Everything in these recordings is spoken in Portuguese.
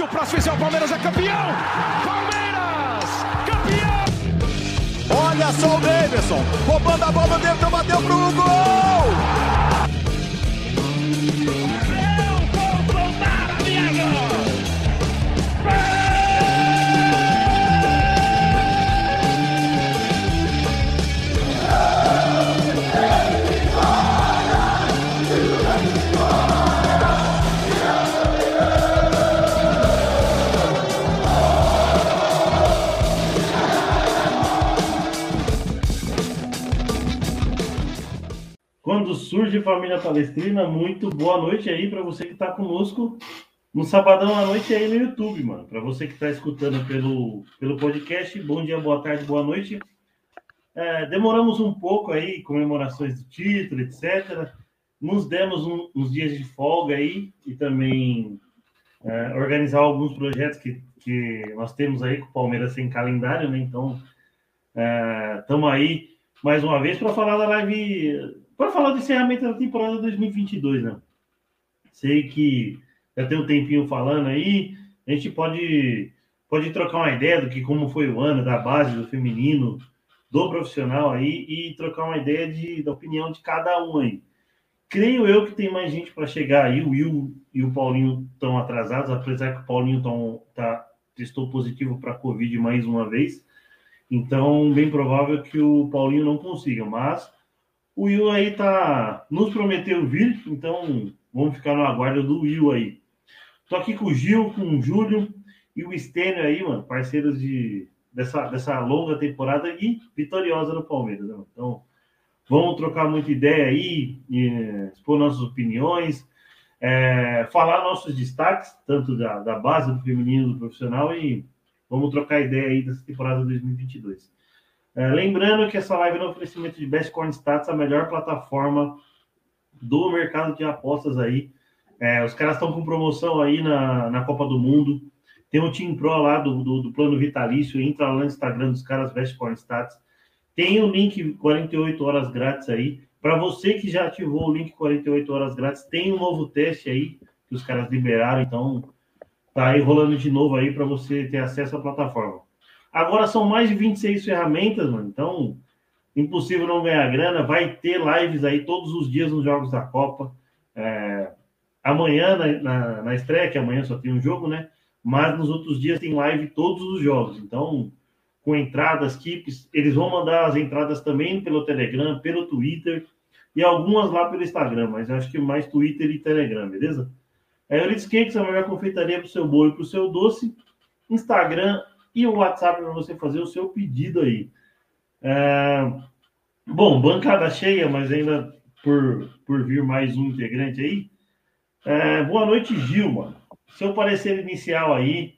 Se o próximo fizer o Palmeiras é campeão! Palmeiras! Campeão! Olha só o Davidson, roubando a bola dentro, bateu pro gol! Surge Família Palestrina, muito boa noite aí para você que está conosco no sabadão à noite aí no YouTube, mano. Para você que está escutando pelo, pelo podcast, bom dia, boa tarde, boa noite. É, demoramos um pouco aí, comemorações do título, etc. Nos demos um, uns dias de folga aí e também é, organizar alguns projetos que, que nós temos aí com o Palmeiras sem calendário, né? Então, estamos é, aí mais uma vez para falar da live para falar do encerramento da temporada 2022, né? Sei que já tem um tempinho falando aí, a gente pode, pode trocar uma ideia do que como foi o ano da base, do feminino, do profissional aí e trocar uma ideia de, da opinião de cada um aí. Creio eu que tem mais gente para chegar aí. O Will e o Paulinho estão atrasados, apesar que o Paulinho tão, tá, testou positivo para Covid mais uma vez. Então, bem provável que o Paulinho não consiga, mas o Will aí tá nos prometeu vir, então vamos ficar no aguardo do Will aí. Tô aqui com o Gil, com o Júlio e o Stênio aí, mano, parceiros de, dessa, dessa longa temporada e vitoriosa no Palmeiras. Né? Então, vamos trocar muita ideia aí, expor nossas opiniões, é, falar nossos destaques, tanto da, da base do feminino, do profissional, e vamos trocar ideia aí dessa temporada 2022. É, lembrando que essa live é um oferecimento de Best Corn Stats, a melhor plataforma do mercado de apostas aí. É, os caras estão com promoção aí na, na Copa do Mundo. Tem o Team Pro lá do, do, do, plano vitalício. Entra lá no Instagram dos caras Best Corn Stats. Tem o link 48 horas grátis aí. Para você que já ativou o link 48 horas grátis, tem um novo teste aí que os caras liberaram. Então, tá aí rolando de novo aí para você ter acesso à plataforma. Agora são mais de 26 ferramentas, mano. Então, impossível não ganhar grana. Vai ter lives aí todos os dias nos Jogos da Copa. É, amanhã, na, na, na, estreia, que amanhã só tem um jogo, né? Mas nos outros dias tem live todos os jogos. Então, com entradas, keeps, eles vão mandar as entradas também pelo Telegram, pelo Twitter e algumas lá pelo Instagram, mas acho que mais Twitter e Telegram, beleza? É Euridice Cakes, a melhor confeitaria para o seu bolo e para o seu doce. Instagram e o WhatsApp para você fazer o seu pedido aí. É... Bom, bancada cheia, mas ainda por, por vir mais um integrante aí. É... Boa noite, Gil, mano. Seu parecer inicial aí.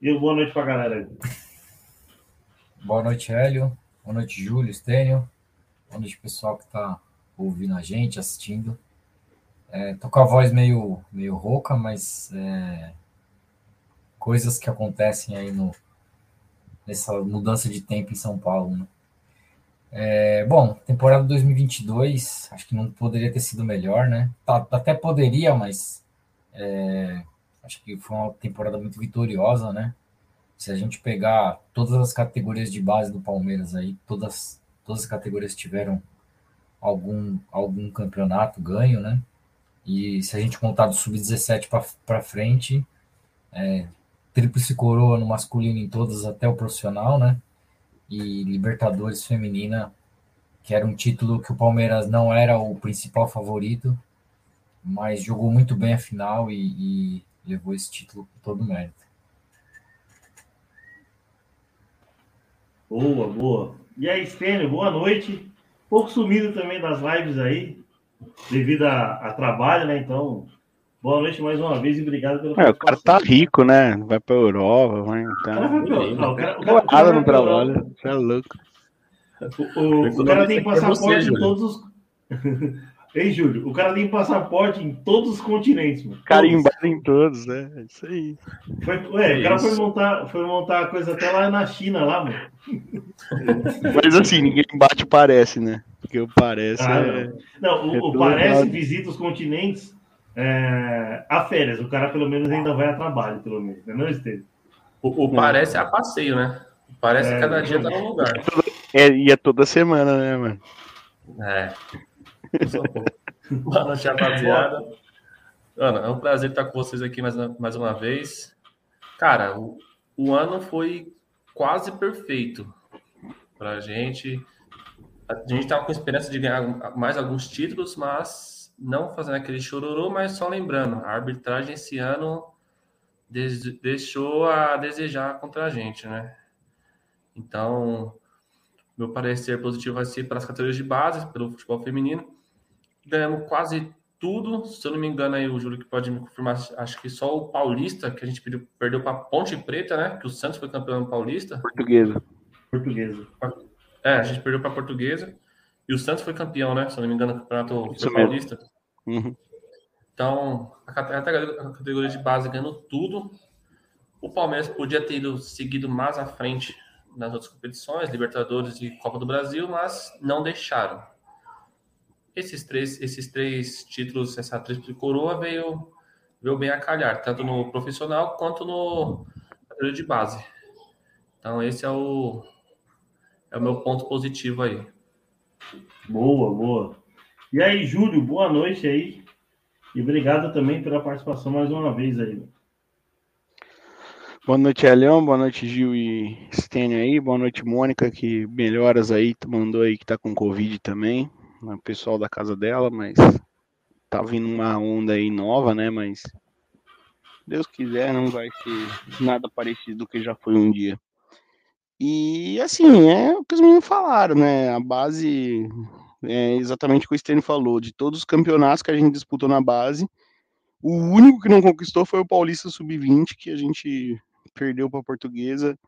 E boa noite para a galera. Boa noite, Hélio. Boa noite, Júlio, Estênio. Boa noite, pessoal que está ouvindo a gente, assistindo. É, tô com a voz meio, meio rouca, mas é, coisas que acontecem aí no, nessa mudança de tempo em São Paulo. Né? É, bom, temporada 2022, acho que não poderia ter sido melhor, né? Tá, até poderia, mas é, acho que foi uma temporada muito vitoriosa, né? Se a gente pegar todas as categorias de base do Palmeiras aí, todas, todas as categorias tiveram algum, algum campeonato ganho, né? E se a gente contar do sub-17 para frente, é, tríplice coroa no masculino em todas até o profissional, né? E Libertadores feminina, que era um título que o Palmeiras não era o principal favorito, mas jogou muito bem a final e, e levou esse título com todo mérito. Boa, boa. E aí, Stênio, boa noite. Pouco sumido também das lives aí, devido a, a trabalho, né? Então, Boa noite mais uma vez e obrigado pelo é, O cara tá rico, né? Vai pra Europa, vai. Tá... Não, o cara, o cara, nada no trabalho. Você é louco. O, o, o cara tem passaporte em todos os. Ei, Júlio, o cara tem passaporte em todos os continentes, mano. Carimbado em todos, né? É isso aí. Foi, ué, é o cara foi montar, foi montar a coisa até lá na China, lá, mano. Mas assim, ninguém bate parece, né? Porque o parece. Ah, é... Não, não o, o parece visita os continentes é, a férias. O cara pelo menos ainda vai a trabalho, pelo menos. Não é, Estevam? O, o parece a passeio, né? Parece é, que cada dia tá num lugar. É, ia toda semana, né, mano? É. Boa noite, rapaziada. Ana, é um prazer estar com vocês aqui mais, mais uma vez. Cara, o, o ano foi quase perfeito pra gente. A gente tava com esperança de ganhar mais alguns títulos, mas não fazendo aquele chororô, mas só lembrando, a arbitragem esse ano deixou a desejar contra a gente, né? Então, meu parecer positivo vai ser para as categorias de base, pelo futebol feminino. Ganhamos quase tudo, se eu não me engano, aí o Júlio que pode me confirmar, acho que só o Paulista, que a gente perdeu, perdeu para Ponte Preta, né? Que o Santos foi campeão paulista. Portuguesa. Portuguesa. É, a gente perdeu para Portuguesa. E o Santos foi campeão, né? Se não me engano, no Campeonato Paulista. Uhum. Então, a categoria de base ganhando tudo. O Palmeiras podia ter ido seguido mais à frente nas outras competições, Libertadores e Copa do Brasil, mas não deixaram. Esses três, esses três títulos, essa tríplice coroa veio, veio bem a calhar, tanto no profissional quanto no de base. Então esse é o é o meu ponto positivo aí. Boa, boa. E aí, Júlio, boa noite aí. E obrigado também pela participação mais uma vez aí. Boa noite, Elião. Boa noite, Gil e Stênio aí. Boa noite, Mônica, que melhoras aí. Mandou aí que tá com Covid também. O pessoal da casa dela, mas tá vindo uma onda aí nova, né? Mas Deus quiser, não vai ser nada parecido do que já foi um dia. E assim, é o que os meninos falaram, né? A base é exatamente o que o Stênio falou. De todos os campeonatos que a gente disputou na base, o único que não conquistou foi o Paulista Sub-20, que a gente perdeu para a Portuguesa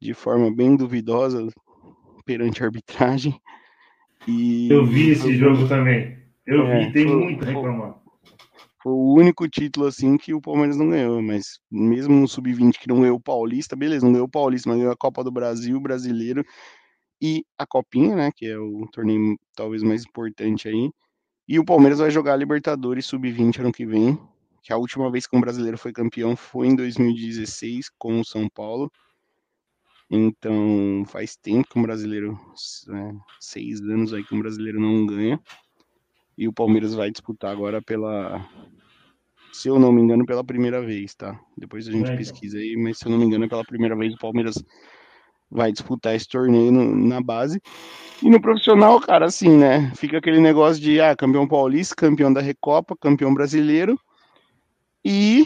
de forma bem duvidosa perante a arbitragem. E eu vi esse jogo também. Eu é, vi, tem foi, muito a reclamar. Foi o único título assim que o Palmeiras não ganhou, mas mesmo no sub-20 que não ganhou o Paulista, beleza, não ganhou o Paulista, mas ganhou a Copa do Brasil, Brasileiro e a Copinha, né, que é o torneio talvez mais importante aí. E o Palmeiras vai jogar a Libertadores sub-20 ano que vem, que a última vez que um brasileiro foi campeão foi em 2016 com o São Paulo. Então faz tempo que um brasileiro, é, seis anos aí que um brasileiro não ganha. E o Palmeiras vai disputar agora pela, se eu não me engano, pela primeira vez, tá? Depois a gente é, pesquisa aí, mas se eu não me engano, é pela primeira vez o Palmeiras vai disputar esse torneio no, na base. E no profissional, cara, assim, né? Fica aquele negócio de ah, campeão paulista, campeão da Recopa, campeão brasileiro e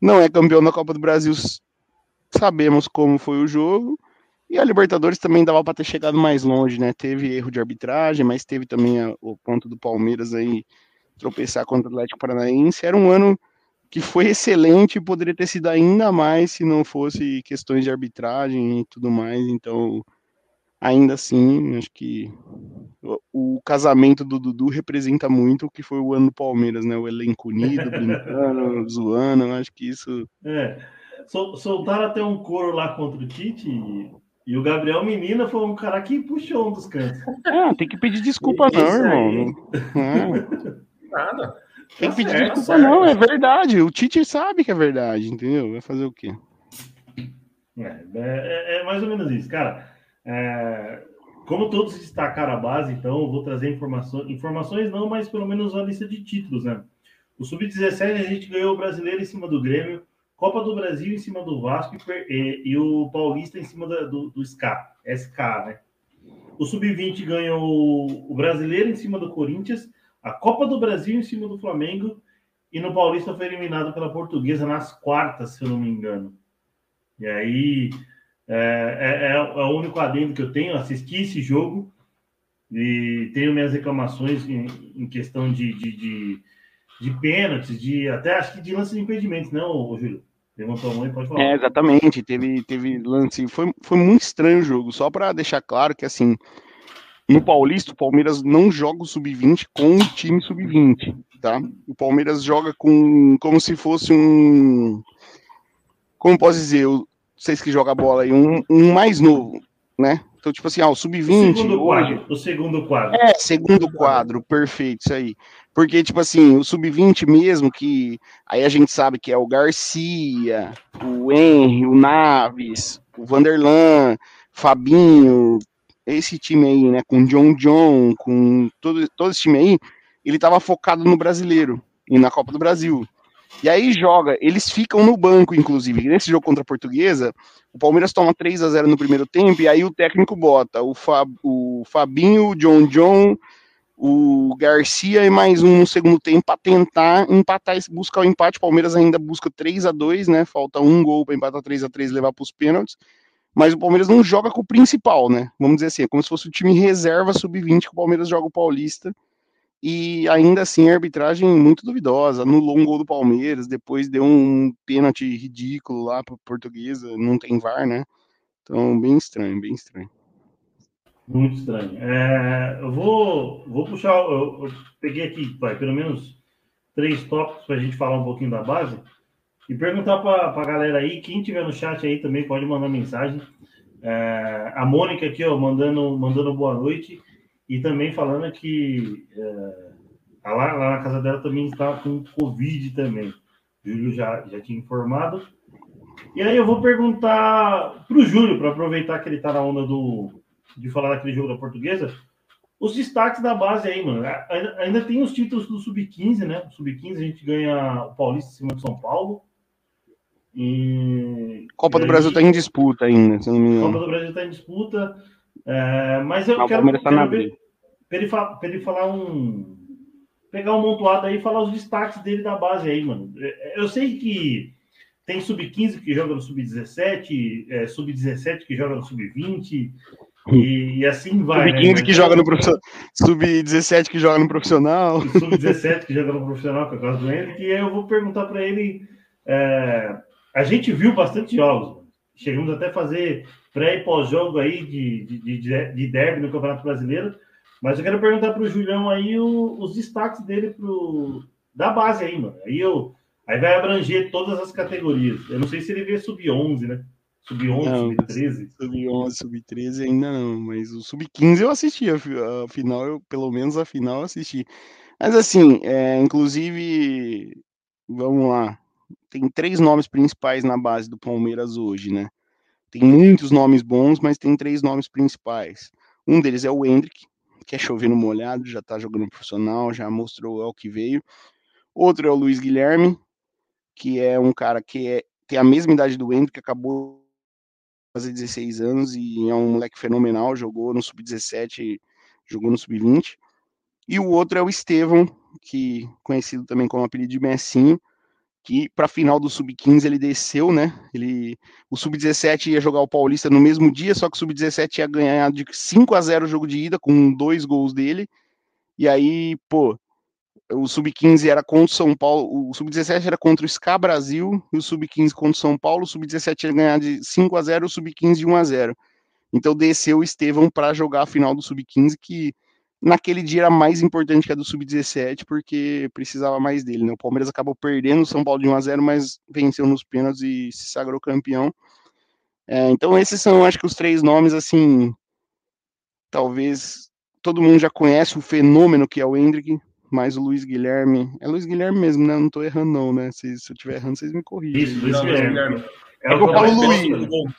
não é campeão da Copa do Brasil. Sabemos como foi o jogo. E a Libertadores também dava para ter chegado mais longe, né? Teve erro de arbitragem, mas teve também a, o ponto do Palmeiras aí tropeçar contra o Atlético Paranaense. Era um ano que foi excelente e poderia ter sido ainda mais se não fosse questões de arbitragem e tudo mais. Então, ainda assim, acho que o, casamento do Dudu representa muito o que foi o ano do Palmeiras, né? O elenco unido, brincando, zoando, acho que isso. É. Soltaram até um coro lá contra o Tite e o Gabriel Menina foi um cara que puxou um dos cantos. Ah, tem que pedir desculpa, não, irmão. É. Nada. Tem que pedir desculpa, não, é verdade. O Tite sabe que é verdade, entendeu? Vai fazer o quê? É, é, é mais ou menos isso, cara. É, como todos destacaram a base, então eu vou trazer informações, informações não, mas pelo menos a lista de títulos, né? O Sub-17 a gente ganhou o Brasileiro em cima do Grêmio, Copa do Brasil em cima do Vasco e, e o Paulista em cima do, do SCA, SK, né? O Sub-20 ganhou o Brasileiro em cima do Corinthians, a Copa do Brasil em cima do Flamengo e no Paulista foi eliminado pela Portuguesa nas quartas, se eu não me engano. E aí é, é, é, o único adendo que eu tenho. Assisti esse jogo e tenho minhas reclamações em, em questão de, de, de, de, pênaltis, de até acho que de lance de impedimentos, não, Júlio? Levantou a mão e pode falar. É, exatamente. Teve, teve lance. Foi, foi muito estranho o jogo. Só para deixar claro que, assim, no Paulista, o Palmeiras não joga o sub-20 com o time sub-20, tá? O Palmeiras joga com como se fosse um. Como posso dizer? vocês que jogam bola aí, um, um mais novo, né? Então, tipo assim, ah, o sub-20. O, o segundo quadro. É, segundo quadro, perfeito, isso aí. Porque, tipo assim, o sub-20 mesmo, que aí a gente sabe que é o Garcia, o Henry, o Naves, o Vanderlan, Fabinho, esse time aí, né, com John John, com todo, todo esse time aí, ele tava focado no brasileiro e na Copa do Brasil. E aí joga, eles ficam no banco, inclusive. Nesse jogo contra a Portuguesa, o Palmeiras toma 3 a 0 no primeiro tempo, e aí o técnico bota o, Fab, o Fabinho, o John John, o Garcia e mais um no segundo tempo para tentar empatar, buscar o empate. O Palmeiras ainda busca 3 a 2 né? Falta um gol para empatar 3 a 3 e levar para os pênaltis. Mas o Palmeiras não joga com o principal, né? Vamos dizer assim, é como se fosse o time reserva sub-20 que o Palmeiras joga o Paulista e ainda assim a arbitragem muito duvidosa, anulou um gol do Palmeiras, depois deu um pênalti ridículo lá para portuguesa, não tem VAR, né? Então, bem estranho, bem estranho. Muito estranho. É, eu vou, vou puxar, eu, eu peguei aqui, vai, pelo menos três tópicos para a gente falar um pouquinho da base e perguntar para a galera aí, quem tiver no chat aí também pode mandar mensagem. É, a Mônica aqui, ó, mandando, mandando boa noite. E também falando que é, lá, lá, na casa dela também está com Covid também. Júlio já, já tinha informado. E aí eu vou perguntar para o Júlio, para aproveitar que ele está na onda do, de falar daquele jogo da portuguesa, os destaques da base aí, mano. Ainda, ainda tem os títulos do Sub-15, né? Sub-15 a gente ganha o Paulista em cima de São Paulo. E... Copa do Brasil está em disputa ainda, se não me engano. Copa do Brasil está em disputa. É, mas eu quero, tá quero ver, ele, pra ele falar um. Pegar um montuado aí e falar os destaques dele da base aí, mano. É, eu sei que tem sub-15 que joga no sub-17, é, sub-17 que joga no sub-20, e, e, assim vai. Sub-15 né? que joga no profissional, sub-17 que joga no profissional. Sub-17 que joga no profissional, com a causa do Henrique, e aí eu vou perguntar para ele. É, a gente viu bastante jogos, chegamos até a fazer pré e pós-jogo aí de, de, de, de derby no Campeonato Brasileiro. Mas eu quero perguntar para o Julião aí o, os destaques dele pro, da base aí, mano. Aí, eu, aí vai abranger todas as categorias. Eu não sei se ele vê sub-11, né? Sub-11, sub-13. Sub-11, sub-13 ainda não, mas o sub-15 eu assisti, a, a final, eu, pelo menos a final eu assisti. Mas assim, é, inclusive, vamos lá, tem três nomes principais na base do Palmeiras hoje, né? Tem muitos nomes bons, mas tem três nomes principais. Um deles é o Hendrick, quer chover no molhado, já tá jogando profissional, já mostrou ao que veio. Outro é o Luiz Guilherme, que é um cara que é, tem a mesma idade do Hendrick, acabou fazer 16 anos e é um moleque fenomenal, jogou no sub-17, jogou no sub-20. E o outro é o Estevão, que conhecido também como apelido de Messinho, que para final do sub-15 ele desceu, né? Ele, o sub-17 ia jogar o Paulista no mesmo dia, só que o sub-17 ia ganhar de 5 a 0 o jogo de ida com dois gols dele. E aí, pô, o sub-15 era contra o São Paulo, o sub-17 era contra o SCA Brasil e o sub-15 contra o São Paulo, o sub-17 ia ganhar de 5 a 0, o sub-15 de 1 a 0. Então desceu o Estevão para jogar a final do sub-15 que naquele dia era mais importante que a do Sub-17, porque precisava mais dele, né? O Palmeiras acabou perdendo o São Paulo de 1 a 0 mas venceu nos pênaltis e se sagrou campeão. É, então esses são, acho que, os três nomes, assim, talvez todo mundo já conhece o fenômeno que é o Hendrick, mas o Luiz Guilherme, é Luiz Guilherme mesmo, né? Não tô errando não, né? Se, se eu estiver errando, vocês me corrigem. Isso, Luiz Guilherme. É, é eu falo Luiz.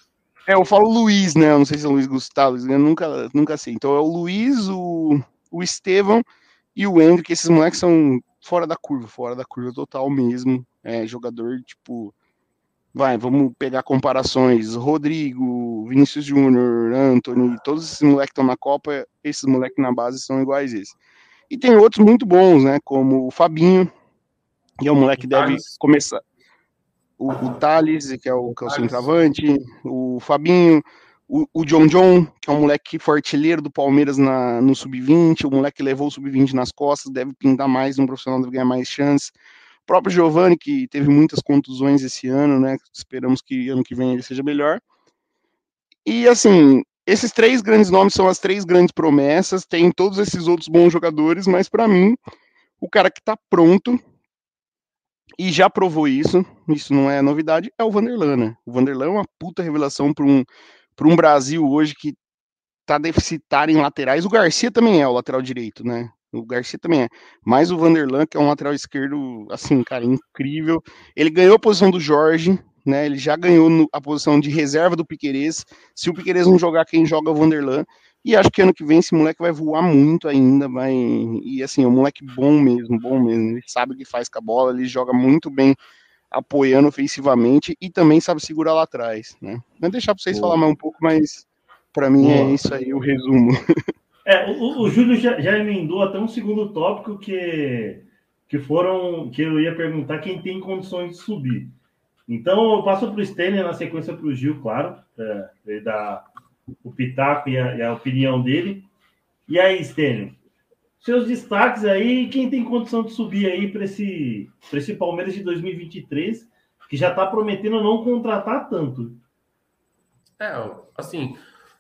É, eu falo Luiz, né? Eu não sei se é Luiz Gustavo, eu nunca, nunca sei. Então é o Luiz, o o Estevão e o Hendrick, esses moleques são fora da curva, fora da curva total mesmo. É, jogador, tipo, vai, vamos pegar comparações. Rodrigo, Vinícius Júnior, Anthony, todos esses moleques que estão na Copa, esses moleques na base são iguais a esse. E tem outros muito bons, né? Como o Fabinho, que é um moleque que deve começar. O, o Thales, que é o, que é o centroavante, o Fabinho, o, o John John, que é um moleque fortilheiro do Palmeiras na, no sub-20, o moleque que levou o sub-20 nas costas, deve pintar mais um profissional, deve ganhar mais chances. O próprio Giovani, que teve muitas contusões esse ano, né? Esperamos que ano que vem ele seja melhor. E assim, esses três grandes nomes são as três grandes promessas, tem todos esses outros bons jogadores, mas para mim, o cara que tá pronto e já provou isso, isso não é novidade, é o Vanderlan, né? O Vanderlan é uma puta revelação para um para um Brasil hoje que está deficitário em laterais. O Garcia também é o lateral direito, né? O Garcia também é. Mas o Vanderlan, que é um lateral esquerdo, assim, cara, incrível. Ele ganhou a posição do Jorge, né? Ele já ganhou no, a posição de reserva do Piquerez. Se o Piquerez não jogar, quem joga é o Vanderlan. E acho que ano que vem esse moleque vai voar muito ainda, vai. E assim, é um moleque bom mesmo, bom mesmo. Ele sabe o que faz com a bola, ele joga muito bem apoiando ofensivamente e também sabe segurar lá atrás, né? Vou deixar para vocês Boa. falar mais um pouco, mas para mim é Boa. é isso aí o resumo. É, o, o Júlio já, já emendou até um segundo tópico que que foram que eu ia perguntar quem tem condições de subir. Então eu passo para o Stênio na sequência para o Gil, claro, é, ele dá o pitaco e a, e a opinião dele. E aí, Stênio, seus destaques aí, quem tem condição de subir aí para esse, esse Palmeiras de 2023, que já está prometendo não contratar tanto. É, assim,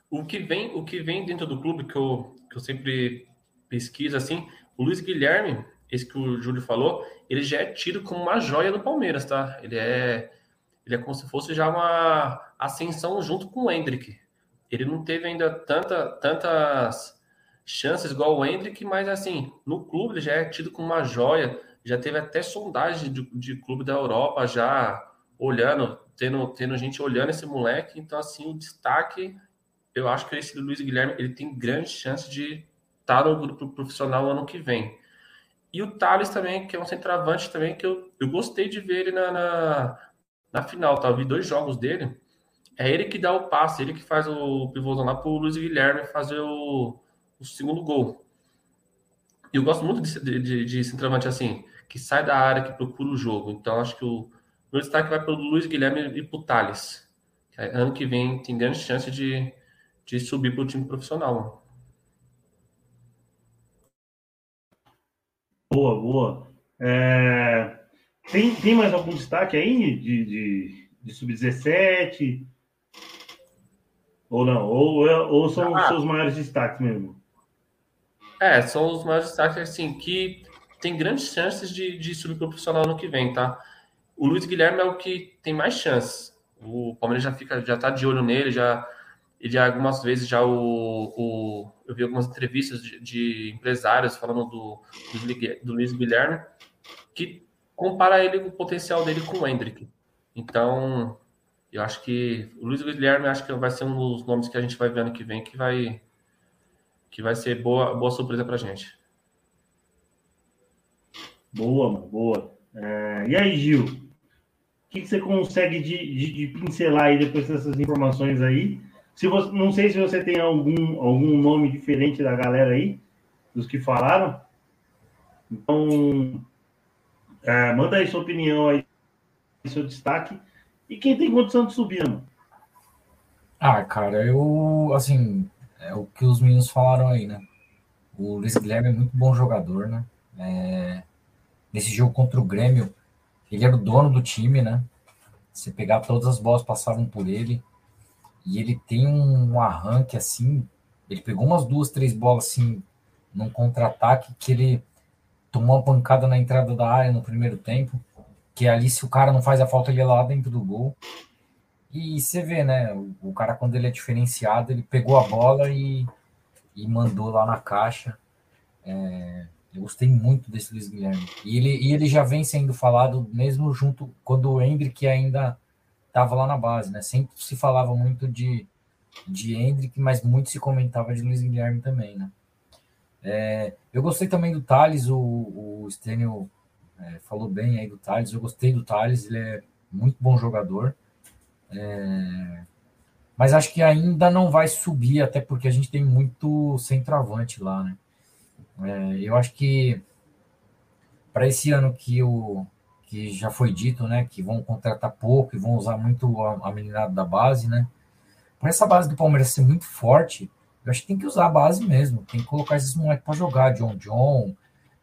o que vem, o que vem dentro do clube que eu, que eu sempre pesquiso assim, o Luiz Guilherme, esse que o Júlio falou, ele já é tido como uma joia do Palmeiras, tá? Ele é ele é como se fosse já uma ascensão junto com o Hendrick. Ele não teve ainda tanta, tantas chances igual o Hendrick, mas assim, no clube ele já é tido como uma joia, já teve até sondagem de, de clube da Europa já olhando, tendo, tendo gente olhando esse moleque, então assim, o destaque, eu acho que esse Luiz Guilherme, ele tem grande chance de estar no grupo profissional ano que vem. E o Thales também, que é um centroavante também, que eu, eu gostei de ver ele na, na, na final, tá? Eu vi dois jogos dele, é ele que dá o passe, ele que faz o pivôzão lá pro Luiz Guilherme fazer o, o segundo gol. E eu gosto muito de, de, de centroavante assim, que sai da área, que procura o jogo. Então acho que o meu destaque vai para o Luiz Guilherme e para o Thales. Ano que vem tem grande chance de, de subir para o time profissional. Boa, boa. É... Tem, tem mais algum destaque aí de, de, de sub-17? Ou não? Ou, ou são ah. os seus maiores destaques mesmo? É, são os maiores destaques, assim, que tem grandes chances de, de subir para profissional no que vem, tá? O Luiz Guilherme é o que tem mais chances. O Palmeiras já fica, já tá de olho nele, já ele algumas vezes já o, o eu vi algumas entrevistas de, de empresários falando do, do, do Luiz Guilherme que compara ele o potencial dele com o Hendrick. Então, eu acho que o Luiz Guilherme acho que vai ser um dos nomes que a gente vai ver ano que vem que vai que vai ser boa, boa surpresa para gente. Boa, boa. É, e aí, Gil? O que, que você consegue de, de, de, pincelar aí depois dessas informações aí? Se você, não sei se você tem algum, algum nome diferente da galera aí, dos que falaram. Então, é, manda aí sua opinião aí, seu destaque e quem tem condição de subir, mano? Ah, cara, eu, assim, é o que os meninos falaram aí, né? O Luiz Guilherme é muito bom jogador, né? É, nesse jogo contra o Grêmio, ele era o dono do time, né? Você pegar todas as bolas passavam por ele. E ele tem um arranque assim. Ele pegou umas duas, três bolas assim, num contra-ataque, que ele tomou uma pancada na entrada da área no primeiro tempo que ali se o cara não faz a falta, ele é lá dentro do gol. E você vê, né? O, o cara, quando ele é diferenciado, ele pegou a bola e, e mandou lá na caixa. É, eu gostei muito desse Luiz Guilherme. E ele, e ele já vem sendo falado mesmo junto quando o Hendrick ainda estava lá na base, né? Sempre se falava muito de, de Hendrick, mas muito se comentava de Luiz Guilherme também, né? É, eu gostei também do Thales, o, o Stênio é, falou bem aí do Thales, eu gostei do Thales, ele é muito bom jogador. É, mas acho que ainda não vai subir, até porque a gente tem muito centroavante lá, né? É, eu acho que para esse ano que o que já foi dito, né, que vão contratar pouco e vão usar muito a, a meninada da base, né? Para essa base do Palmeiras ser muito forte, eu acho que tem que usar a base mesmo, tem que colocar esses moleques para jogar, John John,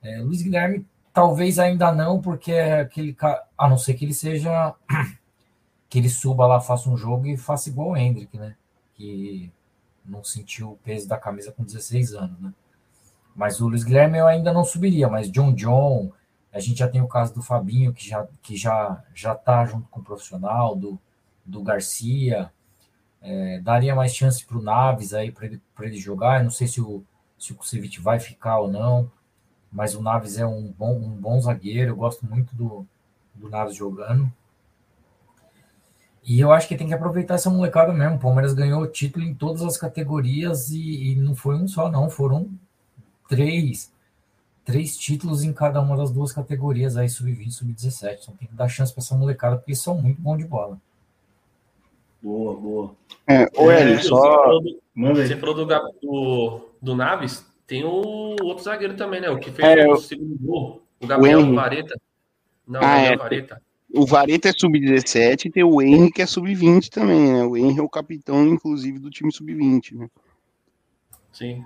é, Luiz Guilherme Talvez ainda não, porque é aquele a não ser que ele seja que ele suba lá, faça um jogo e faça igual o Hendrick, né? Que não sentiu o peso da camisa com 16 anos, né? Mas o Luiz Guilherme eu ainda não subiria, mas John John, a gente já tem o caso do Fabinho, que já, que já, já tá junto com o profissional, do, do Garcia. É, daria mais chance para o Naves aí para ele, ele jogar. Eu não sei se o, se o Kusevich vai ficar ou não. mas o Naves é um bom, um bom zagueiro, eu gosto muito do, do Naves jogando. E eu acho que tem que aproveitar essa molecada mesmo. O Palmeiras ganhou título em todas as categorias e, e não foi um só, não. Foram três. Três títulos em cada uma das duas categorias, aí sub-20 e sub-17. Então tem que dar chance para essa molecada, porque eles são muito bons de bola. Boa, boa. É, ô, É, Você só. Você falou do, do, do Naves, tem o outro zagueiro também, né? O que fez É, o segundo gol, o Gabriel Henry. Vareta. Não, Ah, Gabriel é. Vareta. O Vareta é sub-17 e tem o Henry que é sub-20 também, né? O Henry é o capitão, inclusive, do time sub-20, né? Sim.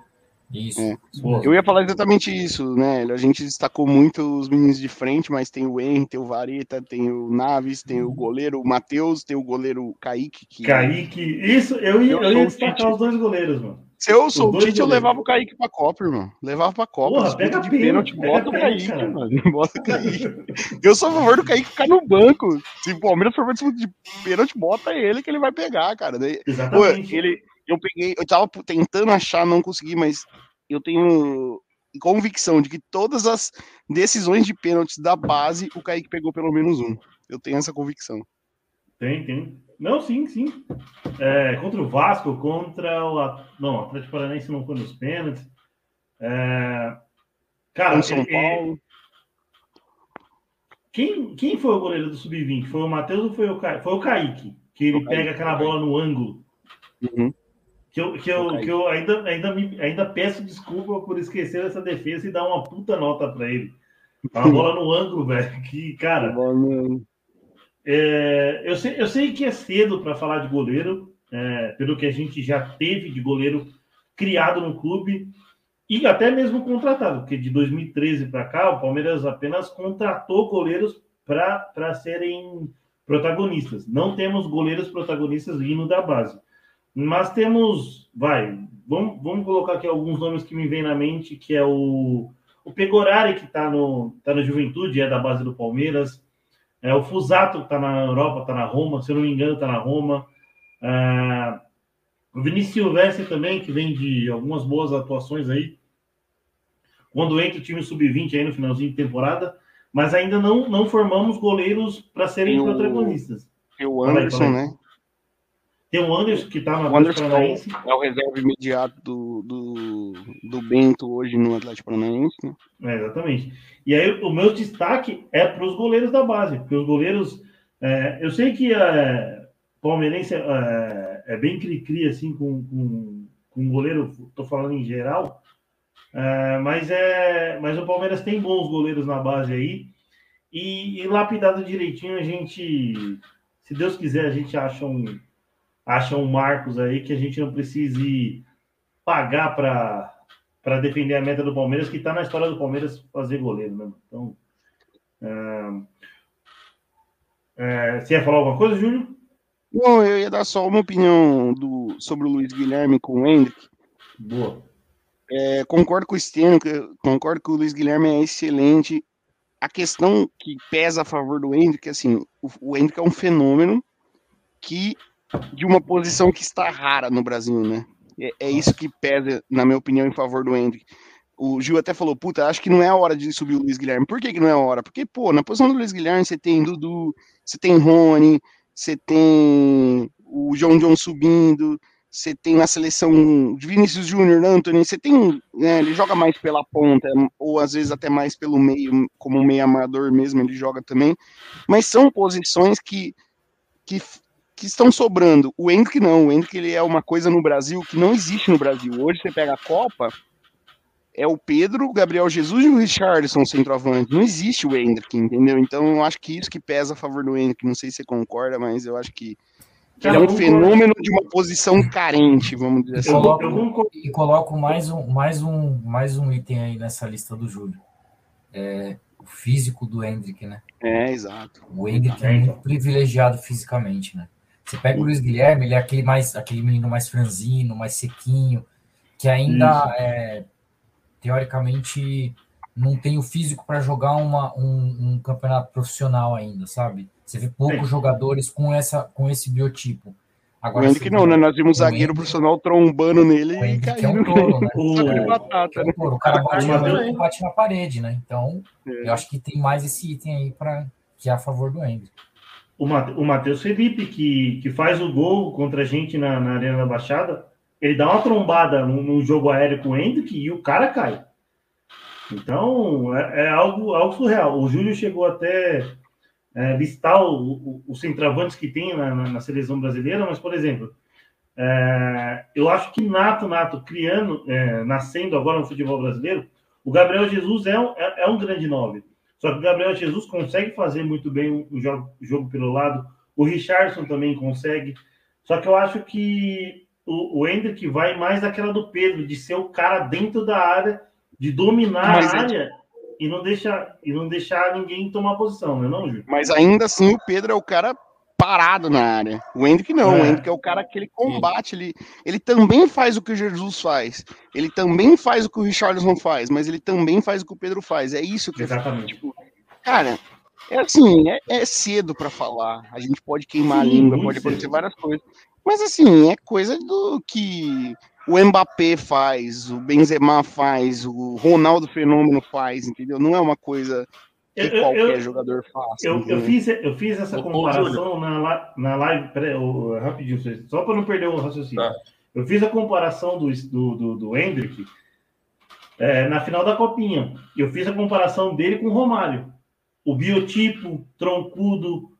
Isso. É. Eu ia falar exatamente isso, né? A gente destacou muito os meninos de frente, mas tem o Henry, tem o Vareta, tem o Naves, tem o goleiro Matheus, tem o goleiro Kaique. Que... Kaique. Isso, eu ia, Eu eu ia destacar Tite. os dois goleiros, mano. Se eu sou o Tite, eu levava o Kaique pra Copa, irmão. Levava pra Copa. Porra, pega de pênalti, bota o Kaique, cara. mano. Bota o Kaique. Eu sou a favor do Kaique ficar no banco. Se o Palmeiras for de pênalti, bota ele que ele vai pegar, cara. Daí, Pô, Exatamente. ele, eu peguei, eu tava tentando achar, não consegui, mas eu tenho convicção de que todas as decisões de pênaltis da base, o Kaique pegou pelo menos um. Eu tenho essa convicção. Tem, tem. Não, sim, sim. É, contra o Vasco, contra o. Não, o Atlético Paranaense não foi nos pênaltis. É, Cara, São ele- Paulo. Quem, quem foi o goleiro do Sub-20? Foi o Matheus ou foi o Kaique? Foi o Kaique, que ele O Kaique, pega aquela bola no ângulo. Uhum. Que eu, que eu, que eu ainda, ainda, me- ainda peço desculpa por esquecer essa defesa e dar uma puta nota pra ele. A bola no ângulo, velho. Que, cara, é, eu, sei, eu sei que é cedo para falar de goleiro, é, pelo que a gente já teve de goleiro criado no clube e até mesmo contratado, porque de 2013 para cá o Palmeiras apenas contratou goleiros para serem protagonistas. Não temos goleiros protagonistas vindo da base, mas temos, vai, vamos, vamos colocar aqui alguns nomes que me vêm na mente, que é o, o Pegorari, que está no, tá na Juventude, é da base do Palmeiras. É, o Fusato está na Europa, está na Roma, se eu não me engano, está na Roma. É, o Vinícius Silvestre também, que vem de algumas boas atuações aí. Quando entra o time sub-20 aí no finalzinho de temporada, mas ainda não, não formamos goleiros para serem protagonistas. Tem o Anderson, aí. né? Tem o Anderson, que está no O Anderson Paranaense. é o reserva imediato do, do, do Bento hoje no Atlético Paranaense, né? É, exatamente. E aí o meu destaque é para os goleiros da base, porque os goleiros. é, eu sei que é, palmeirense é, é bem cri-cri assim com, com, com goleiro, estou falando em geral, é, mas, é, mas o Palmeiras tem bons goleiros na base aí. E, e lapidado direitinho, a gente, se Deus quiser, a gente acha um, acha um Marcos aí que a gente não precise pagar para defender a meta do Palmeiras, que está na história do Palmeiras fazer goleiro, né? Então, é, é, você ia falar alguma coisa, Júlio? Não, eu ia dar só uma opinião do, sobre o Luiz Guilherme com o Hendrick. Boa. É, concordo com o Steno, concordo que o Luiz Guilherme é excelente. A questão que pesa a favor do Hendrick, assim, o, o Hendrick é um fenômeno que de uma posição que está rara no Brasil, né? É, é isso que pesa, na minha opinião, em favor do Hendrick. O Gil até falou, puta, acho que não é a hora de subir o Luiz Guilherme. Por que, que não é a hora? Porque, pô, na posição do Luiz Guilherme você tem Dudu, você tem Rony, você tem o João John subindo, você tem na seleção Vinícius Júnior, Anthony, você tem, né, ele joga mais pela ponta, ou às vezes até mais pelo meio, como meio amador mesmo, ele joga também, mas são posições que, que, que estão sobrando. O Hendrick não, o Hendrick ele é uma coisa no Brasil que não existe no Brasil. Hoje você pega a Copa, é o Pedro, o Gabriel Jesus e o Richardson centroavante. Não existe o Hendrick, entendeu? Então eu acho que isso que pesa a favor do Hendrick. Não sei se você concorda, mas eu acho que ele é um fenômeno de uma posição carente, vamos dizer assim. Eu, coloco- eu concordo. E coloco mais um, mais, um, mais um item aí nessa lista do Júlio. É, o físico do Hendrick, né? É, exato. O Hendrick é muito privilegiado fisicamente, né? Você pega o Luiz Guilherme, ele é aquele, mais, aquele menino mais franzino, mais sequinho, que ainda, é, teoricamente, não tem o físico para jogar uma, um, um campeonato profissional ainda, sabe? Você vê poucos Sim. jogadores com, essa, com esse biotipo. Agora, o Hendrick não, né? Nós vimos zagueiro Hendrick, profissional trombando nele e caiu. É um touro, né? o... Batata, né? o cara bate, na, bate na parede, né? Então, é. eu acho que tem mais esse item aí para que é a favor do Hendrick. O Matheus Felipe, que, que faz o gol contra a gente na, na Arena da Baixada, ele dá uma trombada num, num jogo aéreo com o Hendrick e o cara cai. Então, é, é algo, algo surreal. O Júlio chegou até é, listar os centravantes que tem na, na, na, seleção brasileira, mas, por exemplo, é, eu acho que Nato, Nato, criando, é, nascendo agora no futebol brasileiro, o Gabriel Jesus é um, é, é um grande nove. Só que o Gabriel Jesus consegue fazer muito bem o jogo, o jogo pelo lado, o Richardson também consegue. Só que eu acho que o, o Hendrick vai mais daquela do Pedro, de ser o cara dentro da área, de dominar Mas a área e não deixar e não deixar ninguém tomar posição, né, não, Júlio? Mas ainda assim o Pedro é o cara parado na área. O Hendrick não, é. o Hendrick é o cara que ele combate, ele, ele também faz o que o Jesus faz, ele também faz o que o Richardson faz, mas ele também faz o que o Pedro faz. É isso que Exatamente. Tipo, cara, é assim, é, é cedo para falar. A gente pode queimar Sim, a língua, pode acontecer cedo. várias coisas. Mas assim, é coisa do que o Mbappé faz, o Benzema faz, o Ronaldo Fenômeno faz, entendeu? Não é uma coisa que eu, qualquer eu, jogador faz. Eu, eu, fiz, eu fiz essa comparação na, na live, peraí, rapidinho, só para não perder o raciocínio. Tá. Eu fiz a comparação do, do, do, do Hendrick é, na final da Copinha. Eu fiz a comparação dele com o Romário. O biotipo, troncudo,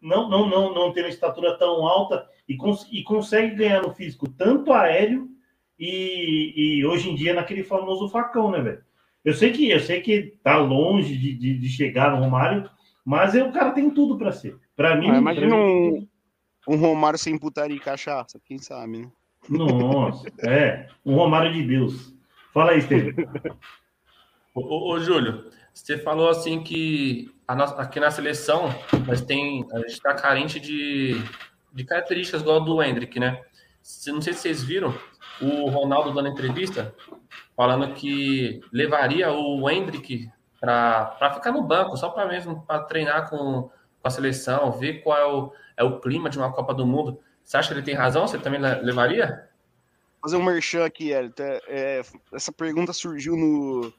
não, não, não, não tem uma estatura tão alta e, cons e consegue ganhar no físico tanto aéreo e, e hoje em dia naquele famoso facão, né, velho? Eu sei que eu sei que tá longe de, de, de chegar no Romário, mas é, o cara tem tudo para ser. Para mim, ah, imagina um, um Romário sem putaria e cachaça, quem sabe, né? Nossa, é, um Romário de Deus. Fala aí, Estevam. ô, ô, Júlio, você falou assim que nossa, aqui na seleção mas tem, a gente está carente de, de características igual do Hendrick, né? Não sei se vocês viram, o Ronaldo dando entrevista, falando que levaria o Hendrick para ficar no banco, só para mesmo para treinar com, com, a seleção, ver qual é o, é o clima de uma Copa do Mundo. Você acha que ele tem razão? Você também levaria? Fazer um merchan aqui, Elton. É, é, essa pergunta surgiu no,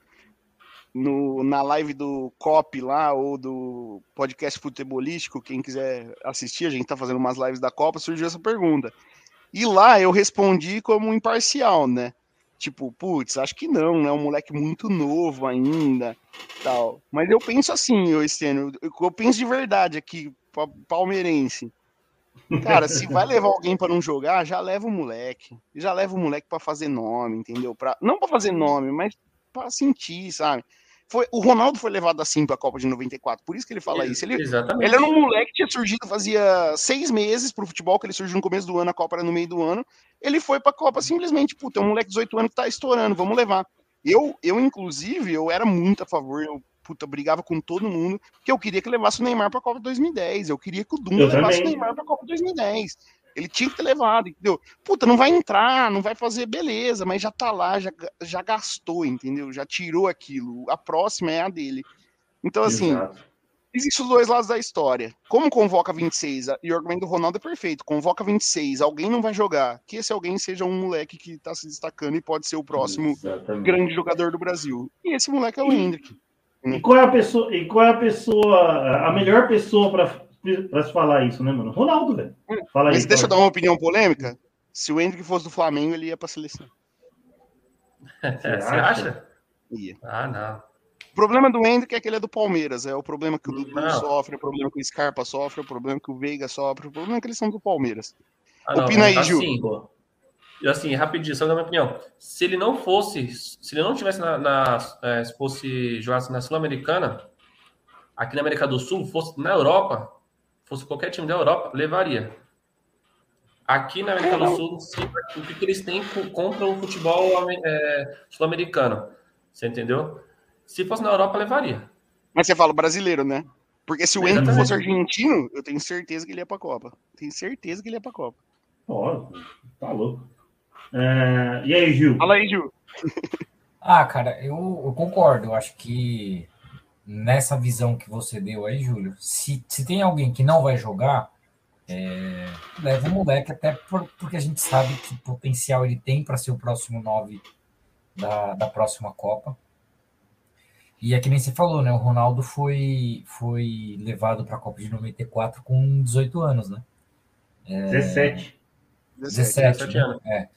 no, na live do COP lá, ou do podcast futebolístico, quem quiser assistir, a gente tá fazendo umas lives da Copa, surgiu essa pergunta. E lá eu respondi como imparcial, né? Tipo, putz, acho que não, né? Um moleque muito novo ainda, tal. Mas eu penso assim, eu Estênio, eu penso de verdade aqui, palmeirense. Cara, se vai levar alguém para não jogar, já leva o moleque. Já leva o moleque para fazer nome, entendeu? Pra, não para fazer nome, mas para sentir, sabe? Foi, o Ronaldo foi levado assim para a Copa de 94, por isso que ele fala isso. Ele, Exatamente. ele era um moleque que tinha surgido fazia seis meses para o futebol, que ele surgiu no começo do ano, a Copa era no meio do ano. Ele foi para a Copa simplesmente, puta, é um moleque de 18 anos que tá estourando, vamos levar. Eu, eu inclusive, eu era muito a favor, eu puta, brigava com todo mundo, que eu queria que levasse o Neymar para a Copa 2010. Eu queria que o Dunga levasse o Neymar para a Copa 2010. Ele tinha que ter levado, entendeu? Puta, não vai entrar, não vai fazer, beleza, mas já tá lá, já, já gastou, entendeu? Já tirou aquilo. A próxima é a dele. Então, assim, Exato. existem os dois lados da história. Como convoca 26? E o argumento do Ronaldo é perfeito. Convoca 26, alguém não vai jogar. Que esse alguém seja um moleque que tá se destacando e pode ser o próximo Exatamente. grande jogador do Brasil. E esse moleque é o Hendrick. E qual é a pessoa, e qual é a pessoa, a melhor pessoa para para se falar isso, né, mano? Ronaldo, velho. Fala aí. Mas deixa eu dar uma opinião polêmica. Se o Hendrick fosse do Flamengo, ele ia pra seleção. Você acha? Ia. Ah, não. O problema do Hendrick é que ele é do Palmeiras. É o problema que o Dudu não. sofre, é o problema que o Scarpa sofre, é o problema que o Veiga sofre, o problema é que eles são do Palmeiras. Ah, não, Opina aí, assim, Gil. Assim, rapidinho, só dar minha opinião. Se ele não fosse, se ele não tivesse na, na é, se fosse jogasse na Sul-Americana, aqui na América do Sul, fosse na Europa, fosse qualquer time da Europa, levaria. Aqui na América do Sul, o que, que eles têm contra o futebol é, sul-americano? Você entendeu? Se fosse na Europa, levaria. Mas você fala brasileiro, né? Porque se o Endo fosse argentino, eu tenho certeza que ele ia pra Copa. Tenho certeza que ele ia pra Copa. Ó, oh, tá louco. É... E aí, Gil? Fala aí, Gil. ah, cara, eu, eu concordo. Eu acho que nessa visão que você deu aí, Júlio, se, se tem alguém que não vai jogar, é, leva o moleque, até por, porque a gente sabe que potencial ele tem para ser o próximo 9 da, da próxima Copa. E é que nem você falou, né? O Ronaldo foi, foi levado para a Copa de 94 com 18 anos, né? É, 17. 17, 17 anos. É.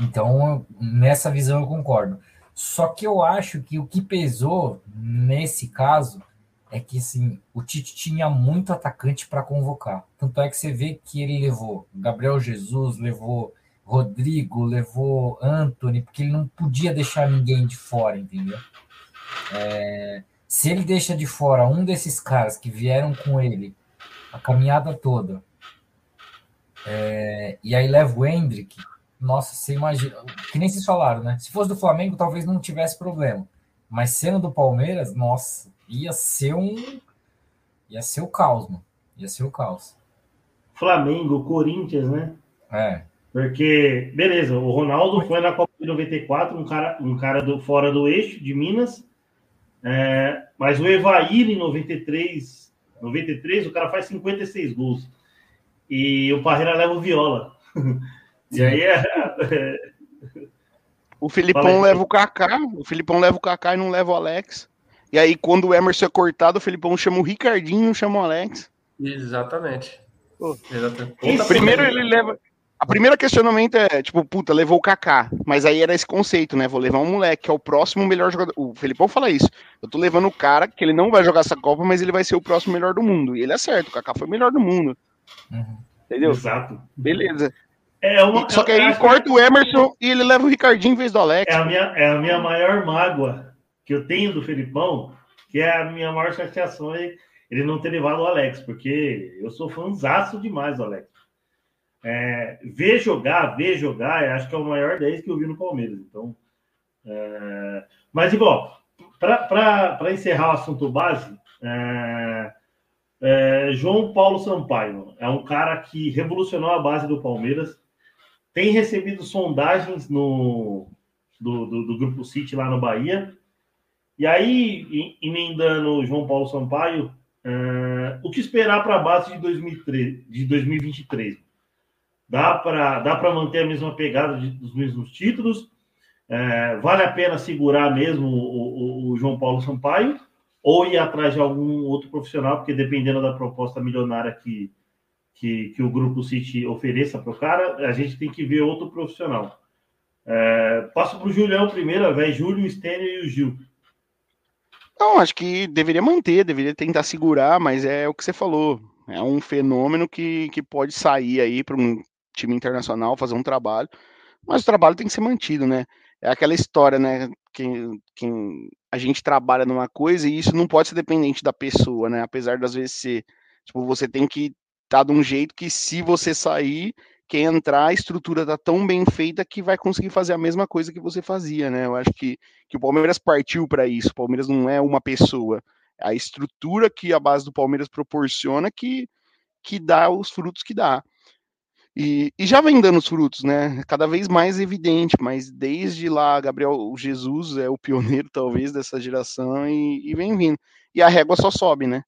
Então, nessa visão eu concordo. Só que eu acho que o que pesou nesse caso é que assim, o Tite tinha muito atacante para convocar. Tanto é que você vê que ele levou Gabriel Jesus, levou Rodrigo, levou Anthony, porque ele não podia deixar ninguém de fora, entendeu? É, se ele deixa de fora um desses caras que vieram com ele a caminhada toda, é, e aí leva o Hendrick, nossa, você imagina, que nem vocês falaram, né? Se fosse do Flamengo, talvez não tivesse problema. Mas sendo do Palmeiras, nossa, ia ser um. Ia ser o caos, mano. Ia ser o caos. Flamengo, Corinthians, né? É. Porque, beleza, o Ronaldo foi na Copa de 94, um cara, um cara do, fora do eixo de Minas. É, mas o Evair em 93, 93, o cara faz 56 gols. E o Parreira leva o Viola. e aí é. O Filipão leva o Kaká, o Filipão leva o Kaká e não leva o Alex. E aí, quando o Emerson é cortado, o Felipão chama o Ricardinho e chama o Alex. Exatamente. Exatamente. Primeiro ele leva. A primeira questionamento é, tipo, puta, levou o Kaká. Mas aí era esse conceito, né? Vou levar um moleque, que é o próximo melhor jogador. O Felipão fala isso. Eu tô levando o cara que ele não vai jogar essa Copa, mas ele vai ser o próximo melhor do mundo. E ele é certo, o Kaká foi o melhor do mundo. Uhum. Entendeu? Exato. Beleza. É uma, Só que aí corta o Emerson e ele leva o Ricardinho em vez do Alex. É a minha, é a minha maior mágoa que eu tenho do Felipão, que é a minha maior chateação é ele não ter levado o Alex, porque eu sou fãzaço demais do Alex. É, ver jogar, ver jogar, acho que é o maior 10 que eu vi no Palmeiras. Então, é, mas igual, para encerrar o assunto base, é, é, João Paulo Sampaio é um cara que revolucionou a base do Palmeiras, tem recebido sondagens no, do, do, do Grupo City lá no Bahia, e aí, emendando João Paulo Sampaio, uh, o que esperar para a base de, 2003, de 2023? Dá para dá manter a mesma pegada de, dos mesmos títulos? Uh, vale a pena segurar mesmo o, o, o, João Paulo Sampaio? Ou ir atrás de algum outro profissional? Porque dependendo da proposta milionária que, que, que o Grupo City ofereça para o cara, a gente tem que ver outro profissional. Uh, passo para o Julião primeiro, velho. Júlio, o Stênio e o Gil. Não, acho que deveria manter, deveria tentar segurar, mas é o que você falou. É um fenômeno que, que pode sair aí para um time internacional fazer um trabalho, mas o trabalho tem que ser mantido, né? É aquela história, né? Quem, quem a gente trabalha numa coisa e isso não pode ser dependente da pessoa, né? Apesar das vezes ser, tipo, você tem que tá de um jeito que se você sair, quem entrar, a estrutura tá tão bem feita que vai conseguir fazer a mesma coisa que você fazia, né? Eu acho que, que o Palmeiras partiu para isso. O Palmeiras não é uma pessoa. A estrutura que a base do Palmeiras proporciona que, que dá os frutos que dá. E, e, já vem dando os frutos, né? Cada vez mais evidente, mas desde lá, Gabriel Jesus é o pioneiro, talvez, dessa geração e, e vem vindo. E a régua só sobe, né?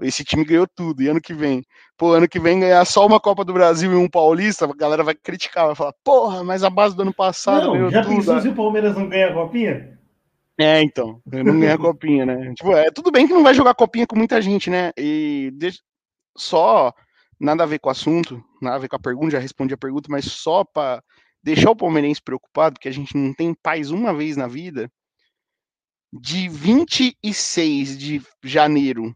Esse time ganhou tudo. E ano que vem, pô, ano que vem ganhar só uma Copa do Brasil e um Paulista, a galera vai criticar, vai falar, porra, mas a base do ano passado não, já tudo. pensou se o Palmeiras não ganha a Copinha? É, então, não ganha a Copinha, né? tipo, é tudo bem que não vai jogar Copinha com muita gente, né? E só, nada a ver com o assunto, nada a ver com a pergunta, já respondi a pergunta, mas só para deixar o palmeirense preocupado, que a gente não tem paz uma vez na vida, de 26 de janeiro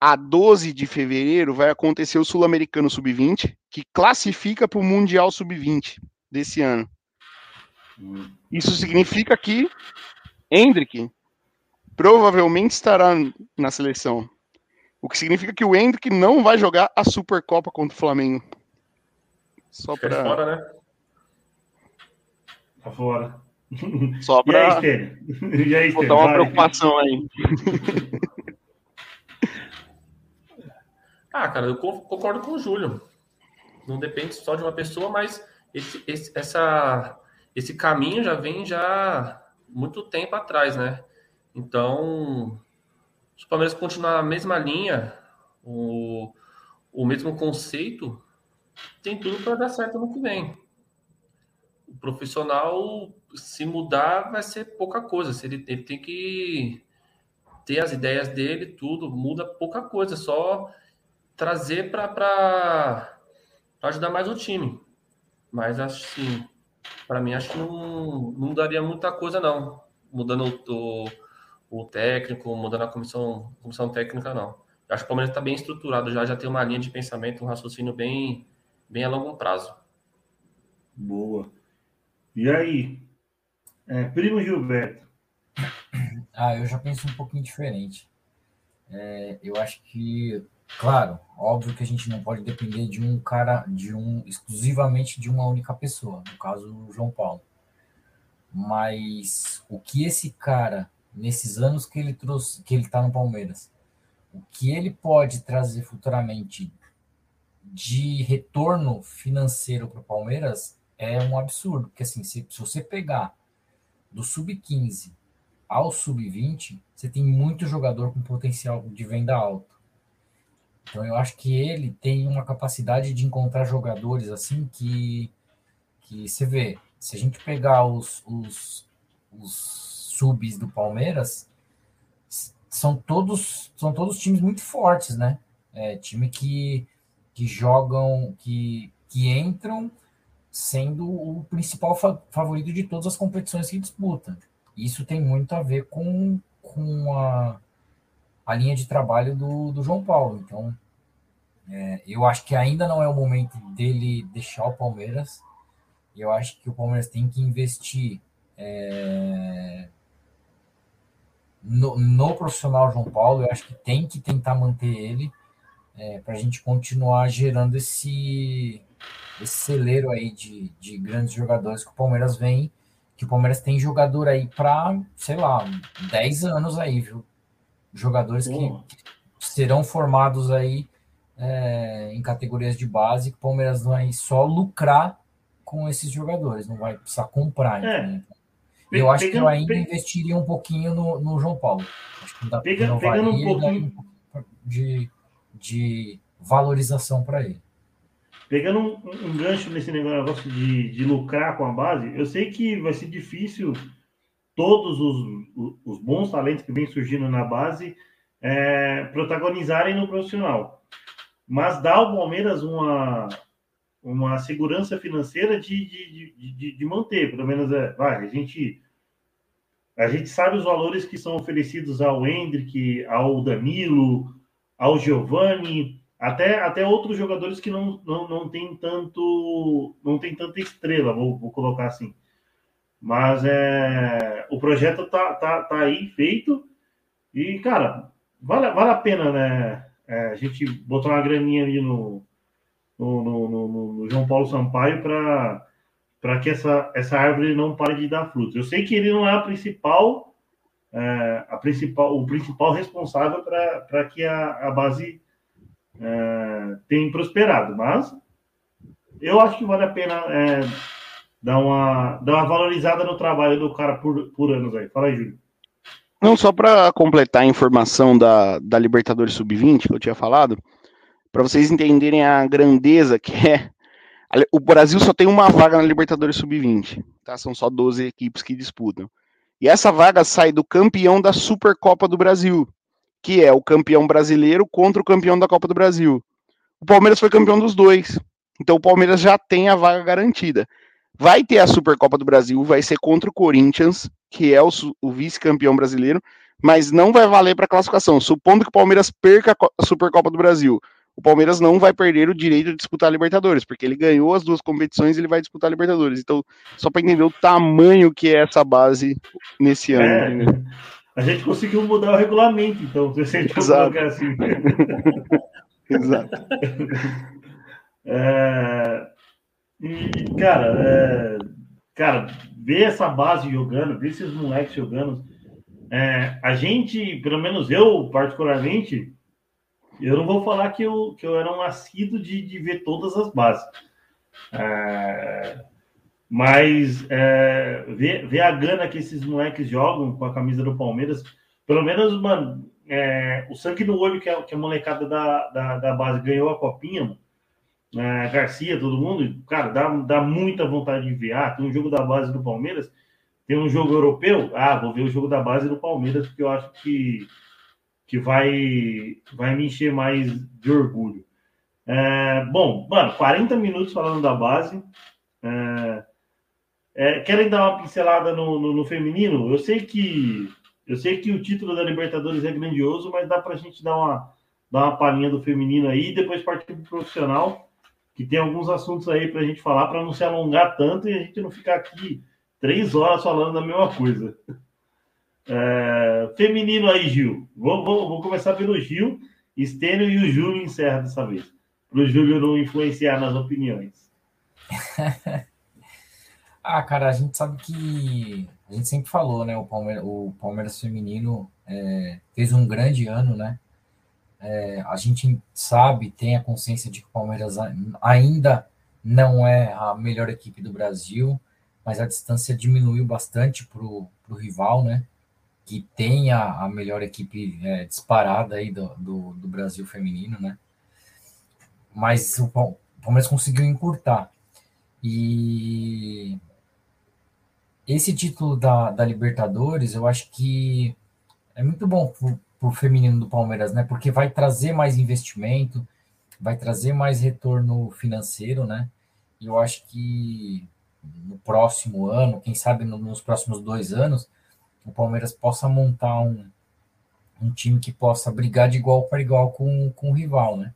a 12 de fevereiro vai acontecer o Sul-Americano Sub-20, que classifica para o Mundial Sub-20 desse ano. Isso significa que Hendrick provavelmente estará na seleção. O que significa que o Hendrick não vai jogar a Supercopa contra o Flamengo. Só para. fora, né? Tá fora. Só para. Botar uma preocupação aí. Ah, cara, eu concordo com o Júlio. Não depende só de uma pessoa, mas esse, esse, essa, esse caminho já vem já muito tempo atrás, né? Então, se o Palmeiras continuar a mesma linha, o, o mesmo conceito, tem tudo para dar certo no que vem. O profissional, se mudar, vai ser pouca coisa. Se ele, ele tem que ter as ideias dele, tudo, muda pouca coisa, só trazer para ajudar mais o time. Mas assim, para mim acho que não, não daria muita coisa não, mudando o, o, técnico, mudando a comissão, comissão técnica não. Acho que o Palmeiras está bem estruturado já, já tem uma linha de pensamento, um raciocínio bem, bem a longo prazo. Boa. E aí, é, primo Gilberto? Ah, eu já penso um pouquinho diferente. É, eu acho que, claro, óbvio que a gente não pode depender de um cara, de um exclusivamente de uma única pessoa, no caso o João Paulo. Mas o que esse cara, nesses anos que ele trouxe, que ele está no Palmeiras, o que ele pode trazer futuramente de retorno financeiro para o Palmeiras é um absurdo. Porque assim, se, se você pegar do sub-15 ao sub-20, você tem muito jogador com potencial de venda alto. Então eu acho que ele tem uma capacidade de encontrar jogadores assim que, que você vê. Se a gente pegar os, os, os subs do Palmeiras, são todos são todos times muito fortes, né? É, time que, que jogam, que, que entram sendo o principal fa favorito de todas as competições que disputa. Isso tem muito a ver com, com a, a linha de trabalho do, do João Paulo. Então, é, eu acho que ainda não é o momento dele deixar o Palmeiras. Eu acho que o Palmeiras tem que investir é, no, no, profissional João Paulo. Eu acho que tem que tentar manter ele é, para a gente continuar gerando esse esse celeiro aí de, de grandes jogadores que o Palmeiras vem, que o Palmeiras tem jogador aí para, sei lá, 10 anos aí, viu? Jogadores que serão formados aí é, em categorias de base, que o Palmeiras vai só lucrar com esses jogadores, não vai precisar comprar. É. Eu acho que eu ainda investiria um pouquinho no, no João Paulo. Acho que dá Pega, pegando um pouquinho de, de valorização para ele. Pegando um, um, gancho nesse negócio de, de lucrar com a base, eu sei que vai ser difícil todos os, os bons talentos que vêm surgindo na base é, protagonizarem no profissional. Mas dá ao Palmeiras uma, uma segurança financeira de, de, de, de manter, pelo menos é, vai, a gente a gente sabe os valores que são oferecidos ao Hendrick, ao Danilo, ao Giovani, até, até outros jogadores que não, não, não tem tanto não tem tanta estrela, vou, vou colocar assim. Mas é, o projeto tá, tá, tá aí feito e, cara, vale, vale a pena, né? É, a gente botar uma graninha ali no, no, no, no, no João Paulo Sampaio para que essa, essa árvore não pare de dar frutos. Eu sei que ele não é a principal, é, a principal o principal responsável para que a, a base é, tem prosperado, mas eu acho que vale a pena é, dar, uma, dar uma valorizada no trabalho do cara por, por anos aí. Fala aí, Júlio. Não, só para completar a informação da, da Libertadores Sub-20 que eu tinha falado, para vocês entenderem a grandeza que é. O Brasil só tem uma vaga na Libertadores Sub-20, tá? São só 12 equipes que disputam. E essa vaga sai do campeão da Supercopa do Brasil, que é o campeão brasileiro contra o campeão da Copa do Brasil. O Palmeiras foi campeão dos dois. Então o Palmeiras já tem a vaga garantida. Vai ter a Supercopa do Brasil, vai ser contra o Corinthians, que é o, o vice-campeão brasileiro, mas não vai valer para classificação. Supondo que o Palmeiras perca a Supercopa do Brasil, o Palmeiras não vai perder o direito de disputar a Libertadores, porque ele ganhou as duas competições e ele vai disputar a Libertadores. Então, só para entender o tamanho que é essa base nesse ano. É. A gente conseguiu mudar o regulamento, então, se a gente colocar assim. Exato. É, e, cara, é, cara, ver essa base jogando, ver esses moleques jogando, é, a gente, pelo menos eu, particularmente, eu não vou falar que eu, que eu era um assíduo de, de ver todas as bases. É, mas é, ver, ver a gana que esses moleques jogam com a camisa do Palmeiras, pelo menos, mano, é, o sangue no olho que a, que a molecada da, da, da, base ganhou a copinha, é, Garcia, todo mundo, cara, dá, dá muita vontade de ver. Ah, tem um jogo da base do Palmeiras, tem um jogo europeu. Ah, vou ver o jogo da base do Palmeiras, porque eu acho que, que vai, vai me encher mais de orgulho. É, bom, mano, 40 minutos falando da base. É, é, querem dar uma pincelada no, no, no, feminino? Eu sei que eu sei que o título da Libertadores é grandioso, mas dá para a gente dar uma, dar uma palhinha do feminino aí e depois partir para o profissional, que tem alguns assuntos aí para a gente falar, para não se alongar tanto e a gente não ficar aqui três horas falando da mesma coisa. É, feminino aí, Gil. Vou, vou, vou começar pelo Gil, Estênio e o Júlio encerra dessa vez, para o Júlio não influenciar nas opiniões. ah, cara, a gente sabe que a gente sempre falou, né? O Palmeiras, o Palmeiras feminino é, fez um grande ano, né? É, a gente sabe, tem a consciência de que o Palmeiras ainda não é a melhor equipe do Brasil, mas a distância diminuiu bastante para o rival, né? Que tem a, a melhor equipe é, disparada aí do, do, do, Brasil feminino, né? Mas o Palmeiras conseguiu encurtar. E esse título da, da Libertadores, eu acho que é muito bom para o feminino do Palmeiras, né? Porque vai trazer mais investimento, vai trazer mais retorno financeiro, né? E eu acho que no próximo ano, quem sabe nos próximos dois anos, o Palmeiras possa montar um, um time que possa brigar de igual para igual com, com o rival, né?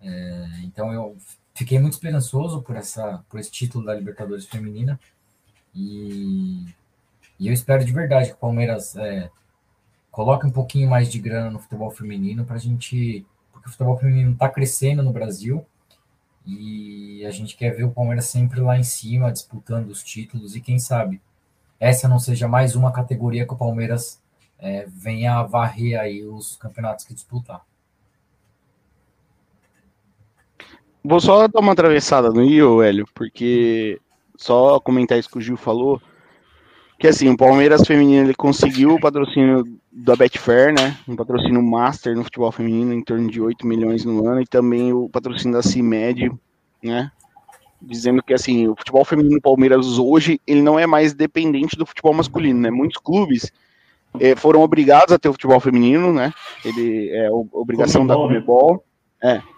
É, então eu fiquei muito esperançoso por essa por esse título da Libertadores feminina e, e eu espero de verdade que o Palmeiras é, coloque um pouquinho mais de grana no futebol feminino para a gente. Porque o futebol feminino está crescendo no Brasil e a gente quer ver o Palmeiras sempre lá em cima, disputando os títulos e quem sabe essa não seja mais uma categoria que o Palmeiras é, venha varrer aí os campeonatos que disputar. Vou só dar uma atravessada no Io, Hélio, porque só comentar isso que o Gil falou, que assim, o Palmeiras feminino ele conseguiu o patrocínio da Betfair, né? Um patrocínio master no futebol feminino, em torno de 8 milhões no ano, e também o patrocínio da CIMED, né? Dizendo que assim, o futebol feminino do Palmeiras hoje, ele não é mais dependente do futebol masculino, né? Muitos clubes eh, foram obrigados a ter o futebol feminino, né? Ele é obrigação Comebol, da Comebol. Né? É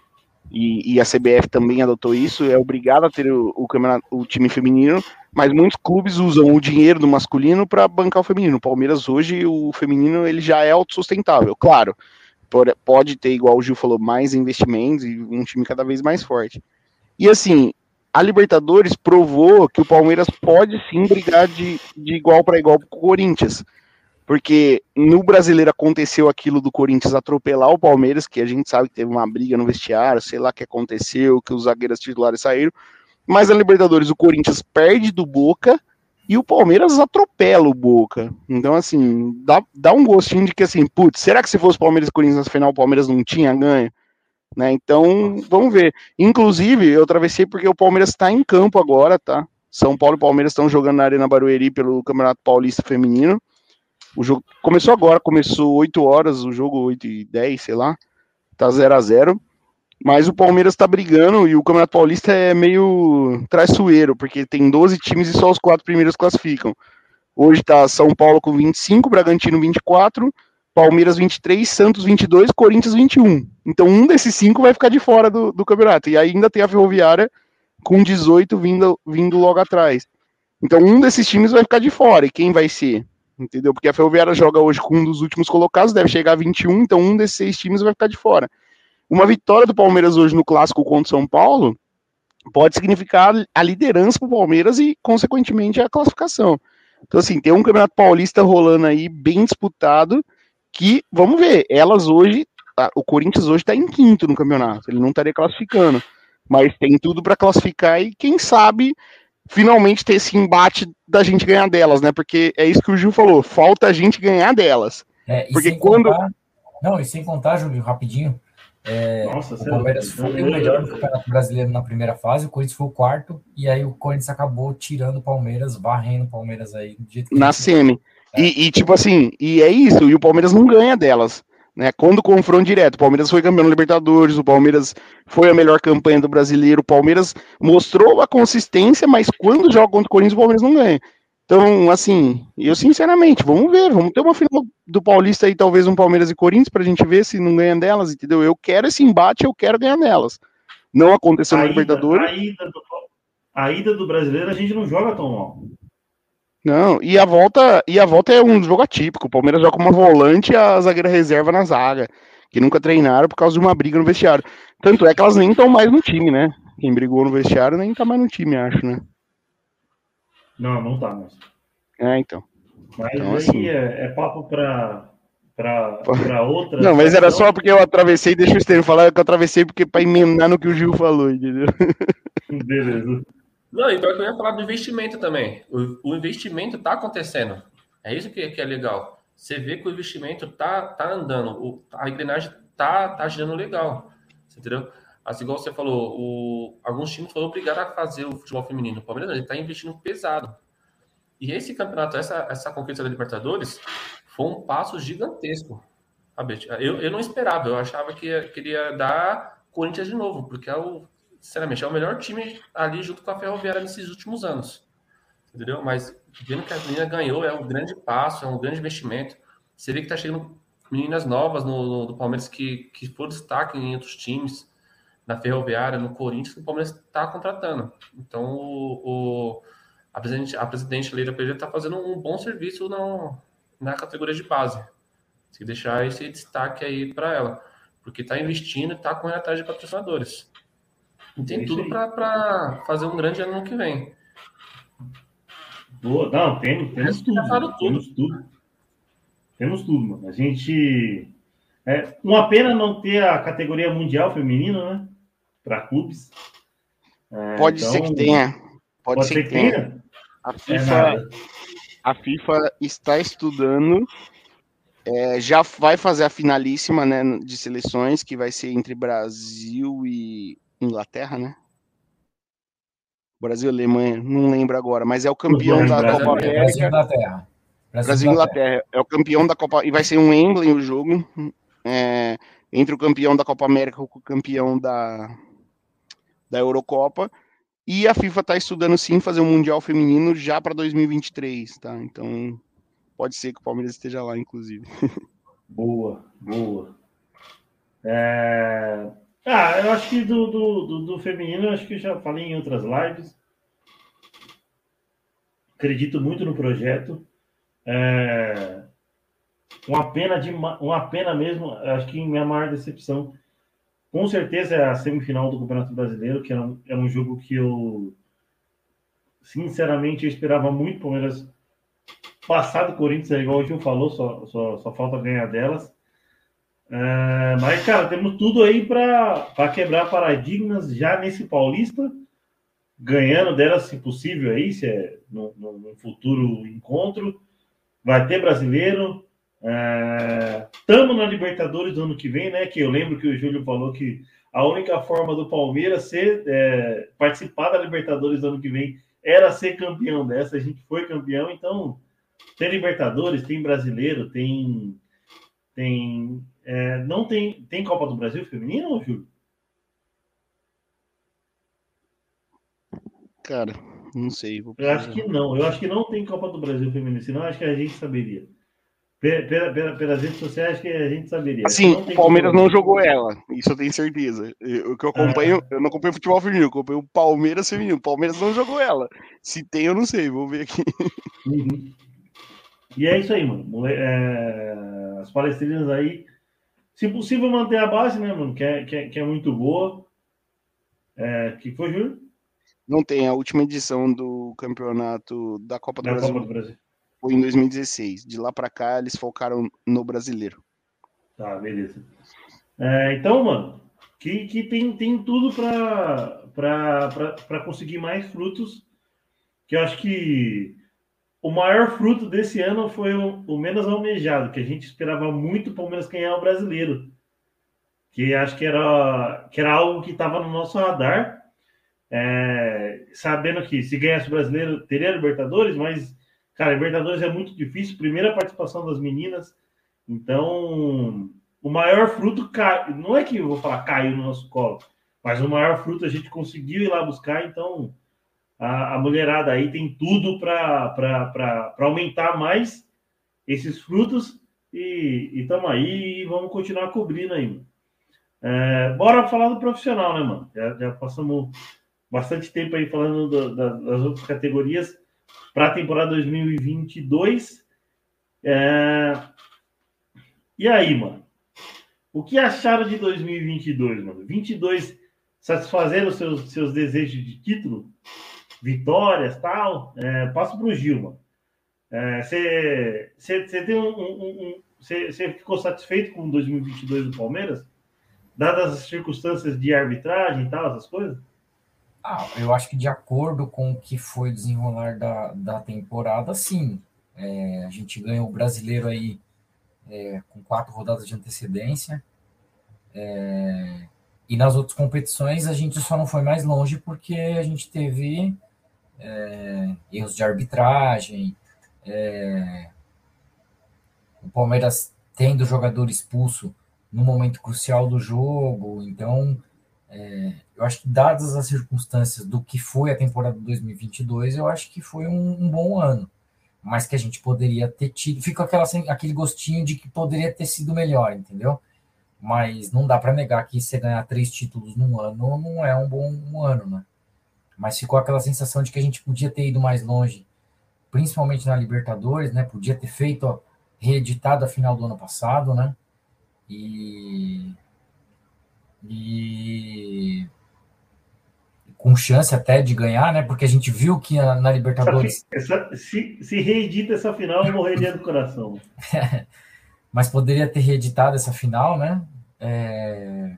e, e, a CBF também adotou isso, é obrigado a ter o, o, o time feminino, mas muitos clubes usam o dinheiro do masculino para bancar o feminino. O Palmeiras hoje, o feminino, ele já é autossustentável, claro. Pode ter, igual o Gil falou, mais investimentos e um time cada vez mais forte. E assim, a Libertadores provou que o Palmeiras pode sim brigar de, de igual para igual com o Corinthians porque no brasileiro aconteceu aquilo do Corinthians atropelar o Palmeiras, que a gente sabe que teve uma briga no vestiário, sei lá o que aconteceu, que os zagueiros titulares saíram. Mas na Libertadores o Corinthians perde do Boca e o Palmeiras atropela o Boca. Então, assim, dá, dá um gostinho de que, assim, putz, será que se fosse Palmeiras e Corinthians na final, o Palmeiras não tinha ganho? Né? Então, vamos ver. Inclusive, eu atravessei porque o Palmeiras está em campo agora, tá? São Paulo e Palmeiras estão jogando na Arena Barueri pelo Campeonato Paulista Feminino. O jogo começou agora, começou 8 horas, o jogo 8 e 10, sei lá. Tá 0 a 0 Mas o Palmeiras tá brigando e o Campeonato Paulista é meio traiçoeiro, porque tem 12 times e só os quatro primeiros classificam. Hoje tá São Paulo com 25, Bragantino 24, Palmeiras 23, Santos 22, Corinthians 21. Então um desses cinco vai ficar de fora do, do campeonato. E ainda tem a Ferroviária com 18 vindo, vindo logo atrás. Então um desses times vai ficar de fora. E quem vai ser? Entendeu? Porque a Ferroviária joga hoje com um dos últimos colocados, deve chegar a 21, então um desses seis times vai ficar de fora. Uma vitória do Palmeiras hoje no clássico contra o São Paulo pode significar a liderança para o Palmeiras e, consequentemente, a classificação. Então, assim, tem um Campeonato Paulista rolando aí, bem disputado, que, vamos ver, elas hoje, o Corinthians hoje está em quinto no campeonato, ele não estaria classificando, mas tem tudo para classificar e, quem sabe, finalmente ter esse embate da gente ganhar delas, né? Porque é isso que o Gil falou, falta a gente ganhar delas. É, Porque quando. Contar, não, e sem contar, Júlio, rapidinho. É, Nossa, o Palmeiras foi o melhor no Campeonato Brasileiro na primeira fase, o Corinthians foi o quarto, e aí o Corinthians acabou tirando o Palmeiras, varrendo o Palmeiras aí. na semi. É. E, e, tipo assim, e é isso, e o Palmeiras não ganha delas. Né? Quando confronto direto, o Palmeiras foi campeão da Libertadores, o Palmeiras foi a melhor campanha do brasileiro, o Palmeiras mostrou a consistência, mas quando joga contra o Corinthians, o Palmeiras não ganha. Então, assim, eu sinceramente, vamos ver, vamos ter uma final do Paulista aí, talvez um Palmeiras e Corinthians, pra gente ver se não ganha delas, entendeu? Eu quero esse embate, eu quero ganhar nelas. Não aconteceu A na ida, Libertadores. a, ida do, a ida do brasileiro a gente não joga tão mal. Não, e a volta, e a volta é um jogo atípico. O Palmeiras joga com uma volante e a zagueira reserva na zaga, que nunca treinaram por causa de uma briga no vestiário. Tanto é que elas nem estão mais no time, né? Quem brigou no vestiário nem tá mais no time, acho, né? Não, não tá mais. É, então. Mas Então, aí assim- é, é papo pra, pra, pra outra. Não, mas era só porque eu atravessei, deixa o Stênio falar que eu atravessei porque pra emendar no que o Gil falou, entendeu? Beleza. Não, e que eu ia falar do investimento também. O, o investimento tá acontecendo. É isso que, que é legal. Você vê que o investimento tá, tá andando. O, a engrenagem tá, tá girando legal. Entendeu? Assim, igual você falou, o, alguns times foram obrigados a fazer o futebol feminino. O Palmeiras não, ele tá investindo pesado. E esse campeonato, essa, essa conquista da Libertadores, foi um passo gigantesco. sabe? Eu, eu não esperava, eu achava que ia- queria dar Corinthians de novo, porque é o, sinceramente, é o melhor time ali junto com a Ferroviária nesses últimos anos. Entendeu? Mas vendo que a menina ganhou, é um grande passo, é um grande investimento. Você vê que tá chegando meninas novas no, no- do Palmeiras que, que foram destaque em outros times, na Ferroviária, no Corinthians, que o Palmeiras está contratando. Então, o, o- a, presidente, a presidente Leila Pereira está fazendo um bom serviço na, na categoria de base. Se deixar esse destaque aí para ela, porque está investindo e está correndo atrás de patrocinadores. E É tem isso tudo para fazer um grande ano que vem. Boa. Não, temos, temos Já tudo. falaram Temos tudo. Temos tudo, mano. A gente. É uma pena não ter a categoria mundial feminina, né? Para clubes. É, Pode então, ser que tenha. Pode, ser que tenha. tenha. A É FIFA, nada. a FIFA está estudando, é, já vai fazer a finalíssima né, de seleções, que vai ser entre Brasil e Inglaterra, né? Brasil e Alemanha, não lembro agora, mas é o campeão da Brasil- Copa América. Brasil e Inglaterra. Brasil e Inglaterra. É o campeão da Copa. E vai ser um Wembley o jogo. é, entre o campeão da Copa América com o campeão da, da Eurocopa. E a FIFA está estudando sim fazer um Mundial Feminino já para 2023, tá? Então pode ser que o Palmeiras esteja lá, inclusive. Boa, boa. É, Ah, eu acho que do, do, do, do feminino, eu acho que já falei em outras lives. Acredito muito no projeto. É... Uma pena de ma- uma pena mesmo, acho que minha maior decepção, com certeza é a semifinal do Campeonato Brasileiro, que era um, era um jogo que eu sinceramente eu esperava muito Palmeiras passar do Corinthians, é igual o Gil falou, só, só, só falta ganhar delas. É, mas, cara, temos tudo aí para quebrar paradigmas já nesse Paulista, ganhando delas, se possível, aí, se é no, no- futuro encontro. Vai ter brasileiro. Estamos na Libertadores do ano que vem, né? Que eu lembro que o Júlio falou que a única forma do Palmeiras ser é, participar da Libertadores do ano que vem era ser campeão dessa. A gente foi campeão, então tem Libertadores, tem brasileiro, tem. Tem é, não tem. Tem Copa do Brasil feminina, ou, Júlio? Cara, não sei. Eu acho que não. Eu acho que não tem Copa do Brasil feminina, senão acho que a gente saberia. Pe- Pela, pela, pelas redes sociais, acho que a gente saberia. Tem o Palmeiras não jogou ela, isso eu tenho certeza. Eu- O que eu acompanho, eu não acompanho futebol feminino, eu acompanho o Palmeiras feminino. O Palmeiras não jogou ela. Se tem, eu não sei, vou ver aqui. Uhum. E é isso aí, mano. É, As palestrinas aí, se possível, manter a base, né, mano? Que é, que é, que é muito boa. É, que foi, Júlio? Não tem, a última edição do campeonato da Copa do Da Brasil Copa do Brasil. foi em 2016. De lá pra cá, eles focaram no brasileiro. Tá, beleza. É, então, mano, que, que tem, tem tudo para conseguir mais frutos. Que eu acho que o maior fruto desse ano foi o, o menos almejado, que a gente esperava muito o Palmeiras ganhar o brasileiro. Que acho que era, que era algo que estava no nosso radar. É, sabendo que se ganhasse o brasileiro, teria Libertadores, mas, cara, Libertadores é muito difícil. Primeira participação das meninas. Então, o maior fruto cai. Não é que eu vou falar caiu no nosso colo, mas o maior fruto a gente conseguiu ir lá buscar, então a, a mulherada aí tem tudo para aumentar mais esses frutos e estamos aí e vamos continuar cobrindo aí. É, bora falar do profissional, né, mano? Já, já passamos bastante tempo aí falando do, da, das outras categorias para a temporada 2022. É... E aí, mano? O que acharam de 2022, mano? 22 satisfazendo seus, seus desejos de título, vitórias, tal? É, passo para o Gil, mano. Você é, tem um, um, um ficou satisfeito com 2022 do Palmeiras? Dadas as circunstâncias de arbitragem e tal, essas coisas? Ah, eu acho que de acordo com o que foi desenrolar da, da temporada, sim. É, a gente ganhou o brasileiro aí é, com quatro rodadas de antecedência. É, e nas outras competições a gente só não foi mais longe porque a gente teve é, erros de arbitragem, é, o Palmeiras tendo jogador expulso no momento crucial do jogo. Então, é, eu acho que, dadas as circunstâncias do que foi a temporada de 2022, eu acho que foi um, um bom ano. Mas que a gente poderia ter tido. Fica aquela, aquele gostinho de que poderia ter sido melhor, entendeu? Mas não dá para negar que você ganhar três títulos num ano não é um bom um ano, né? Mas ficou aquela sensação de que a gente podia ter ido mais longe, principalmente na Libertadores, né? Podia ter feito, ó, reeditado a final do ano passado, né? E e com chance até de ganhar, né? Porque a gente viu que na Libertadores. Essa, se, se reedita essa final, eu morreria do coração. Mas poderia ter reeditado essa final, né? É...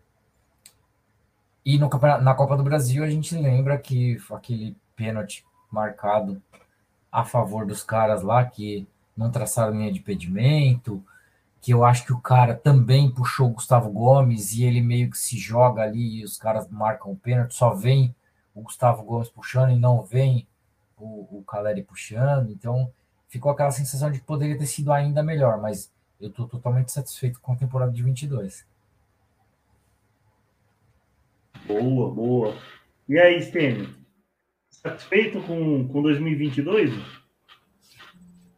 E no, na Copa do Brasil a gente lembra que aquele pênalti marcado a favor dos caras lá que não traçaram linha de impedimento, que eu acho que o cara também puxou o Gustavo Gomes e ele meio que se joga ali e os caras marcam o pênalti, só vem o Gustavo Gomes puxando e não vem o, o Caleri puxando, então ficou aquela sensação de que poderia ter sido ainda melhor, mas eu estou totalmente satisfeito com a temporada de 22. Boa, boa. E aí, Stênio? Satisfeito com, com 2022?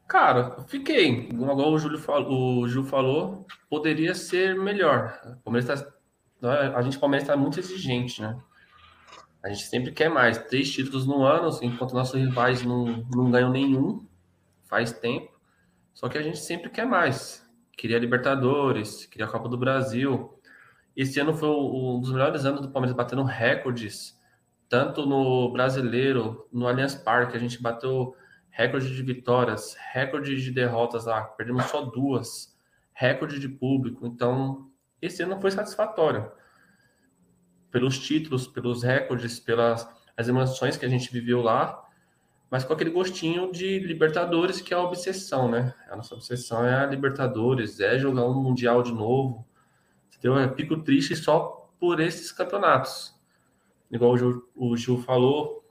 Cara, fiquei. Igual o Júlio falou, o Gil falou, poderia ser melhor. Tá, a gente Palmeiras está muito exigente, né? A gente sempre quer mais. Três títulos no ano, enquanto nossos rivais não, não ganham nenhum, faz tempo. Só que a gente sempre quer mais. Queria Libertadores, queria a Copa do Brasil. Esse ano foi um dos melhores anos do Palmeiras, batendo recordes, tanto no Brasileiro, no Allianz Parque. A gente bateu recorde de vitórias, recorde de derrotas lá, perdemos só duas, recorde de público. Então, esse ano foi satisfatório. Pelos títulos, pelos recordes, pelas as emoções que a gente viveu lá, mas com aquele gostinho de Libertadores, que é a obsessão, né? A nossa obsessão é a Libertadores, é jogar um Mundial de novo. Entendeu? É pico triste só por esses campeonatos. Igual o Gil, o Gil falou,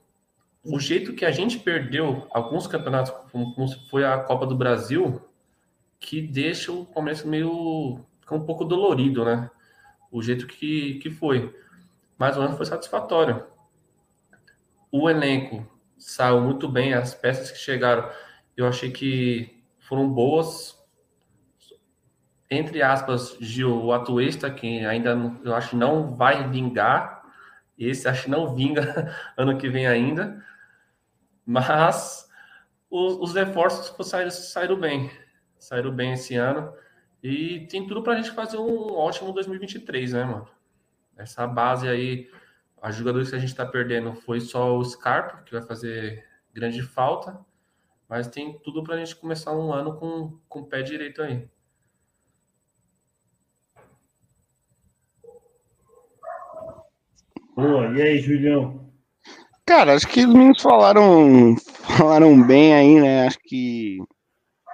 o jeito que a gente perdeu alguns campeonatos, como, como foi a Copa do Brasil, que deixa o começo meio um pouco dolorido, né? O jeito que, que foi. Mas o ano foi satisfatório. O elenco saiu muito bem, as peças que chegaram, eu achei que foram boas. Entre aspas, Gil, o Atuesta, que ainda eu acho não vai vingar. Esse acho que não vinga ano que vem ainda. Mas os, os reforços saíram, saíram bem. Saíram bem esse ano. E tem tudo para a gente fazer um ótimo 2023, né, mano? Essa base aí, as jogadores que a gente está perdendo foi só o Scarpa, que vai fazer grande falta. Mas tem tudo para a gente começar um ano com, com o pé direito aí. Boa, e aí, Julião? Cara, acho que os meninos falaram, falaram bem aí, né? Acho que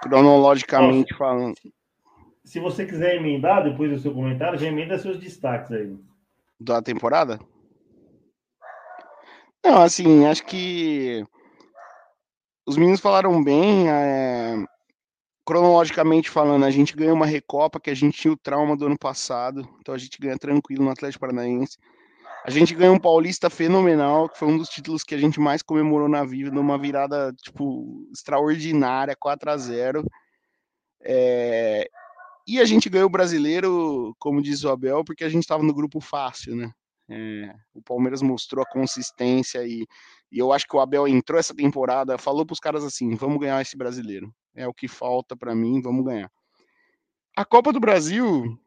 cronologicamente falando. Se você quiser emendar depois do seu comentário, já emenda seus destaques aí. Da temporada? Não, assim, acho que os meninos falaram bem. É... cronologicamente falando, a gente ganha uma Recopa que a gente tinha o trauma do ano passado, então a gente ganha tranquilo no Atlético Paranaense. A gente ganha um Paulista fenomenal, que foi um dos títulos que a gente mais comemorou na vida, numa virada, tipo, extraordinária, 4 a 0 é... E a gente ganhou o brasileiro, como diz o Abel, porque a gente estava no grupo fácil, né? É... O Palmeiras mostrou a consistência e... e eu acho que o Abel entrou essa temporada, falou para os caras assim: vamos ganhar esse brasileiro. É o que falta para mim, vamos ganhar. A Copa do Brasil,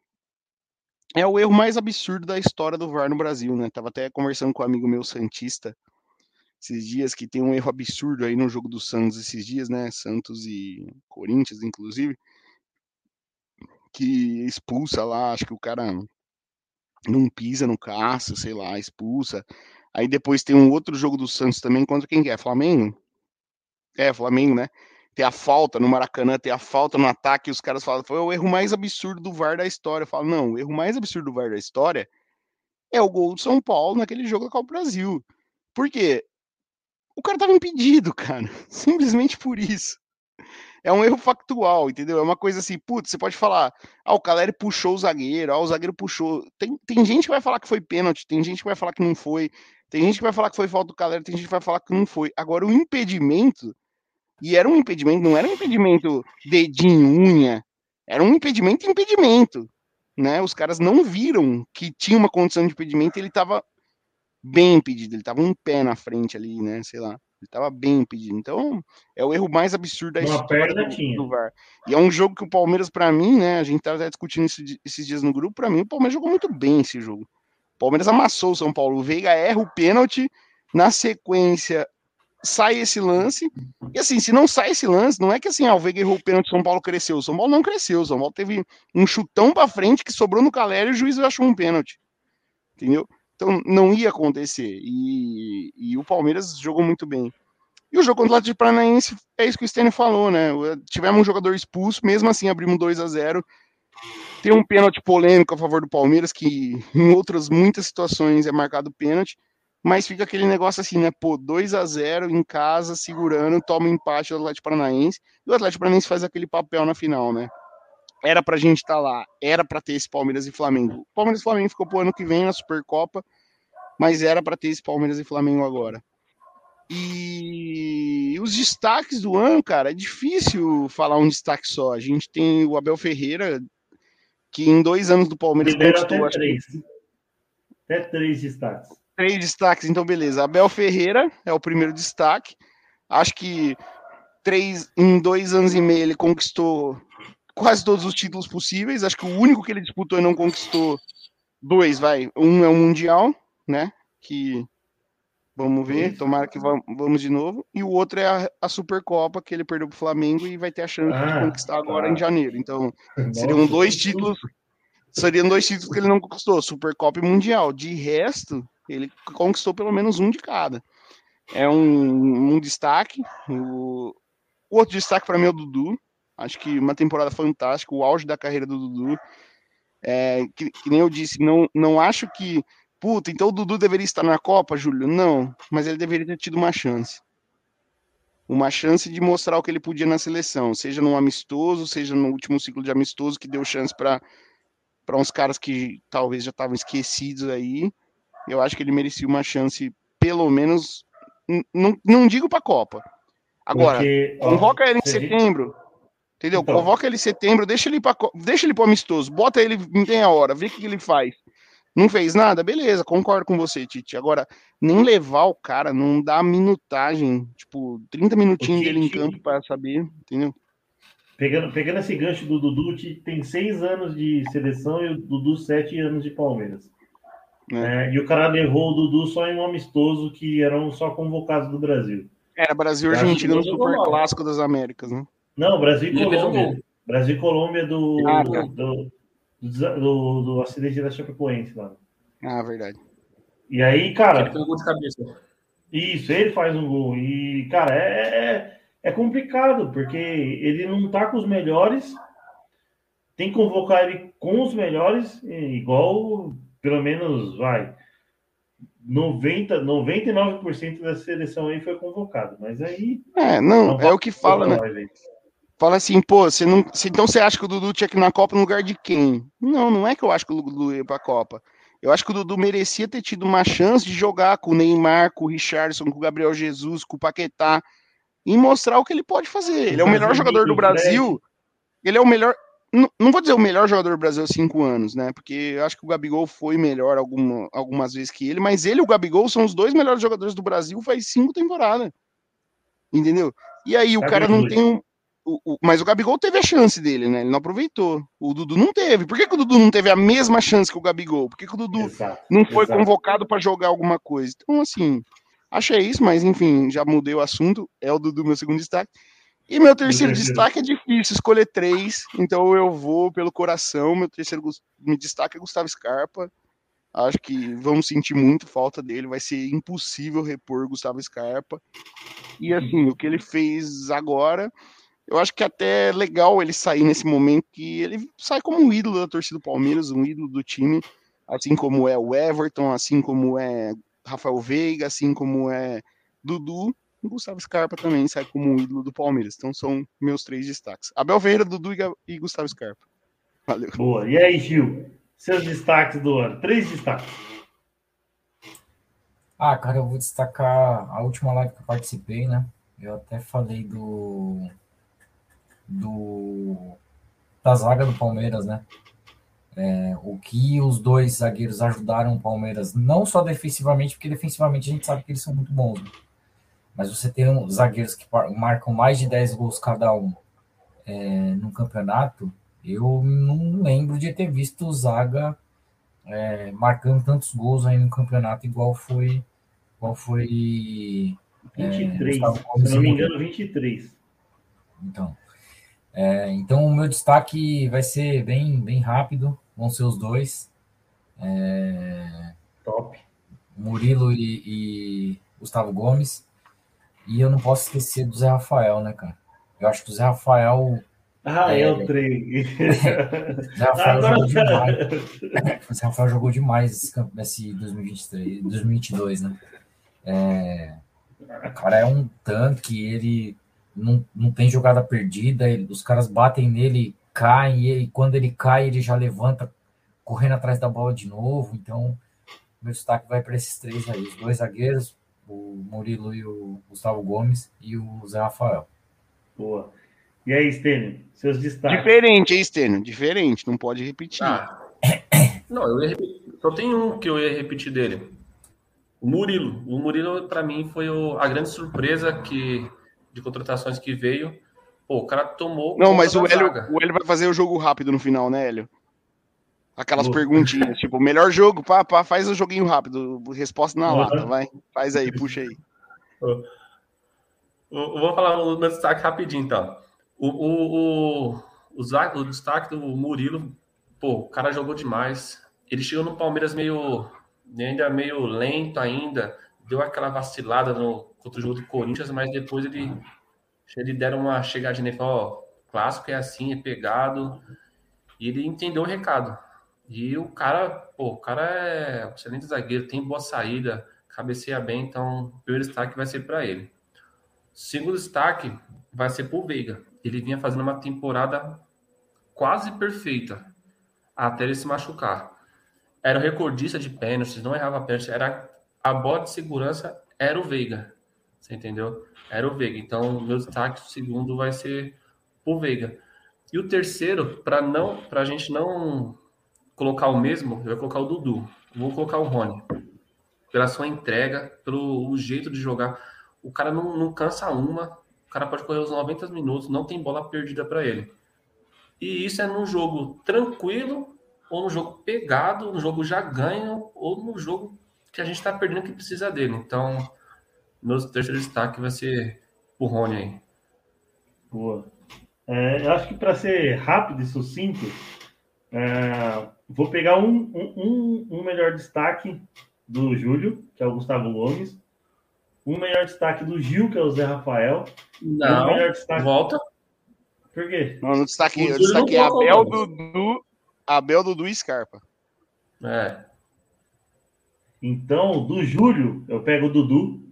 é o erro mais absurdo da história do VAR no Brasil, né? Tava até conversando com um amigo meu Santista esses dias que tem um erro absurdo aí no jogo do Santos esses dias, né? Santos e Corinthians, inclusive, que expulsa lá, acho que o cara não pisa no caça, sei lá, expulsa. Aí depois tem um outro jogo do Santos também contra quem que é? Flamengo? É, Flamengo, né? Ter a falta no Maracanã, ter a falta no ataque, os caras falam, foi o erro mais absurdo do VAR da história. Eu falo, não, o erro mais absurdo do VAR da história é o gol do São Paulo naquele jogo da Copa Brasil. Por quê? O cara tava impedido, cara. Simplesmente por isso. É um erro factual, entendeu? É uma coisa assim, putz, você pode falar, ah, o Caleri puxou o zagueiro, ah, o zagueiro puxou. Tem, tem gente que vai falar que foi pênalti, tem gente que vai falar que não foi, tem gente que vai falar que foi falta do Caleri, tem gente que vai falar que não foi. Agora, o impedimento e era um impedimento, não era um impedimento dedinho, unha, era um impedimento impedimento. Né? Os caras não viram que tinha uma condição de impedimento e ele estava bem impedido, ele estava um pé na frente ali, né? Sei lá. Ele estava bem impedido. Então, é o erro mais absurdo da Uma história do, tinha. do VAR. E é um jogo que o Palmeiras, para mim, né? A gente estava até discutindo isso esses dias no grupo. Para mim, o Palmeiras jogou muito bem esse jogo. O Palmeiras amassou o São Paulo. O Veiga erra o pênalti. Na sequência, sai esse lance. E assim, se não sai esse lance, não é que assim, ah, o Veiga errou o pênalti, o São Paulo cresceu. O São Paulo não cresceu. O São Paulo teve um chutão para frente que sobrou no Calério e o juiz achou um pênalti. Entendeu? Então não ia acontecer. E, e o Palmeiras jogou muito bem. E o jogo contra o Atlético Paranaense é isso que o Stênio falou, né? Tivemos um jogador expulso, mesmo assim abrimos 2 a 0 Tem um pênalti polêmico a favor do Palmeiras, que em outras muitas situações é marcado pênalti, mas fica aquele negócio assim, né? Pô, 2 a 0 em casa, segurando, toma um empate do Atlético Paranaense, e o Atlético Paranaense faz aquele papel na final, né? Era pra gente estar lá, era pra ter esse Palmeiras e Flamengo. O Palmeiras e Flamengo ficou pro ano que vem na Supercopa, mas era pra ter esse Palmeiras e Flamengo agora. E os destaques do ano, cara, é difícil falar um destaque só. A gente tem o Abel Ferreira, que em dois anos do Palmeiras conquistou, até três. Até três destaques. Três destaques, então beleza. Abel Ferreira é o primeiro destaque. Acho que três, em dois anos e meio ele conquistou quase todos os títulos possíveis. Acho que o único que ele disputou e não conquistou dois, vai. Um é o Mundial, né? Que vamos ver, tomara que vam- vamos de novo. E o outro é a, a Supercopa, que ele perdeu pro Flamengo e vai ter a chance de Ah, conquistar agora tá. em janeiro. Então, seriam dois títulos. Seriam dois títulos que ele não conquistou, Supercopa e Mundial. De resto, ele conquistou pelo menos um de cada. É um, um destaque. O, o outro destaque para mim é o Dudu. Acho que uma temporada fantástica, o auge da carreira do Dudu. É, que, que nem eu disse, não, não acho que. Puta, então o Dudu deveria estar na Copa, Júlio? Não, mas ele deveria ter tido uma chance. Uma chance de mostrar o que ele podia na seleção, seja no amistoso, seja no último ciclo de amistoso, que deu chance para para uns caras que talvez já estavam esquecidos aí. Eu acho que ele merecia uma chance, pelo menos. Não, não digo para a Copa. Agora, Porque, ó, convoca ele em setembro. Entendeu? Então. Convoca ele em setembro, deixa ele para deixa ele pro amistoso, bota ele em meia hora, vê o que ele faz. Não fez nada? Beleza, concordo com você, Tite. Agora, nem levar o cara, não dá minutagem, tipo, 30 minutinhos dele em campo para saber, entendeu? Pegando, pegando esse gancho do Dudu, tem seis anos de seleção e o Dudu sete anos de Palmeiras. É. É, e o cara levou o Dudu só em um amistoso que eram só convocados do Brasil. Era Brasil e Argentina no ele Super. Clássico das Américas, né? Não, Brasil e ele Colômbia. gol. Brasil e Colômbia do, Ah, tá. do, do, do, do acidente da Chapecoense lá. Ah, verdade. E aí, Ele cara, fez um gol de cabeça. Isso, ele faz um gol. E, cara, é, é, complicado, porque ele não tá com os melhores. Tem que convocar ele com os melhores, igual, pelo menos, vai. 90, 99% da seleção aí foi convocado. Mas aí. É, não, não é o que fala, né? Fala assim, pô, você não, então você acha que o Dudu tinha que ir na Copa no lugar de quem? Não, não é que eu acho que o Dudu ia pra Copa. Eu acho que o Dudu merecia ter tido uma chance de jogar com o Neymar, com o Richardson, com o Gabriel Jesus, com o Paquetá e mostrar o que ele pode fazer. Ele é o melhor jogador do Brasil. Ele é o melhor. Não, não vou dizer o melhor jogador do Brasil há cinco anos, né? Porque acho que o Gabigol foi melhor alguma, algumas vezes que ele, mas ele e o Gabigol são os dois melhores jogadores do Brasil faz cinco temporadas. Entendeu? E aí o cara não tem um. O, o, mas o Gabigol teve a chance dele, né? Ele não aproveitou. O Dudu não teve. Por que, que o Dudu não teve a mesma chance que o Gabigol? Por que, que o Dudu exato, não foi exato. convocado para jogar alguma coisa? Então, assim, achei isso, mas enfim, já mudei o assunto. É o Dudu, meu segundo destaque. E meu terceiro destaque é difícil escolher três, então eu vou pelo coração. Meu terceiro me destaque é Gustavo Scarpa. Acho que vamos sentir muito falta dele. Vai ser impossível repor Gustavo Scarpa. E assim, o que ele fez agora eu acho que até é legal ele sair nesse momento que ele sai como um ídolo da torcida do Palmeiras, um ídolo do time, assim como é o Everton, assim como é Rafael Veiga, assim como é Dudu, e Gustavo Scarpa também sai como um ídolo do Palmeiras. Então são meus três destaques. Abel Ferreira, Dudu e Gustavo Scarpa. Valeu. Boa. E aí, Gil? Seus destaques do ano. Três destaques. Ah, cara, eu vou destacar a última live que eu participei, né? Eu até falei do do da zaga do Palmeiras, né? É, o que os dois zagueiros ajudaram o Palmeiras, não só defensivamente, porque defensivamente a gente sabe que eles são muito bons, né? mas você tem um, zagueiros que marcam mais de 10 gols cada um é, no campeonato, eu não lembro de ter visto o Zaga é, marcando tantos gols aí no campeonato igual foi igual foi 23, é, se não me engano 23 então é, então, o meu destaque vai ser bem, bem rápido, vão ser os dois. É, Top. Murilo e, e, Gustavo Gomes. E eu não posso esquecer do Zé Rafael, né, cara? Eu acho que o Zé Rafael. Ah, é, eu trei. Zé Rafael Agora... jogou demais. o Zé Rafael jogou demais esse, esse 2023, 2022, né? É, o cara é um tanque, ele não, não tem jogada perdida, ele, os caras batem nele, caem, e ele, quando ele cai, ele já levanta correndo atrás da bola de novo. Então, meu destaque vai para esses três aí: os dois zagueiros, o Murilo e o Gustavo Gomes, e o Zé Rafael. Boa. E aí, Stênio, seus destaques? Diferente, hein, Stênio? Diferente, não pode repetir. Ah. Não, eu ia repetir. Só tem um que eu ia repetir dele. O Murilo. O Murilo, para mim, foi o, a grande surpresa que de contratações que veio, pô, o cara tomou. Não, mas o Hélio, o Hélio vai fazer o jogo rápido no final, né, Hélio? Aquelas perguntinhas, tipo, melhor jogo, pá, pá, faz o joguinho rápido. Resposta na uhum. lata, vai. Faz aí, puxa aí. Vou falar o meu destaque rapidinho, então. O, o, o, o, o destaque do Murilo, pô, o cara jogou demais. Ele chegou no Palmeiras meio, ainda meio lento ainda, deu aquela vacilada no, contra o jogo do Corinthians, mas depois ele, ele deram uma chegadinha e falou, ó, clássico é assim, é pegado, e ele entendeu o recado. E o cara, pô, o cara é excelente zagueiro, tem boa saída, cabeceia bem, então o primeiro destaque vai ser para ele. O segundo destaque vai ser pro Veiga. Ele vinha fazendo uma temporada quase perfeita até ele se machucar. Era o recordista de pênaltis, não errava pênalti, era a bola de segurança era o Veiga. Você entendeu? Era o Veiga. Então, meu destaque segundo vai ser o Veiga. E o terceiro, para não, para a gente não colocar o mesmo, eu vou colocar o Dudu. Vou colocar o Rony. Pela sua entrega, pelo jeito de jogar. O cara não, não cansa uma. O cara pode correr os 90 minutos, não tem bola perdida para ele. E isso é num jogo tranquilo, ou no jogo pegado, no jogo já ganho, ou no jogo que a gente está perdendo que precisa dele. Então, meu terceiro destaque vai ser o Rony aí. Boa. É, eu acho que para ser rápido e sucinto, é, vou pegar um, um, um, melhor destaque do Júlio, que é o Gustavo Gomes, um melhor destaque do Gil, que é o Zé Rafael. Não, um destaque... volta. Por quê? Não, no destaque, o destaque é Abel, Dudu, Abel, Dudu e Scarpa. É. Então, do Júlio, eu pego o Dudu,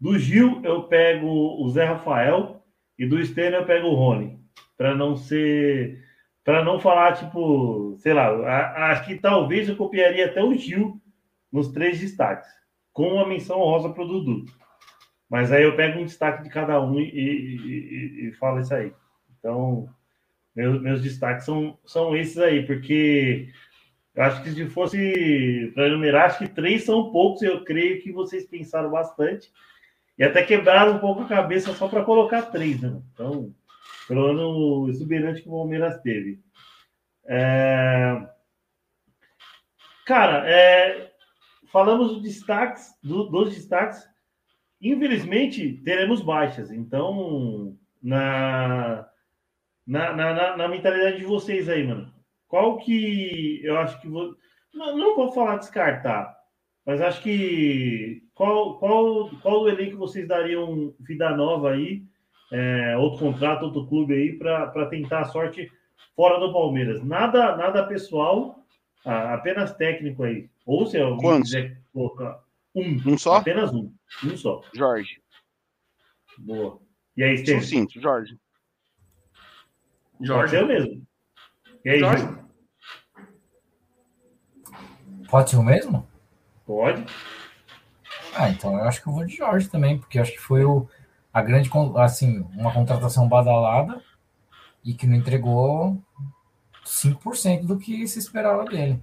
do Gil, eu pego o Zé Rafael. E do Stênio eu pego o Rony. Para não ser. Para não falar, tipo, sei lá, acho que talvez eu copiaria até o Gil nos três destaques, com uma menção rosa para o Dudu. Mas aí eu pego um destaque de cada um e, e, e, e falo isso aí. Então, meus, meus destaques são, são esses aí, porque eu acho que se fosse para enumerar, acho que três são poucos, eu creio que vocês pensaram bastante. E até quebraram um pouco a cabeça só para colocar três, né? Então, pelo ano exuberante que o Palmeiras teve. É... Cara, é... falamos dos destaques, do, dos destaques. Infelizmente, teremos baixas. Então, na, na, na, na, mentalidade de vocês aí, mano, qual que eu acho que vou. Não, não vou falar descartar, mas acho que qual, qual, qual o elenco vocês dariam vida nova aí, é, outro contrato, outro clube aí, para tentar a sorte fora do Palmeiras? Nada, nada pessoal, apenas técnico aí. Ou se alguém Quantos? quiser colocar um, Um só? apenas um, um só. Jorge. Boa. E aí, Estevam? Sucinto, Jorge. Jorge. eu mesmo. E aí, Jorge. Gil? Pode ser o mesmo? Pode. Ah, então eu acho que eu vou de Jorge também, porque acho que foi o, a grande, assim, uma contratação badalada e que não entregou 5% do que se esperava dele.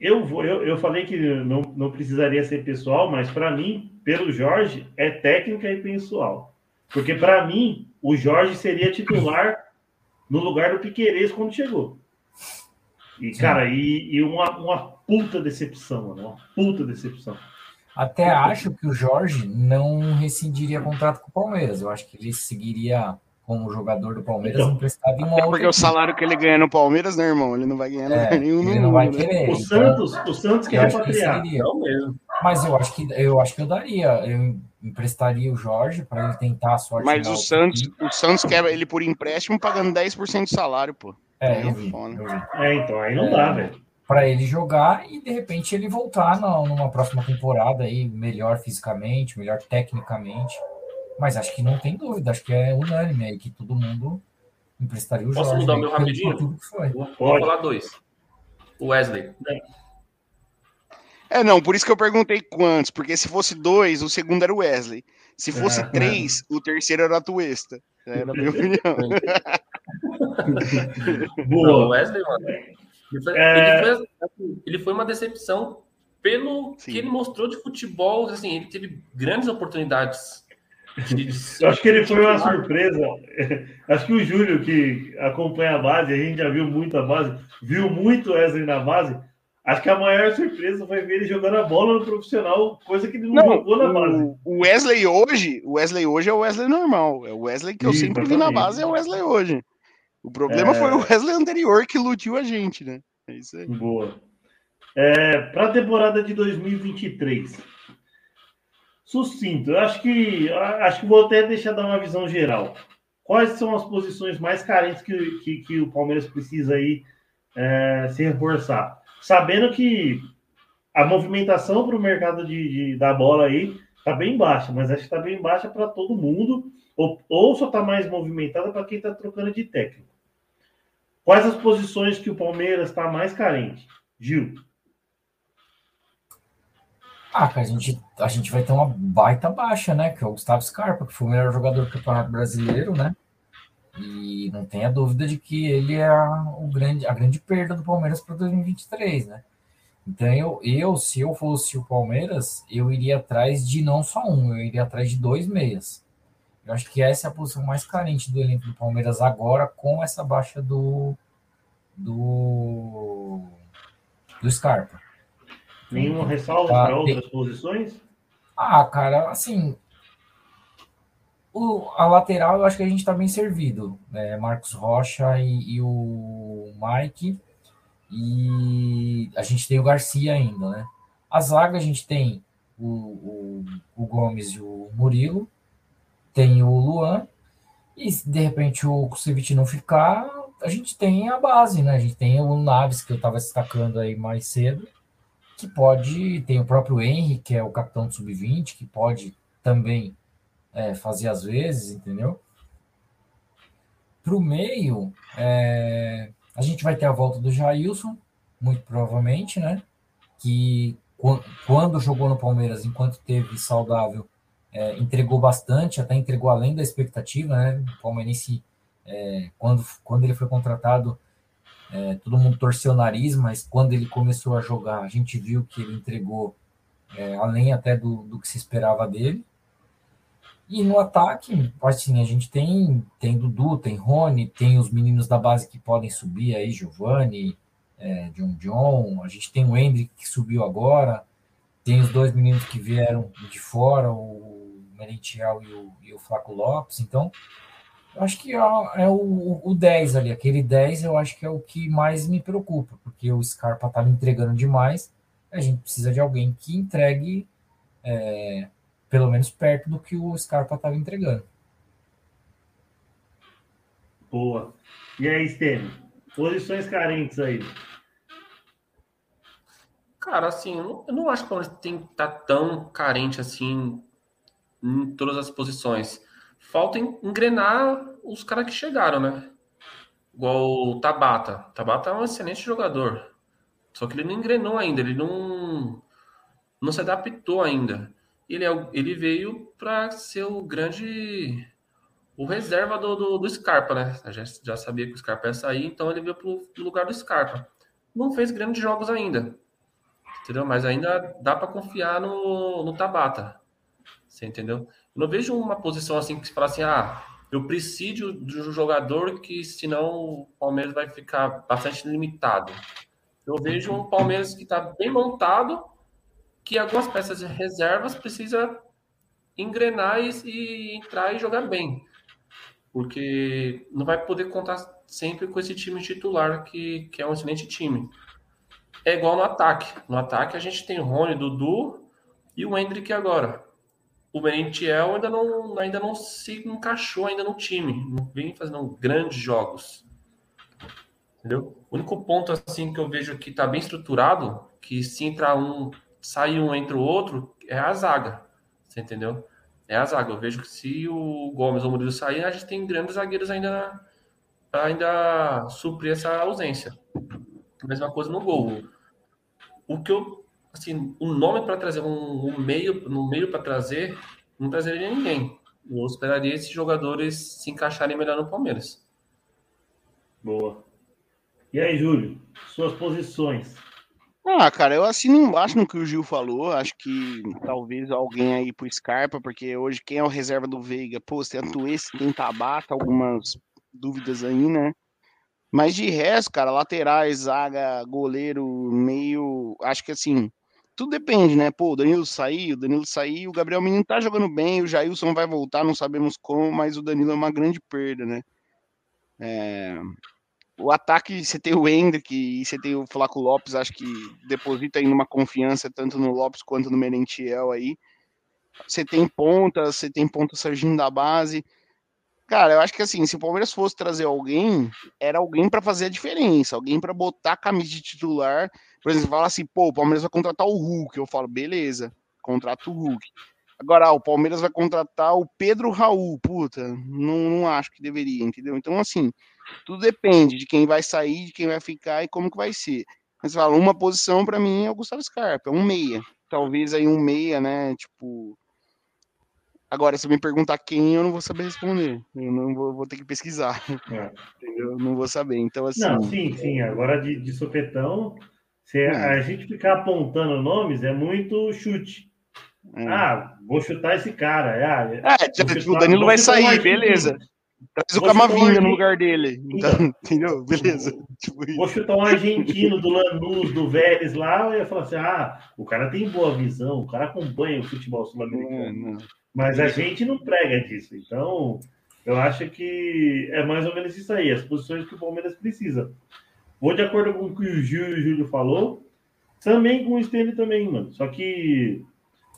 Eu, vou, eu, eu falei que não, não precisaria ser pessoal, mas para mim, pelo Jorge, é técnica e pessoal. Porque para mim, o Jorge seria titular no lugar do Piquerez quando chegou. E, Sim. cara, e, e uma, uma puta decepção, mano. Uma puta decepção. Até acho que o Jorge não rescindiria contrato com o Palmeiras. Eu acho que ele seguiria como jogador do Palmeiras Então, emprestado em uma É outra porque o equipe. salário que ele ganha no Palmeiras, né, irmão? Ele não vai ganhar É, nenhum ele não vai mundo, né? querer. O então, Santos, o Santos quer que repatriar. Não mesmo. Mas eu acho que eu acho que eu daria. Eu emprestaria o Jorge para ele tentar a sorte. Mas o Santos, o Santos quer ele por empréstimo pagando 10% de salário, pô. É, eu vi. Eu vi. É, então, aí não dá, velho. Para ele jogar e de repente ele voltar na- numa próxima temporada aí melhor fisicamente, melhor tecnicamente. Mas acho que não tem dúvida, acho que é unânime aí que todo mundo emprestaria o Posso Jorge. mudar o né, meu rapidinho? por tudo que foi. Vou, vou falar dois. O Wesley. É, não, por isso que eu perguntei quantos, porque se fosse dois, o segundo era o Wesley. Se fosse Ah. três, o terceiro era a Tuesta. Era a minha opinião. Não, Boa. Wesley, mano. Ele foi, É. ele foi- assim, ele foi uma decepção pelo Sim. que ele mostrou de futebol. Assim, ele teve grandes oportunidades. de- Eu acho que ele foi uma surpresa. Acho que o Júlio, que acompanha a base, a gente já viu muito a base, viu muito o Wesley na base. Acho que a maior surpresa foi ver ele jogando a bola no profissional, coisa que ele não, Não, jogou na base. o, Wesley hoje, o Wesley hoje é o Wesley normal. É o Wesley que eu Isso, sempre vi na base, é o Wesley hoje. O problema É. foi o Wesley anterior que iludiu a gente, né? É isso aí. Boa. É, Para a temporada de 2023. Sucinto, eu acho que acho que vou até deixar dar uma visão geral. Quais são as posições mais carentes que, que, que o Palmeiras precisa aí é, se reforçar? Sabendo que a movimentação para o mercado de, de- da bola aí está bem baixa, mas acho que está bem baixa para todo mundo, ou, ou só está mais movimentada para quem está trocando de técnico. Quais as posições que o Palmeiras está mais carente? Gil. Ah, cara, a gente, a gente vai ter uma baita baixa, né? Que é o Gustavo Scarpa, que foi o melhor jogador do Campeonato Brasileiro, né? E não tenha dúvida de que ele é a, o grande, a grande perda do Palmeiras para 2023, né? Então, eu, eu, se eu fosse o Palmeiras, eu iria atrás de não só um, eu iria atrás de dois meias. Eu acho que essa é a posição mais carente do elenco do Palmeiras agora, com essa baixa do. do. do Scarpa. Nenhuma ressalva Tá, para tem- outras posições? Ah, cara, assim. O, a lateral eu acho que a gente tá bem servido. né? Marcos Rocha e, e o Mike. E a gente tem o Garcia ainda, né? A zaga a gente tem o, o, o Gomes e o Murilo. Tem o Luan. E se de repente o Kusevich não ficar, a gente tem a base, né? A gente tem o Naves, que eu tava destacando aí mais cedo que pode, tem o próprio Henry, que é o capitão do sub-20, que pode também é, fazer às vezes, entendeu? Para o meio, é, a gente vai ter a volta do Jailson, muito provavelmente, né? Que quando jogou no Palmeiras, enquanto teve saudável, é, entregou bastante, até entregou além da expectativa, né? O Palmeirense, é, quando, quando ele foi contratado, é, todo mundo torceu o nariz, mas quando ele começou a jogar, a gente viu que ele entregou é, além até do, do que se esperava dele. E no ataque, assim, a gente tem, tem Dudu, tem Rony, tem os meninos da base que podem subir aí, Giovanni, é, John John, a gente tem o Hendrick que subiu agora, tem os dois meninos que vieram de fora, o Merentiel e o, e o Flaco Lopes, então eu acho que é, é o, o 10 ali, aquele 10 eu acho que é o que mais me preocupa, porque o Scarpa tá me entregando demais, a gente precisa de alguém que entregue é, pelo menos perto do que o Scarpa estava entregando. Boa. E aí, Stênio? Posições carentes aí. Cara, assim, eu não, eu não acho que o tem que estar tá tão carente assim em todas as posições. Falta engrenar os caras que chegaram, né? Igual o Tabata. Tabata é um excelente jogador. Só que ele não engrenou ainda, ele não, não se adaptou ainda ele, é, ele veio para ser o grande o reserva do, do, do Scarpa, né? Já, já sabia que o Scarpa ia sair, então ele veio para o lugar do Scarpa. Não fez grandes jogos ainda, entendeu? Mas ainda dá para confiar no, no Tabata, você entendeu? Eu não vejo uma posição assim que se fala assim, ah, eu preciso de um jogador que senão o Palmeiras vai ficar bastante limitado. Eu vejo um Palmeiras que está bem montado, que algumas peças de reservas precisa engrenar e, e, entrar e jogar bem. Porque não vai poder contar sempre com esse time titular, que, que é um excelente time. É igual no ataque. No ataque a gente tem Rony, Dudu e o Hendrick agora. O Merentiel ainda não, ainda não se encaixou ainda no time. Não vem fazendo grandes jogos. Entendeu? O único ponto assim que eu vejo que está bem estruturado, que se entrar um sai um entre o outro, é a zaga. Você entendeu? É a zaga. Eu vejo que se o Gomes ou o Murilo sair, a gente tem grandes zagueiros ainda para ainda suprir essa ausência. Mesma coisa no gol. O que eu assim, um nome para trazer um, um, meio no meio para trazer, não trazeria ninguém. Eu esperaria esses jogadores se encaixarem melhor no Palmeiras. Boa. E aí, Júlio, suas posições? Ah, cara, eu assino embaixo no que o Gil falou. Acho que talvez alguém aí pro Scarpa, porque hoje quem é o reserva do Veiga? Pô, tem Atuês, tem Tabata, algumas dúvidas aí, né? Mas de resto, cara, laterais, zaga, goleiro, meio. Acho que assim, tudo depende, né? Pô, o Danilo saiu, o Danilo saiu, o Gabriel Menino tá jogando bem, o Jailson vai voltar, não sabemos como, mas o Danilo é uma grande perda, né? É, o ataque, você tem o Hendrick e você tem o Flaco Lopes, acho que deposita aí uma confiança tanto no Lopes quanto no Merentiel aí. Você tem ponta, você tem ponta Serginho da base. Cara, eu acho que assim, se o Palmeiras fosse trazer alguém, era alguém para fazer a diferença, alguém para botar a camisa de titular. Por exemplo, fala assim, pô, o Palmeiras vai contratar o Hulk. Eu falo, beleza, contrata o Hulk. Agora, ah, o Palmeiras vai contratar o Pedro Raul. Puta, não, não acho que deveria, entendeu? Então, assim, tudo depende de quem vai sair, de quem vai ficar e como que vai ser. Mas fala, uma posição para mim é o Gustavo Scarpa, é um meia. Talvez aí um meia, né? Tipo. Agora, se me perguntar quem, eu não vou saber responder. Eu não vou, vou ter que pesquisar. É. Entendeu? Não vou saber. Então, assim. Não, sim, sim. Agora de, de sopetão, se é. a gente ficar apontando nomes é muito chute. É. Ah, vou chutar esse cara. É, ah, é tipo, o Danilo vai sair, beleza. Traz o Camavinga no lugar dele. Então, então, entendeu? Beleza. Tipo Vou chutar um argentino do Lanús, do Vélez lá, e ia falar assim: ah, o cara tem boa visão, o cara acompanha o futebol sul-americano. Mas a gente não prega disso. Então, eu acho que é mais ou menos isso aí, as posições que o Palmeiras precisa. Vou de acordo com o que o Gil e o Júlio falou, também com o Stanley também, mano. Só que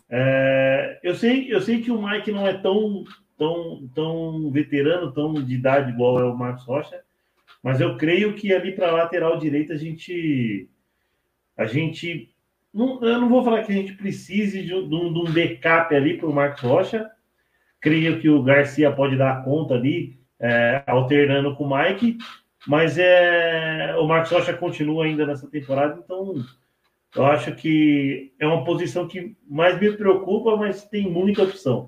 é, eu, sei, eu sei que o Mike não é tão tão, tão veterano, tão de idade igual é o Marcos Rocha, mas eu creio que ali para lateral direita a gente a gente não, eu não vou falar que a gente precise de um, de um backup ali para o Marcos Rocha. Creio que o Garcia pode dar conta ali. é, alternando com o Mike, mas é, o Marcos Rocha continua ainda nessa temporada, então eu acho que é uma posição que mais me preocupa, mas tem muita opção.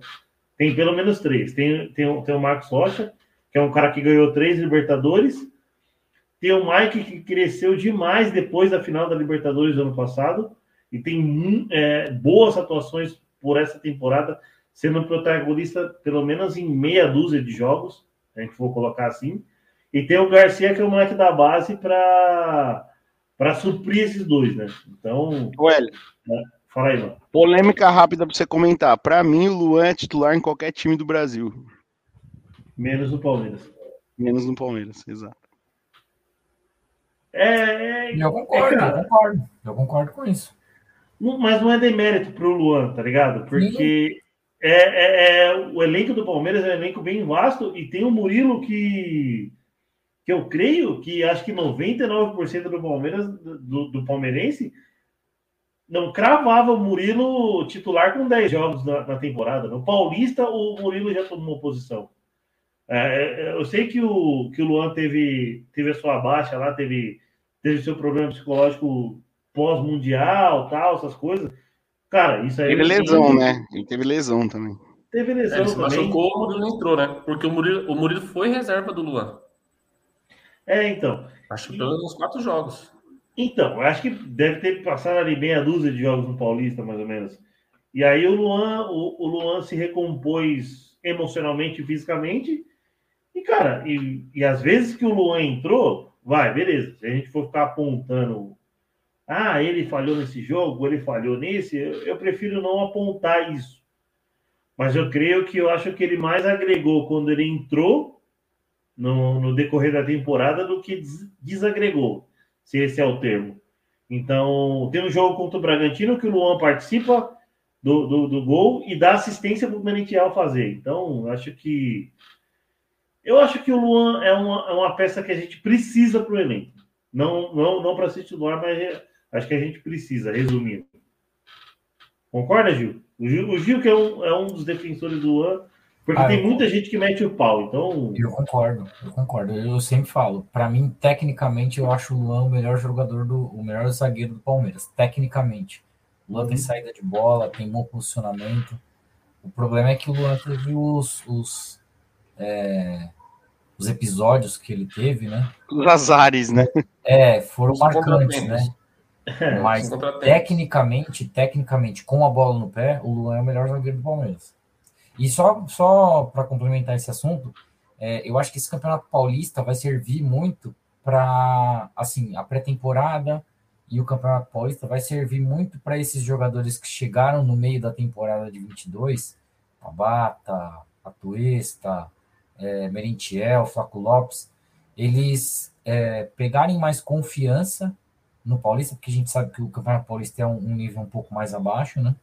Tem pelo menos três. Tem, tem, tem o Marcos Rocha, que é um cara que ganhou três Libertadores. Tem o Mike, que cresceu demais depois da final da Libertadores do ano passado. E tem é, boas atuações por essa temporada, sendo protagonista pelo menos em meia dúzia de jogos, a gente for colocar assim. E tem o Garcia, que é o moleque da base, para para suprir esses dois, né? Então. Ué. Né? Fala aí, mano. Polêmica rápida para você comentar. Para mim, o Luan é titular em qualquer time do Brasil. Menos no Palmeiras. Menos no Palmeiras, exato. É, é, eu concordo, é, eu concordo. Eu concordo com isso. Mas não é demérito pro Luan, tá ligado? Porque é, é, é, o elenco do Palmeiras é um elenco bem vasto e tem o Murilo que que eu creio que acho que 99% do Palmeiras, do, do, palmeirense, não cravava o Murilo titular com 10 jogos na, na temporada. No Paulista, o Murilo já tomou posição. É, é, eu sei que o, que o Luan teve, teve a sua baixa lá, teve, teve seu problema psicológico pós-mundial, tal, essas coisas. Cara, isso aí. Teve lesão, né? Ele teve lesão também. Teve lesão é, ele se também. machucou, o Murilo entrou, né? Porque o Murilo, o Murilo foi reserva do Luan. É, então. Acho que pelo menos quatro jogos. Então, acho que deve ter passado ali meia dúzia de jogos no Paulista, mais ou menos. E aí o Luan, o, o Luan se recompôs emocionalmente e fisicamente. E, cara, e, e às vezes que o Luan entrou, vai, beleza. Se a gente for ficar apontando, ah, ele falhou nesse jogo, ele falhou nesse, eu, eu prefiro não apontar isso. Mas eu creio que eu acho que ele mais agregou quando ele entrou no, no decorrer da temporada do que des desagregou, se esse é o termo. Então, tem um jogo contra o Bragantino que o Luan participa do, do, do gol e dá assistência para o Merentiel fazer. Então, acho que. Eu acho que o Luan é uma, é uma peça que a gente precisa para o elenco. Não, não, não para ser titular, mas é, acho que a gente precisa, resumindo. Concorda, Gil? O Gil, o Gil que é um, é um dos defensores do Luan, porque ah, tem muita gente que mete o pau, então. Eu concordo, eu concordo. Eu sempre falo, para mim, tecnicamente, eu acho o Luan o melhor jogador do. o melhor zagueiro do Palmeiras. Tecnicamente. O Luan uhum. tem saída de bola, tem bom posicionamento. O problema é que o Luan teve os. os, é, os episódios que ele teve, né? Os azares, né? É, foram os marcantes, né? Mas tecnicamente, tecnicamente, com a bola no pé, o Luan é o melhor zagueiro do Palmeiras. E só, só para complementar esse assunto, é, eu acho que esse Campeonato Paulista vai servir muito para, assim, a pré-temporada e o Campeonato Paulista vai servir muito para esses jogadores que chegaram no meio da temporada de 22, Tabata, Atuesta, é, Merentiel, Flaco Lopes, eles é, pegarem mais confiança no Paulista, porque a gente sabe que o Campeonato Paulista é um, um nível um pouco mais abaixo, né?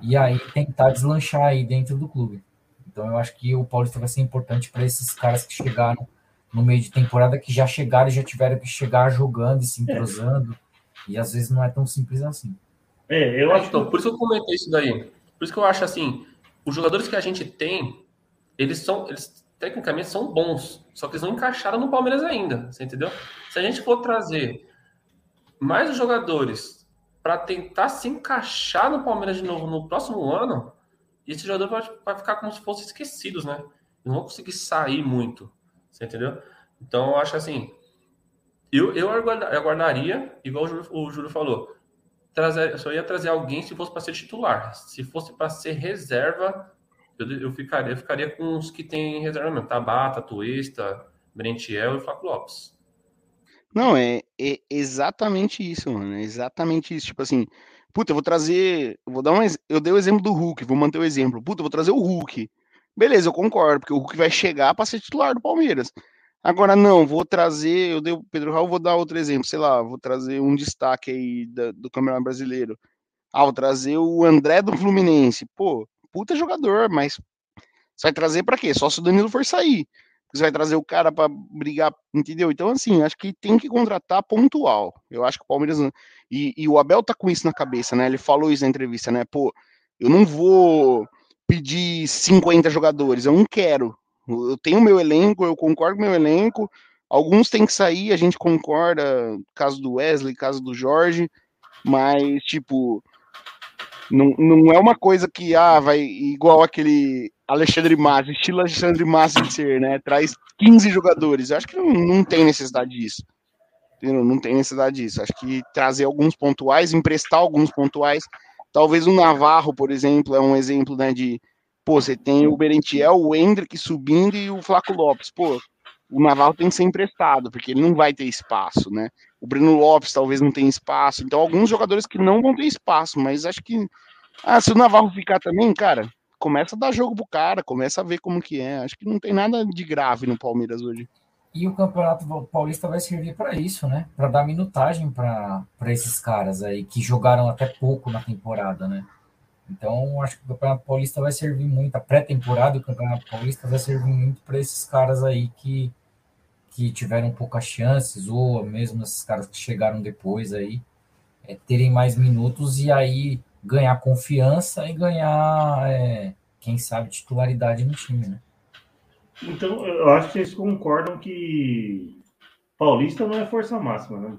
e aí tentar deslanchar aí dentro do clube. Então eu acho que o Paulista vai ser importante para esses caras que chegaram no meio de temporada, que já chegaram e já tiveram que chegar jogando e se entrosando. É. E às vezes não é tão simples assim. É, eu acho. Então, por isso que eu comentei isso daí. Por isso que eu acho assim, os jogadores que a gente tem, eles são, eles tecnicamente são bons, só que eles não encaixaram no Palmeiras ainda, você entendeu? Se a gente for trazer mais jogadores para tentar se encaixar no Palmeiras de novo no próximo ano, esse jogador vai, vai ficar como se fossem esquecidos, né? Não vão conseguir sair muito. Você entendeu? Então, eu acho assim. Eu, eu aguardaria, igual o Júlio, o Júlio falou, trazer, só ia trazer alguém se fosse para ser titular. Se fosse para ser reserva, eu, eu, ficaria, eu ficaria com os que tem reserva mesmo. Tabata, Tuesta, Brentiel e Flaco Lopes. Não, é, é exatamente isso, mano. É exatamente isso. Tipo assim, puta, eu vou trazer. Eu vou dar um. Eu dei o exemplo do Hulk, vou manter o exemplo. Puta, eu vou trazer o Hulk. Beleza, eu concordo, porque o Hulk vai chegar para ser titular do Palmeiras. Agora, não, vou trazer. Eu dei o Pedro Raul, vou dar outro exemplo. Sei lá, vou trazer um destaque aí da, do Campeonato Brasileiro. Ah, vou trazer o André do Fluminense. Pô, puta jogador, mas você vai trazer para quê? Só se o Danilo for sair você vai trazer o cara para brigar, entendeu? Então, assim, acho que tem que contratar pontual. Eu acho que o Palmeiras. E, e, o Abel tá com isso na cabeça, né? Ele falou isso na entrevista, né? Pô, eu não vou pedir 50 jogadores, eu não quero. Eu tenho meu elenco, eu concordo com meu elenco. Alguns têm que sair, a gente concorda, caso do Wesley, caso do Jorge, mas, tipo, não, não é uma coisa que, ah, vai igual aquele Alexandre Massa, estilo Alexandre Massa de ser, né? Traz 15 jogadores. Eu acho que não, não tem necessidade disso. Entendeu? Não tem necessidade disso. Acho que trazer alguns pontuais, emprestar alguns pontuais. Talvez o Navarro, por exemplo, é um exemplo né, de. Pô, você tem o Berentiel, o Hendrick subindo e o Flaco Lopes. Pô, o Navarro tem que ser emprestado, porque ele não vai ter espaço, né? O Breno Lopes talvez não tenha espaço. Então, alguns jogadores que não vão ter espaço, mas acho que. Ah, se o Navarro ficar também, cara, começa a dar jogo pro cara, começa a ver como que é. Acho que não tem nada de grave no Palmeiras hoje. E o Campeonato Paulista vai servir para isso, né? Para dar minutagem para esses caras aí que jogaram até pouco na temporada, né? Então, acho que o Campeonato Paulista vai servir muito, a pré-temporada do Campeonato Paulista vai servir muito para esses caras aí que, que tiveram poucas chances, ou mesmo esses caras que chegaram depois aí, é, terem mais minutos e aí ganhar confiança e ganhar, é, quem sabe, titularidade no time, né? Então, eu acho que eles concordam que Paulista não é força máxima, né?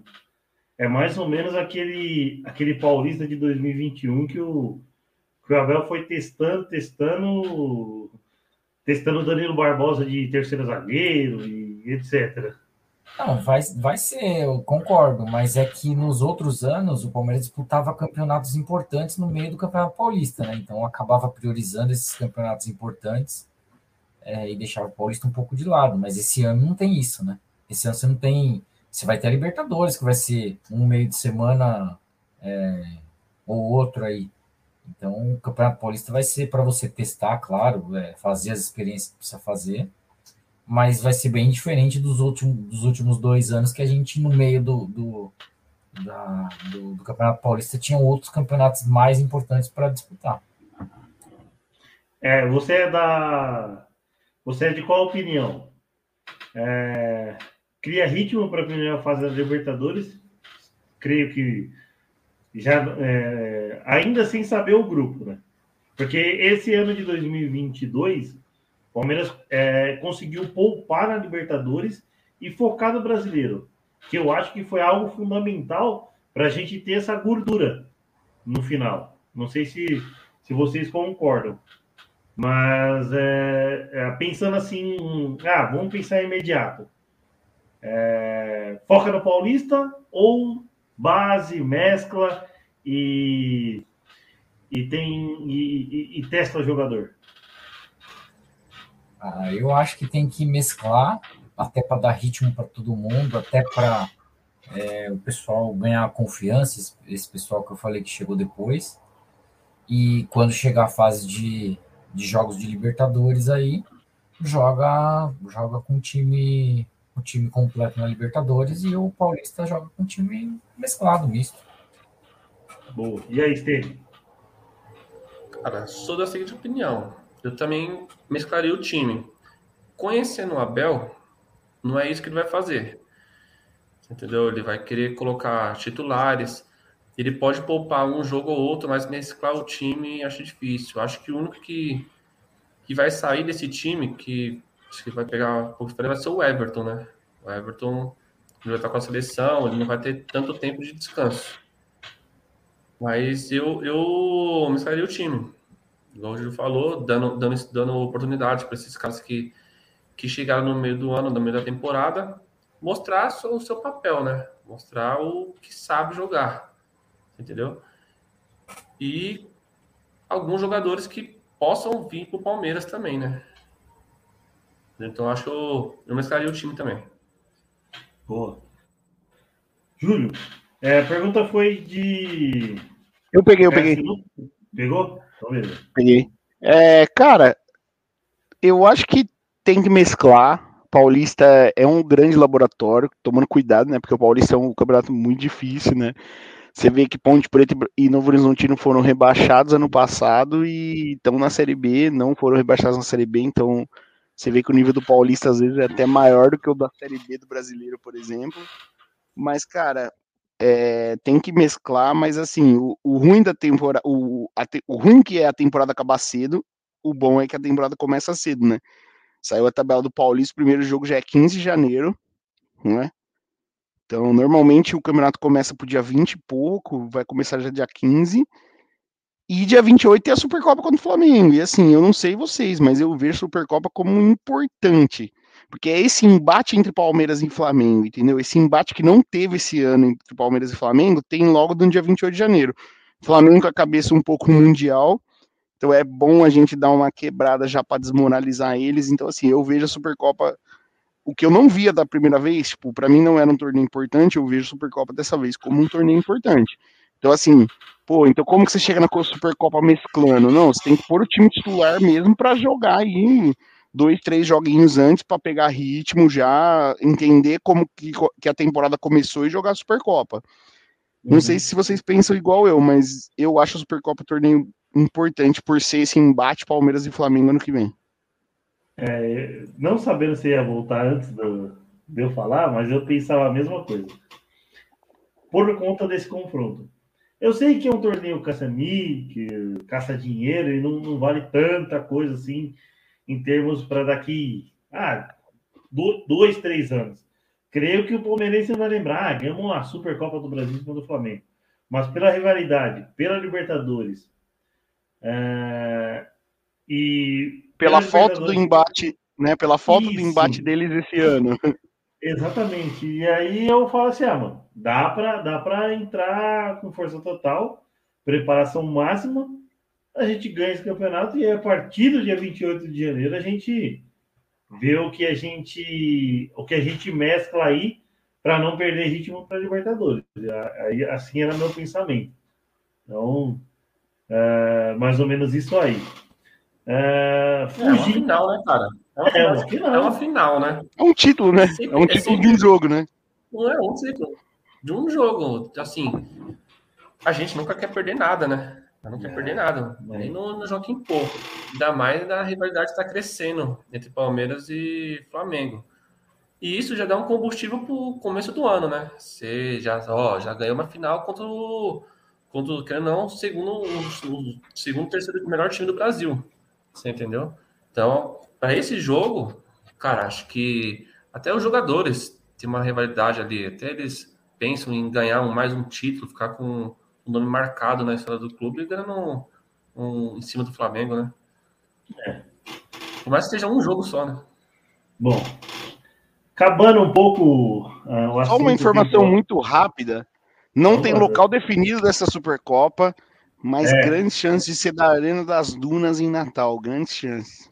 É mais ou menos aquele, aquele Paulista de 2021 que o, que o Abel foi testando, testando, testando o Danilo Barbosa de terceiro zagueiro etc. Não, vai, vai ser, eu concordo, mas é que nos outros anos o Palmeiras disputava campeonatos importantes no meio do Campeonato Paulista, né? Então acabava priorizando esses campeonatos importantes é, e deixava o Paulista um pouco de lado. Mas esse ano não tem isso, né? Esse ano você não tem. Você vai ter a Libertadores, que vai ser um meio de semana é, ou outro aí. Então, o Campeonato Paulista vai ser para você testar, claro, é, fazer as experiências que precisa fazer, mas vai ser bem diferente dos últimos, dos últimos dois anos que a gente, no meio do, do, da, do, do Campeonato Paulista, tinha outros campeonatos mais importantes para disputar. É, você é da você é de qual opinião? É, cria ritmo para a primeira fase da Libertadores? Creio que já é, ainda sem saber o grupo, né? Porque esse ano de 2022, o Palmeiras é, conseguiu poupar na Libertadores e focar no brasileiro, que eu acho que foi algo fundamental para a gente ter essa gordura no final. Não sei se, se vocês concordam. Mas é, é, pensando assim, ah, vamos pensar imediato. É, foca no Paulista ou base, mescla e, e tem e, e, e testa o jogador? Ah, eu acho que tem que mesclar, até para dar ritmo para todo mundo, até para é, o pessoal ganhar confiança, esse pessoal que eu falei que chegou depois. E quando chegar a fase de de jogos de Libertadores aí, joga joga com o time o time completo na Libertadores e o Paulista joga com o time mesclado, misto. Boa. E aí, Steve? Cara, sou da seguinte opinião. Eu também mesclaria o time. Conhecendo o Abel, não é isso que ele vai fazer. Entendeu? Ele vai querer colocar titulares, ele pode poupar um jogo ou outro, mas mesclar o time acho difícil. Acho que o único que, que vai sair desse time, que acho que vai pegar um pouco vai ser o Everton, né? O Everton ele vai estar com a seleção, ele não vai ter tanto tempo de descanso. Mas eu, eu mesclaria o time. Igual o Júlio falou, dando, dando, dando oportunidade para esses caras que, que chegaram no meio do ano, no meio da temporada, mostrar o seu papel, né? Mostrar o que sabe jogar entendeu? E alguns jogadores que possam vir para o Palmeiras também, né? Então acho que eu, eu mesclaria o time também. Boa. Júlio, é, a pergunta foi de. Eu peguei, eu é, peguei. Pegou? É, cara, eu acho que tem que mesclar. Paulista é um grande laboratório, tomando cuidado, né? Porque o Paulista é um campeonato muito difícil, né? Você vê que Ponte Preta e Novo Horizontino foram rebaixados ano passado e estão na Série B, não foram rebaixados na Série B, então você vê que o nível do Paulista às vezes é até maior do que o da Série B do Brasileiro, por exemplo. Mas, cara, é, tem que mesclar, mas assim, o, o ruim da temporada, o, o ruim que é a temporada acabar cedo, o bom é que a temporada começa cedo, né? Saiu a tabela do Paulista, o primeiro jogo já é 15 de janeiro, né? Então, normalmente o campeonato começa pro dia 20 e pouco, vai começar já dia 15. E dia 28 tem a Supercopa contra o Flamengo. E assim, eu não sei vocês, mas eu vejo a Supercopa como importante. Porque é esse embate entre Palmeiras e Flamengo, entendeu? Esse embate que não teve esse ano entre Palmeiras e Flamengo, tem logo no dia 28 de janeiro. Flamengo com a cabeça um pouco mundial, então é bom a gente dar uma quebrada já para desmoralizar eles. Então, assim, eu vejo a Supercopa. O que eu não via da primeira vez, tipo, para mim não era um torneio importante, eu vejo a Supercopa dessa vez como um torneio importante. Então, assim, pô, então como que você chega na Supercopa mesclando? Não, você tem que pôr o time titular mesmo para jogar aí dois, três joguinhos antes para pegar ritmo já, entender como que, que, a temporada começou e jogar a Supercopa. Uhum. Não sei se vocês pensam igual eu, mas eu acho a Supercopa um torneio importante por ser esse embate Palmeiras e Flamengo ano que vem. É, não sabendo se ia voltar antes do, de eu falar, mas eu pensava a mesma coisa. Por conta desse confronto. Eu sei que é um torneio caça-nique, caça-dinheiro, e não, não, vale tanta coisa assim em termos para daqui ah, dois, três anos. Creio que o Palmeirense vai lembrar, ah, ganhamos a Supercopa do Brasil contra o Flamengo. Mas pela rivalidade, pela Libertadores, é, e pela falta do embate, né? Pela falta Isso. do embate deles esse ano. Exatamente. E aí eu falo assim, ah, mano, dá para dá para entrar com força total, preparação máxima, a gente ganha esse campeonato e a partir do dia 28 de janeiro a gente vê o que a gente o que a gente mescla aí para não perder ritmo para Libertadores. Aí assim era meu pensamento. Então, é, mais ou menos isso aí. É, fugir... é uma final, né, cara? É uma, é, final, é uma final, né? É um título, né? É, um título de um jogo, né? Não é um título. De um jogo. Assim, a gente nunca quer perder nada, né? Não quer perder nada. Nem no, no Joaquim Pô. Ainda mais da rivalidade está crescendo entre Palmeiras e Flamengo. E isso já dá um combustível para o começo do ano, né? Você já, ó, já ganhou uma final contra o contra, querendo não, o segundo, o segundo, terceiro melhor time do Brasil. Você entendeu? Então, para esse jogo, cara, acho que até os jogadores têm uma rivalidade ali. Até eles pensam em ganhar mais um título, ficar com o nome marcado na história do clube e ganhando um, um, em cima do Flamengo, né? É. Por mais que seja um jogo só, né? Bom, acabando um pouco. Uh, só uma informação muito rápida. Não tem local definido dessa Supercopa, mas é. grandes chances de ser da Arena das Dunas em Natal. Grandes chances.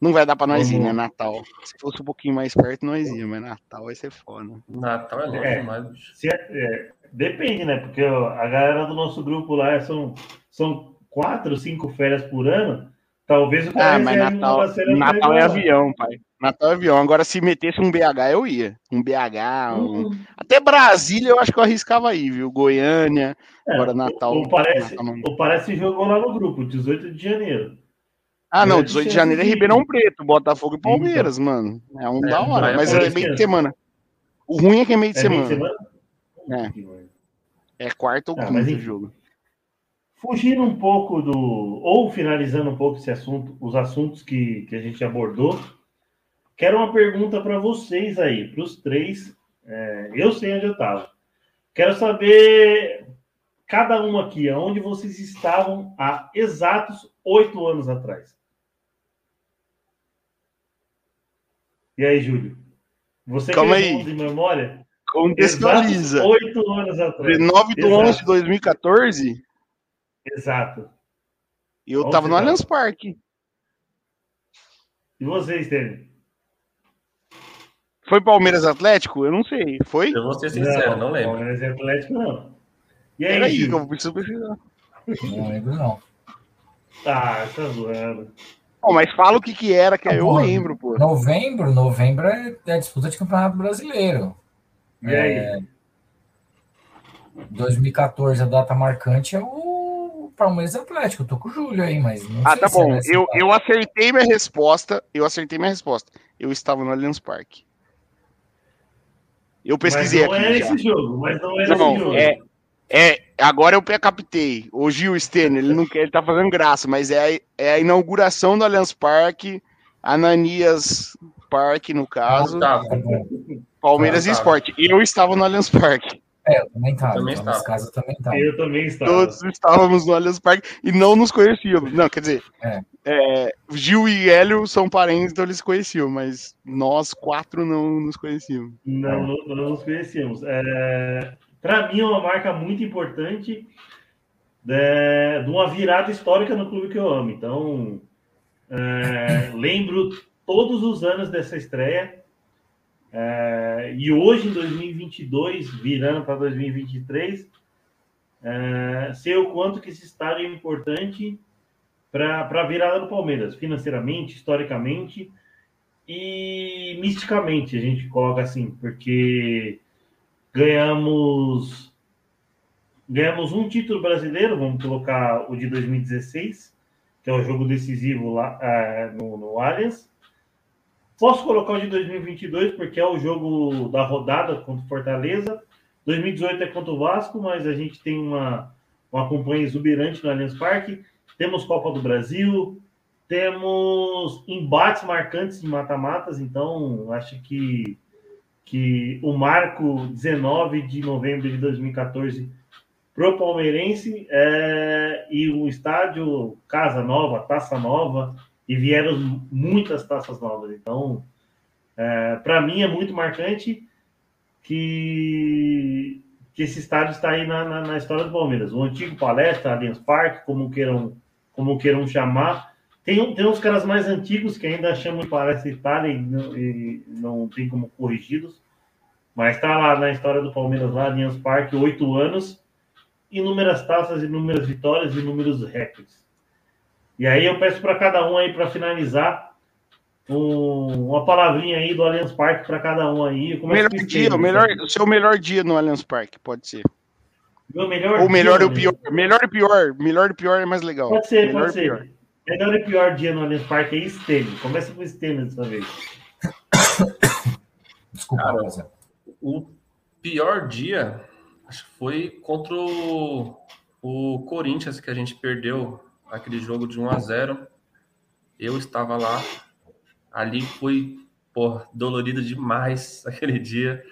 Não vai dar pra nós ir, né? Natal. Se fosse um pouquinho mais perto, nós ia, mas Natal vai ser foda. Natal é longe é, demais. Se é, é, depende, né? Porque a galera do nosso grupo lá são, são quatro, cinco férias por ano. Talvez o cara ah, mas Natal, Natal é avião, pai. Natal é avião. Agora, se metesse um BH, eu ia. Um BH, um... Uhum. até Brasília eu acho que eu arriscava aí, viu? Goiânia, é, agora Natal. Ou parece, Natal ou parece jogou lá no grupo, 18 de janeiro. Ah, não, 18 de janeiro é Ribeirão Preto, Botafogo e Palmeiras, então. mano. É um é, da hora, mas é meio de semana. O ruim é que é meio de é semana. Meio de semana? É. É quarta ou ah, quinta o jogo. Fugindo um pouco do. ou finalizando um pouco esse assunto, os assuntos que, que a gente abordou, quero uma pergunta para vocês aí, para os três. É, eu sei onde eu estava. Quero saber, cada um aqui, onde vocês estavam há exatos oito anos atrás. E aí, Júlio? Você Calma aí. de memória? Contextualiza. Oito anos atrás. 9 de 11 de 2014? Exato. E eu tava no Allianz Parque. E vocês, Tênis? Foi Palmeiras Atlético? Eu não sei. Foi? Eu vou ser sincero, não, não lembro. Palmeiras Atlético, não. E aí, Peraí, que eu preciso pesquisar. Não lembro, não. Ah, tá zoando. Mas fala o que que era, que tá eu lembro, pô. Novembro, novembro é a disputa de campeonato brasileiro. E é... aí? 2014, a data marcante é o Palmeiras Atlético. Eu tô com o Júlio aí, mas. ah, tá bom. Eu, eu acertei minha resposta. Eu acertei minha resposta. Eu estava no Allianz Parque. Eu pesquisei mas não aqui. Não é esse jogo, mas não é não, esse jogo. É, é, agora eu captei. O Gil Stênio, ele não quer, ele tá fazendo graça, mas é a, é a inauguração do Allianz Parque Ananias Parque, no caso. Tá, Palmeiras Ah, e tá. Esporte. Eu estava no Allianz Parque. É, eu também tava. Também então, nesse estava. caso, eu também. Eu também estava. Todos estávamos no Allianz Parque e não nos conhecíamos. Não, quer dizer, É. é, Gil e Hélio são parentes, então eles se conheciam, mas nós quatro não nos conhecíamos. Não, não, não nos conhecemos. É, Para mim, é uma marca muito importante é, de uma virada histórica no clube que eu amo. Então, é, lembro todos os anos dessa estreia. É, e hoje, em 2022, virando para 2023, é, sei o quanto que esse estádio é importante para a virada do Palmeiras, financeiramente, historicamente e misticamente, a gente coloca assim, porque ganhamos ganhamos um título brasileiro, vamos colocar o de 2016, que é o jogo decisivo lá é, no, no Allianz. Posso colocar o de 2022, porque é o jogo da rodada contra o Fortaleza. 2018 é contra o Vasco, mas a gente tem uma, uma campanha exuberante no Allianz Parque. Temos Copa do Brasil, temos embates marcantes em mata-matas, então acho que, que o marco 19 de novembro de 2014 pro palmeirense é, e o estádio Casa Nova, Taça Nova, e vieram muitas taças novas. Então, é, para mim é muito marcante que, que esse estádio está aí na, na, na história do Palmeiras. O antigo Palestra, Allianz Parque, como queiram, como queiram chamar. Tem, tem uns caras mais antigos que ainda chamam de Palestra Itália e não, e não tem como corrigi-los. Mas está lá na história do Palmeiras, lá, Allianz Parque, oito anos, inúmeras taças, inúmeras vitórias, inúmeros recordes. E aí eu peço para cada um aí, para finalizar, um- uma palavrinha aí do Allianz Parque para cada um aí. Eu O começo melhor o dia, o, melhor, o seu melhor dia no Allianz Parque, pode ser. Meu melhor Ou melhor dia, e o pior. Melhor e pior. Melhor e pior é mais legal. Pode ser, melhor pode e pior. ser. Melhor e pior dia no Allianz Parque é Stênio. Começa com Stênio dessa vez. Desculpa, Cara, rapaziada. O pior dia, acho que foi contra o, o Corinthians, que a gente perdeu aquele jogo de 1 a 0 Eu estava lá. Ali foi, porra, dolorido demais aquele dia.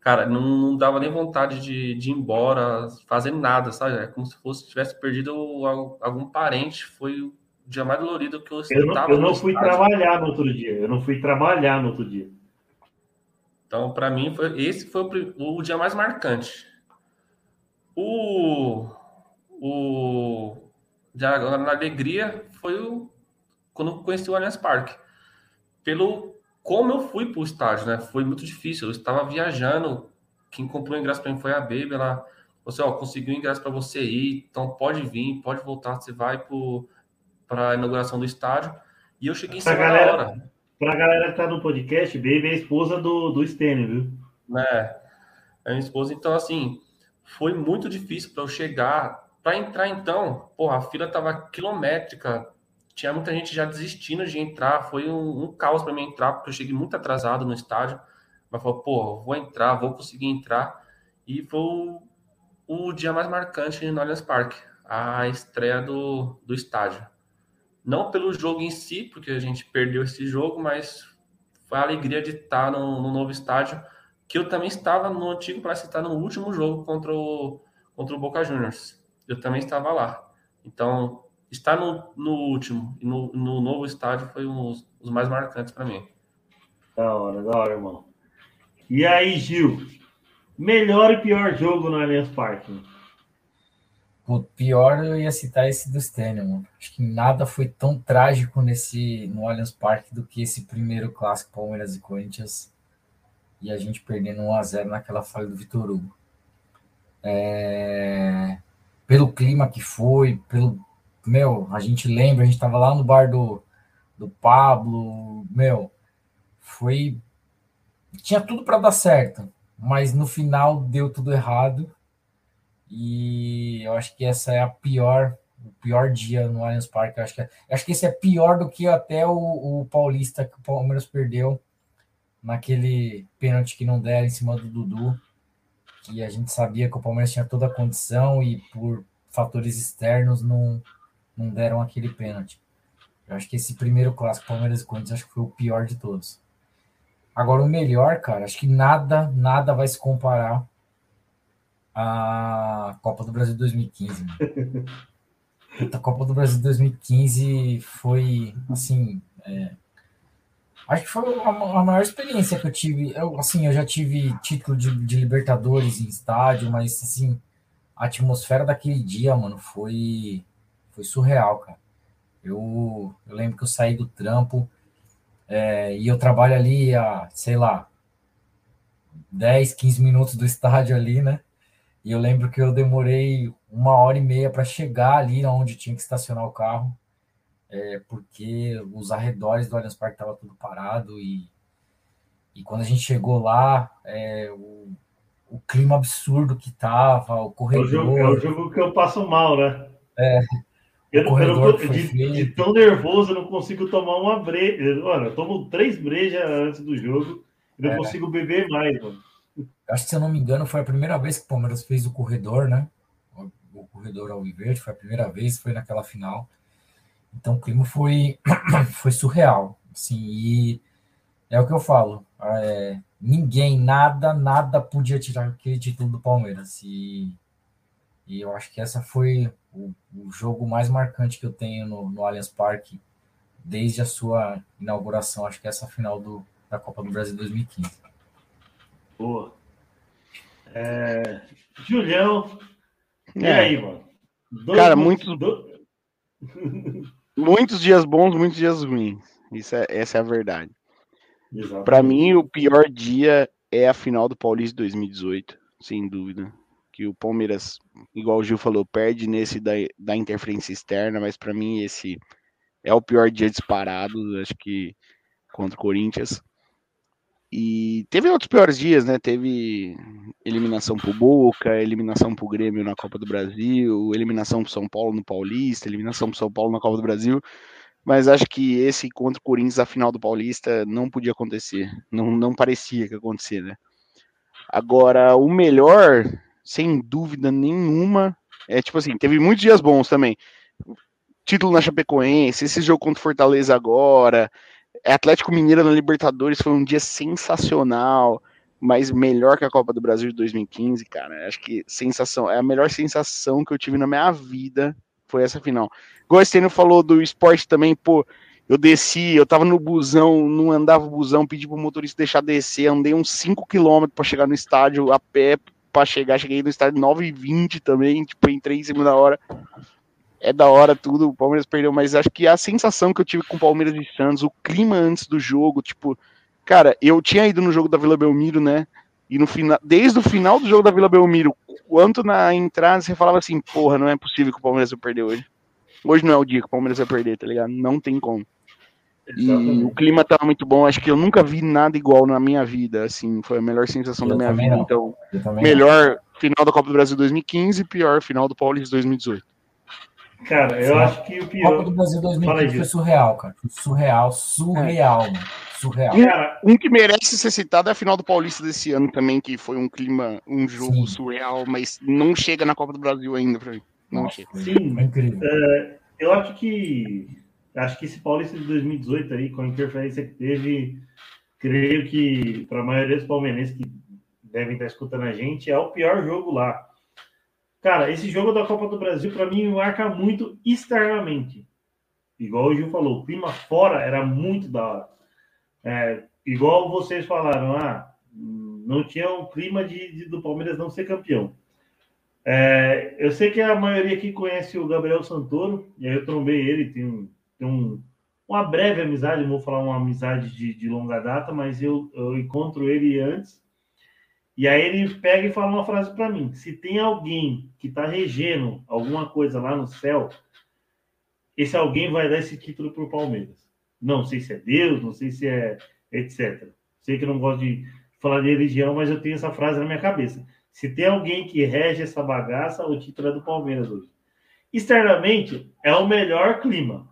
Cara, não, não dava nem vontade de, de ir embora, fazer nada, sabe? É como se fosse tivesse perdido al- algum parente. Foi o dia mais dolorido que eu Eu não, estava eu não fui estádio. trabalhar no outro dia. Eu não fui trabalhar no outro dia. Então, para mim, foi, esse foi o, o dia mais marcante. O, o de agora na alegria foi o, quando eu conheci o Allianz Parque. Pelo como eu fui para o estádio, né? Foi muito difícil. Eu estava viajando. Quem comprou o ingresso para mim foi a Baby. Ela, você, ó, conseguiu o ingresso para você ir. Então pode vir, pode voltar. Você vai para a inauguração do estádio. E eu cheguei em cima galera- da hora. Pra galera que tá no podcast, Baby é a esposa do, do Stênio, viu? né? A minha esposa, então, assim, foi muito difícil para eu chegar. Para entrar, então, porra, a fila tava quilométrica. Tinha muita gente já desistindo de entrar. Foi um, um caos para mim entrar, porque eu cheguei muito atrasado no estádio. Mas falei, pô, vou entrar, vou conseguir entrar. E foi o, o dia mais marcante no Allianz Parque a estreia do, do estádio. Não pelo jogo em si, porque a gente perdeu esse jogo, mas foi a alegria de estar no, no novo estádio que eu também estava no antigo para citar no último jogo contra o, contra o Boca Juniors. Eu também estava lá. Então, estar no, no último e no, no novo estádio foi um, os, os mais marcantes para mim. Da hora, da hora, irmão. E aí, Gil? Melhor e pior jogo no Allianz Parque? O pior eu ia citar esse do Stênio, mano. Acho que nada foi tão trágico nesse no Allianz Parque do que esse primeiro clássico Palmeiras e Corinthians e a gente perdendo 1 a 0 naquela falha do Vitor Hugo. É, Pelo clima que foi, pelo meu, a gente lembra, a gente tava lá no bar do, do Pablo, meu, foi tinha tudo para dar certo, mas no final deu tudo errado. E eu acho que essa é a pior, o pior dia no Allianz Parque. Acho que, eu acho que esse é pior do que até o, o Paulista que o Palmeiras perdeu naquele pênalti que não deram em cima do Dudu. Que a gente sabia que o Palmeiras tinha toda a condição e por fatores externos não, não deram aquele pênalti. Eu acho que esse primeiro clássico Palmeiras e Corinthians acho que foi o pior de todos. Agora o melhor, cara, acho que nada, nada vai se comparar à Copa do Brasil 2015. Mano. A Copa do Brasil 2015 foi assim, é, acho que foi a, a, maior experiência que eu tive. Eu, assim, eu já tive título de, de Libertadores em estádio, mas assim, a atmosfera daquele dia, mano, foi foi surreal, cara. Eu, eu lembro que eu saí do trampo é, e eu trabalho ali a, sei lá, 10, 15 minutos do estádio ali, né? E eu lembro que eu demorei uma hora e meia para chegar ali onde tinha que estacionar o carro, é, porque os arredores do Allianz Parque estava tudo parado e, e quando a gente chegou lá, é, o, o clima absurdo que tava, o corredor... É o, jogo, é o jogo que eu passo mal, né? É, eu, eu de, de, tão nervoso, eu não consigo tomar uma breja. Olha, eu tomo três brejas antes do jogo e não é. consigo beber mais, mano. Acho que, se eu não me engano, foi a primeira vez que o Palmeiras fez o corredor, né? O, o corredor ao Verde, foi a primeira vez, foi naquela final. Então o clima foi, foi surreal. Assim, e é o que eu falo. É, ninguém, nada, nada podia tirar aquele título do Palmeiras. E, e eu acho que essa foi o, o jogo mais marcante que eu tenho no, no Allianz Parque desde a sua inauguração. Acho que essa final do, da Copa do Brasil 2015. Boa. É, Julião, e é. aí, mano? Dois Cara, muitos, do... muitos dias bons, muitos dias ruins. Isso é, essa é a verdade. Para mim, o pior dia é a final do Paulista 2018, sem dúvida que o Palmeiras, igual o Gil falou, perde nesse da, da interferência externa, mas para mim esse é o pior dia disparado, acho que contra o Corinthians. E teve outros piores dias, né? Teve eliminação pro Boca, eliminação pro Grêmio na Copa do Brasil, eliminação pro São Paulo no Paulista, eliminação pro São Paulo na Copa do Brasil. Mas acho que esse contra o Corinthians, a final do Paulista, não podia acontecer. Não, não parecia que ia né? Agora, o melhor sem dúvida nenhuma. É tipo assim, teve muitos dias bons também. Título na Chapecoense, esse jogo contra o Fortaleza agora, Atlético Mineiro na Libertadores foi um dia sensacional, mas melhor que a Copa do Brasil de 2015, cara. Acho que sensação, é a melhor sensação que eu tive na minha vida foi essa final. Esse falou do esporte também, pô, eu desci, eu tava no busão, não andava o busão, pedi pro motorista deixar descer, andei uns 5 km para chegar no estádio a pé, para chegar, cheguei no estádio 9h20 também, tipo, entrei em cima da hora. É da hora tudo, o Palmeiras perdeu, mas acho que a sensação que eu tive com o Palmeiras e Santos, o clima antes do jogo, tipo, cara, eu tinha ido no jogo da Vila Belmiro, né? E no final, desde o final do jogo da Vila Belmiro, quanto na entrada você falava assim, porra, não é possível que o Palmeiras vai perder hoje. Hoje não é o dia que o Palmeiras vai perder, tá ligado? Não tem como. Exatamente. E o clima tava muito bom. Acho que eu nunca vi nada igual na minha vida. Assim, foi a melhor sensação eu da minha vida. Não. Então, melhor não. final da Copa do Brasil 2015, pior final do Paulista 2018. Cara, eu Sim. acho que o pior. Copa do Brasil 2015 foi surreal, cara. Foi surreal, surreal, é. mano. Surreal. Um, um, que merece ser citado é a final do Paulista desse ano também, que foi um clima, um jogo Sim. surreal, mas não chega na Copa do Brasil ainda pra mim. Não Nossa, chega. Sim, é incrível. Uh, eu acho que acho que esse Paulista de 2018 aí, com a interferência que teve, creio que para a maioria dos palmeirenses que devem estar escutando a gente, é o pior jogo lá. Cara, esse jogo da Copa do Brasil, para mim, marca muito externamente. Igual o Gil falou, o clima fora era muito da hora. É, igual vocês falaram, ah, não tinha um clima de, de do Palmeiras não ser campeão. É, eu sei que a maioria aqui conhece o Gabriel Santoro, e aí eu trombei ele, tem um, tem um, uma breve amizade, não vou falar uma amizade de, de longa data, mas eu, eu encontro ele antes. E aí ele pega e fala uma frase para mim: se tem alguém que está regendo alguma coisa lá no céu, esse alguém vai dar esse título para o Palmeiras. Não sei se é Deus, não sei se é etc. Sei que não gosto de falar de religião, mas eu tenho essa frase na minha cabeça. Se tem alguém que rege essa bagaça, o título é do Palmeiras hoje. Externamente, é o melhor clima.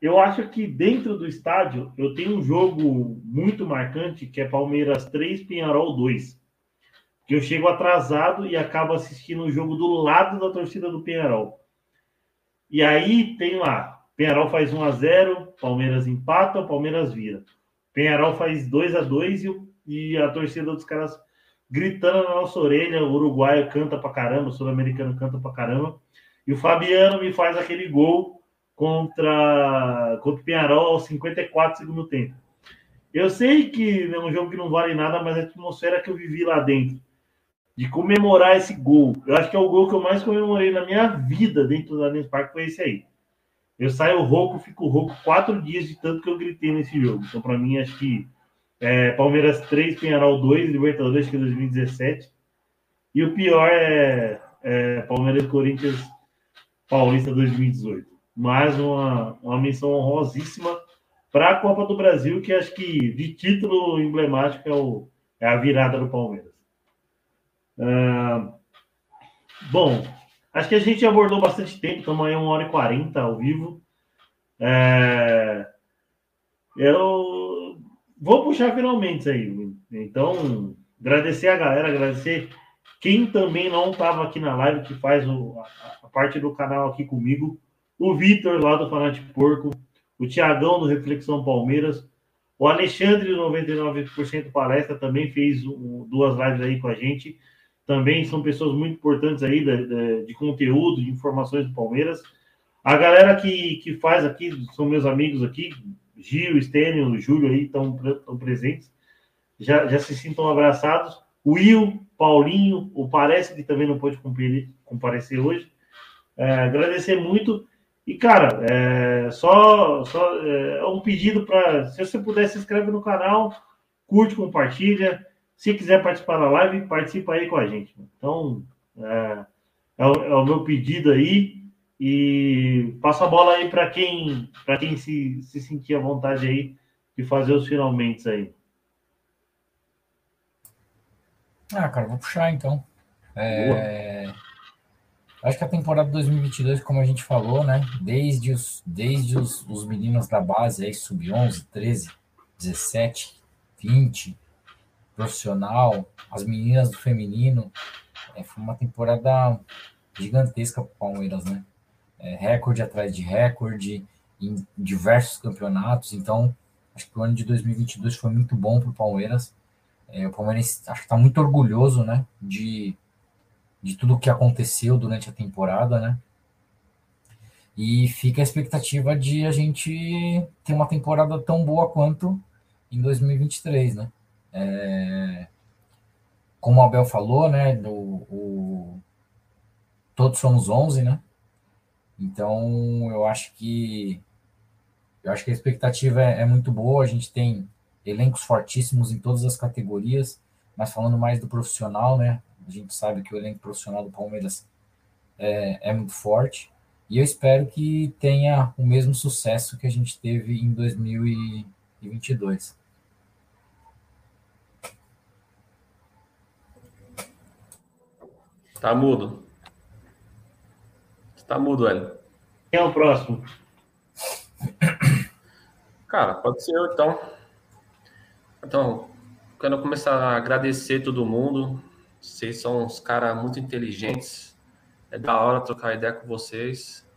Eu acho que dentro do estádio eu tenho um jogo muito marcante que é Palmeiras 3, Pinharol 2. Eu chego atrasado e acabo assistindo o jogo do lado da torcida do Pinharol. E aí tem lá Penharol faz 1 a 0 Palmeiras empata, o Palmeiras vira. Penharol faz 2 a 2 e, e a torcida dos caras gritando na nossa orelha, o uruguaio canta pra caramba, o sul-americano canta pra caramba. E o Fabiano me faz aquele gol contra, contra o Penharol aos 54 segundo tempo. Eu sei que é um jogo que não vale nada, mas a atmosfera que eu vivi lá dentro, de comemorar esse gol, eu acho que é o gol que eu mais comemorei na minha vida dentro do Allianz Parque, foi esse aí. Eu saio rouco, fico rouco quatro dias de tanto que eu gritei nesse jogo. Então, para mim, acho que é, Palmeiras 3, Penharol 2, Libertadores, que é 2017. E o pior é, é Palmeiras Corinthians Paulista 2018. Mais uma, uma menção honrosíssima para a Copa do Brasil, que acho que de título emblemático é, o, é a virada do Palmeiras. Uh, bom, acho que a gente abordou bastante tempo, estamos aí 1 hora e 40 ao vivo. É, eu vou puxar finalmente aí. Então, agradecer a galera, agradecer quem também não estava aqui na live, que faz o, a, a, parte do canal aqui comigo. O Vitor, lá do Fanate Porco. O Tiagão, do Reflexão Palmeiras. O Alexandre, do 99% Palestra, também fez um, duas lives aí com a gente. Também são pessoas muito importantes aí de, de, de conteúdo, de informações do Palmeiras. A galera que, que faz aqui, são meus amigos aqui, Gil, Stênio, Júlio aí estão, presentes. Já, já se sintam abraçados. O Will, Paulinho, o Parece, que também não pôde comparecer hoje. É, agradecer muito. E, cara, é, só, só é um pedido para. Se você puder, se inscreve no canal, curte, compartilha. Se quiser participar da live, participa aí com a gente. Então, é, é, o, é o meu pedido aí. E passo a bola aí para quem, para quem se, se sentir à vontade aí de fazer os finalmente aí. Ah, cara, vou puxar então. É... Acho que a temporada 2022, como a gente falou, né? Desde os, desde os, os meninos da base aí, sub-11, 13, 17, 20, profissional, as meninas do feminino, é, foi uma temporada gigantesca para o Palmeiras, né? é, recorde atrás de recorde em diversos campeonatos. Então, acho que o ano de 2022 foi muito bom para o Palmeiras. É, o Palmeiras acho que está muito orgulhoso, né, de, de tudo o que aconteceu durante a temporada, né? E fica a expectativa de a gente ter uma temporada tão boa quanto em 2023, né? É, como o Abel falou, né? Do, o, todos somos 11, né? Então, eu acho que eu acho que a expectativa é, é, muito boa. A gente tem elencos fortíssimos em todas as categorias, mas falando mais do profissional, né? A gente sabe que o elenco profissional do Palmeiras é, é muito forte. E eu espero que tenha o mesmo sucesso que a gente teve em 2022. Tá mudo. Tá mudo, Hélio. Quem é o próximo? Cara, pode ser eu, então. Então, quero começar a agradecer todo mundo. Vocês são uns caras muito inteligentes. É da hora trocar ideia com vocês.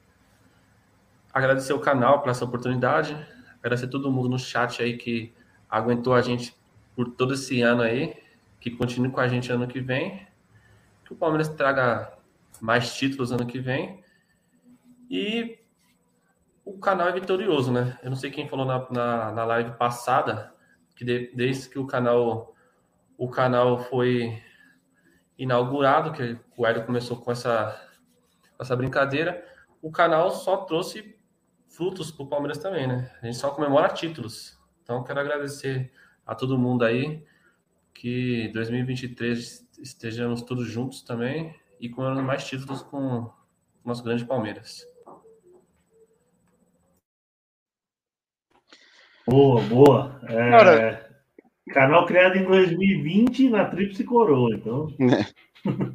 Agradecer o canal por essa oportunidade. Agradecer todo mundo no chat aí que aguentou a gente por todo esse ano aí. Que continue com a gente ano que vem. Que o Palmeiras traga mais títulos ano que vem. E o canal é vitorioso, né? Eu não sei quem falou na, na, na live passada que de, desde que o canal o canal foi inaugurado, que o Hélio começou com essa, essa brincadeira, o canal só trouxe frutos para o Palmeiras também, né? A gente só comemora títulos. Então, quero agradecer a todo mundo aí, que 2023 estejamos todos juntos também e com mais títulos com o nosso grande Palmeiras. Boa, boa. É, Cara, canal criado em 2020 na Tríplice Coroa, então. É.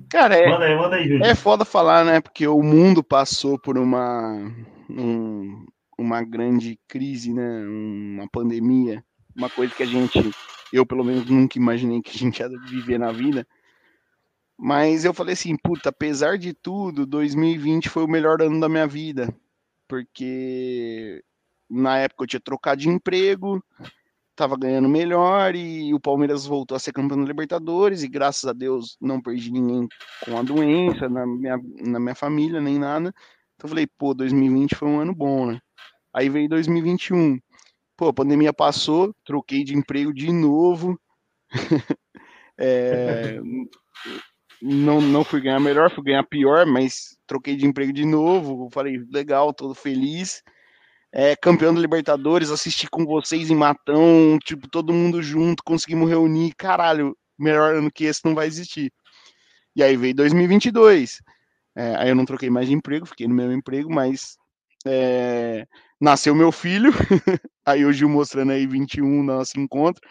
Cara, é, manda aí, manda aí, Júlio. é foda falar, né? Porque o mundo passou por uma, um, uma grande crise, né? Uma pandemia, uma coisa que a gente, eu pelo menos nunca imaginei que a gente ia viver na vida. Mas eu falei assim, puta, apesar de tudo, 2020 foi o melhor ano da minha vida porque na época eu tinha trocado de emprego, estava ganhando melhor e o Palmeiras voltou a ser campeão da Libertadores e graças a Deus não perdi ninguém com a doença na minha, na minha família, nem nada. Então eu falei, pô, 2020 foi um ano bom, né? Aí veio 2021. Pô, a pandemia passou, troquei de emprego de novo. é, não, não fui ganhar melhor, fui ganhar pior, mas troquei de emprego de novo. Falei, legal, tô feliz. É, campeão da Libertadores, assisti com vocês em Matão, tipo, todo mundo junto, conseguimos reunir. Caralho, melhor ano que esse não vai existir. E aí veio 2022. É, aí eu não troquei mais de emprego, fiquei no mesmo emprego, mas é, nasceu meu filho. aí o Gil mostrando aí 21 nosso encontro.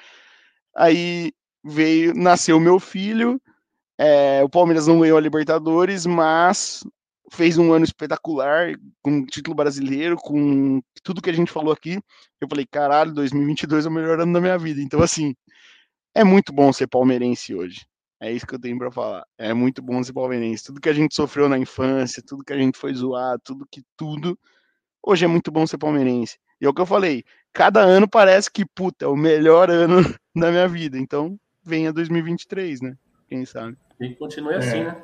Aí veio, nasceu meu filho. É, o Palmeiras não ganhou a Libertadores, mas fez um ano espetacular, com título brasileiro, com tudo que a gente falou aqui. Eu falei, caralho, 2022 é o melhor ano da minha vida. Então, assim, é muito bom ser palmeirense hoje. É isso que eu tenho para falar. É muito bom ser palmeirense. Tudo que a gente sofreu na infância, tudo que a gente foi zoado, tudo que tudo. Hoje é muito bom ser palmeirense. E é o que eu falei. Cada ano parece que, puta, é o melhor ano da minha vida. Então, venha 2023, né? Quem sabe? E continue assim, é. né?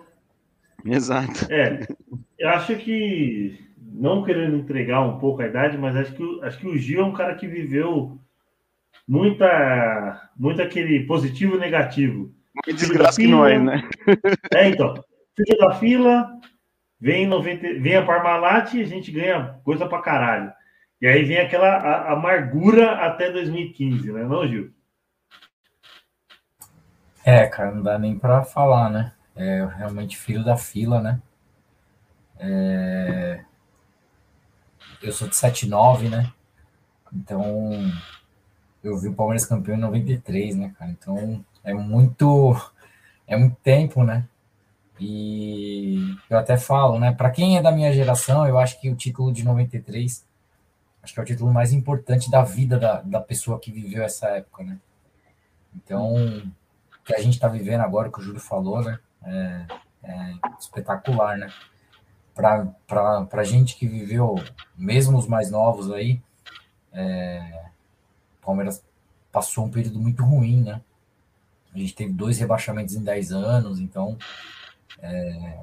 Exato. É, eu acho que, não querendo entregar um pouco a idade, mas acho que, acho que o Gil é um cara que viveu muita, muito aquele positivo e negativo. Que desgraça que nós, né? É, então. Fica da fila, vem, 90, vem a Parmalat e a gente ganha coisa pra caralho. E aí vem aquela a, amargura até 2015, né, não, Gil? É, cara, não dá nem pra falar, né? é realmente filho da fila, né? É... Eu sou de 79, né? Então, eu vi o Palmeiras campeão em 93, né, cara? Então, é muito é muito tempo, né? E eu até falo, né, para quem é da minha geração, eu acho que o título de 93 acho que é o título mais importante da vida da, da pessoa que viveu essa época, né? Então, que a gente está vivendo agora, que o Júlio falou, né? é, é espetacular, né? Para a gente que viveu, mesmo os mais novos aí, é, Palmeiras passou um período muito ruim, né? A gente teve dois rebaixamentos em 10 anos, então é,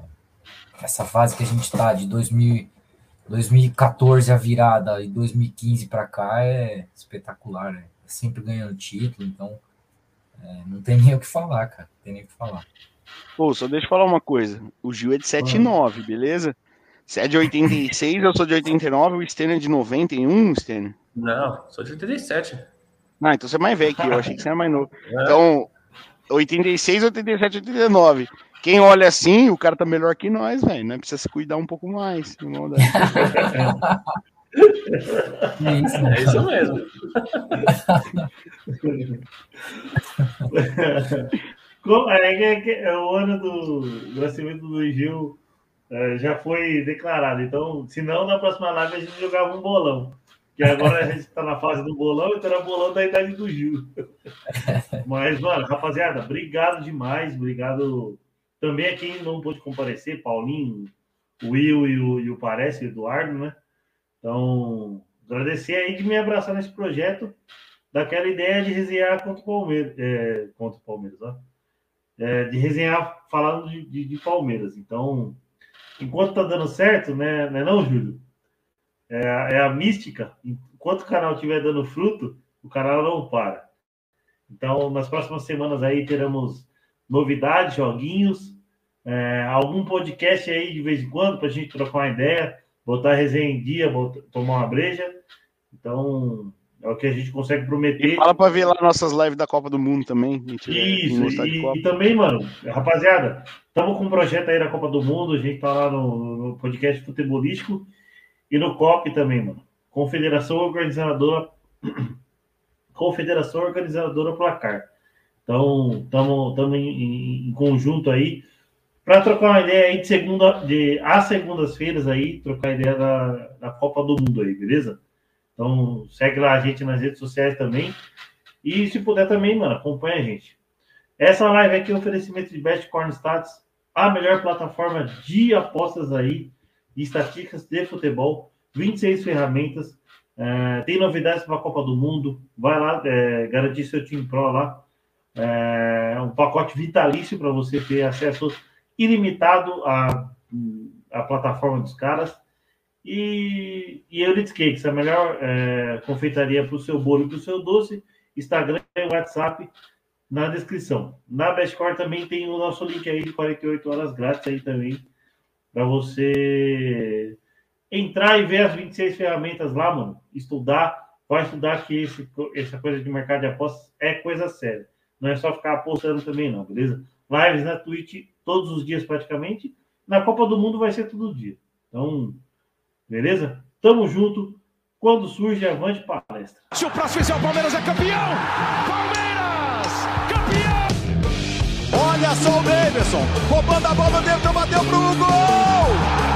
essa fase que a gente está de 2000, 2014 a virada e 2015 para cá é espetacular, né? Sempre ganhando título, então é, não tem nem o que falar, cara. Não tem nem o que falar. Pô, só deixa eu falar uma coisa. O Gil é de 79, ah. beleza? Você é de 86, eu sou de 89, o Stênio é de 91, Stênio? Não, sou de 87. Ah, então você é mais velho que eu, achei que você era mais novo. É. Então, 86, 87, 89. Quem olha assim, o cara tá melhor que nós, velho. Né? Precisa se cuidar um pouco mais. é isso, é isso mesmo. É, é, é, o ano do, nascimento do Gil é, já foi declarado. Então, se não, na próxima live a gente jogava um bolão. Que agora a gente está na fase do bolão, então era bolão da idade do Gil. Mas, mano, rapaziada, obrigado demais. Obrigado também a quem não pôde comparecer, Paulinho, o Will e o, e o Parece, o Eduardo, né? Então, agradecer aí de me abraçar nesse projeto, daquela ideia de resenhar contra o Palmeiras. É, contra o Palmeiras, ó é, de resenhar falando de, de, de, Palmeiras. Então, enquanto tá dando certo, né, né não, Júlio? É, é, a mística. Enquanto o canal estiver dando fruto, o canal não para. Então, nas próximas semanas aí teremos novidades, joguinhos, é, algum podcast aí de vez em quando para a gente trocar uma ideia, botar a resenha em dia, botar, tomar uma breja. Então, é o que a gente consegue prometer. E fala para ver lá nossas lives da Copa do Mundo também. Isso, e, e, também, mano, rapaziada, estamos com um projeto aí da Copa do Mundo, a gente tá lá no, no podcast futebolístico e no COP também, mano. Confederação Organizadora Confederação Organizadora Placar. Então, estamos em, em, em conjunto aí para trocar uma ideia aí de segunda, de às segundas-feiras aí, trocar ideia da, da Copa do Mundo aí, beleza? Então, segue lá a gente nas redes sociais também. E se puder também, mano, acompanha a gente. Essa live aqui é um oferecimento de Best Corn Stats, a melhor plataforma de apostas aí, de estatísticas de futebol. 26 ferramentas. É, tem novidades para a Copa do Mundo. Vai lá, é, garantir seu time Pro lá. É, um pacote vitalício para você ter acesso ilimitado à, à plataforma dos caras. E, e Elite Cakes, a melhor é, confeitaria para o seu bolo e para o seu doce. Instagram e WhatsApp na descrição. Na Bestcore também tem o nosso link aí de 48 horas grátis aí também para você entrar e ver as 26 ferramentas lá, mano. Estudar, vai estudar que esse, essa coisa de mercado de apostas é coisa séria. Não é só ficar apostando também, não, beleza? Lives na Twitch todos os dias praticamente. Na Copa do Mundo vai ser todo dia. Então, beleza? Tamo junto. Quando surge, avante palestra. Se o próximo fizer o Palmeiras é campeão! Palmeiras! Campeão! Olha só o Davidson, roubando a bola dentro, bateu pro gol!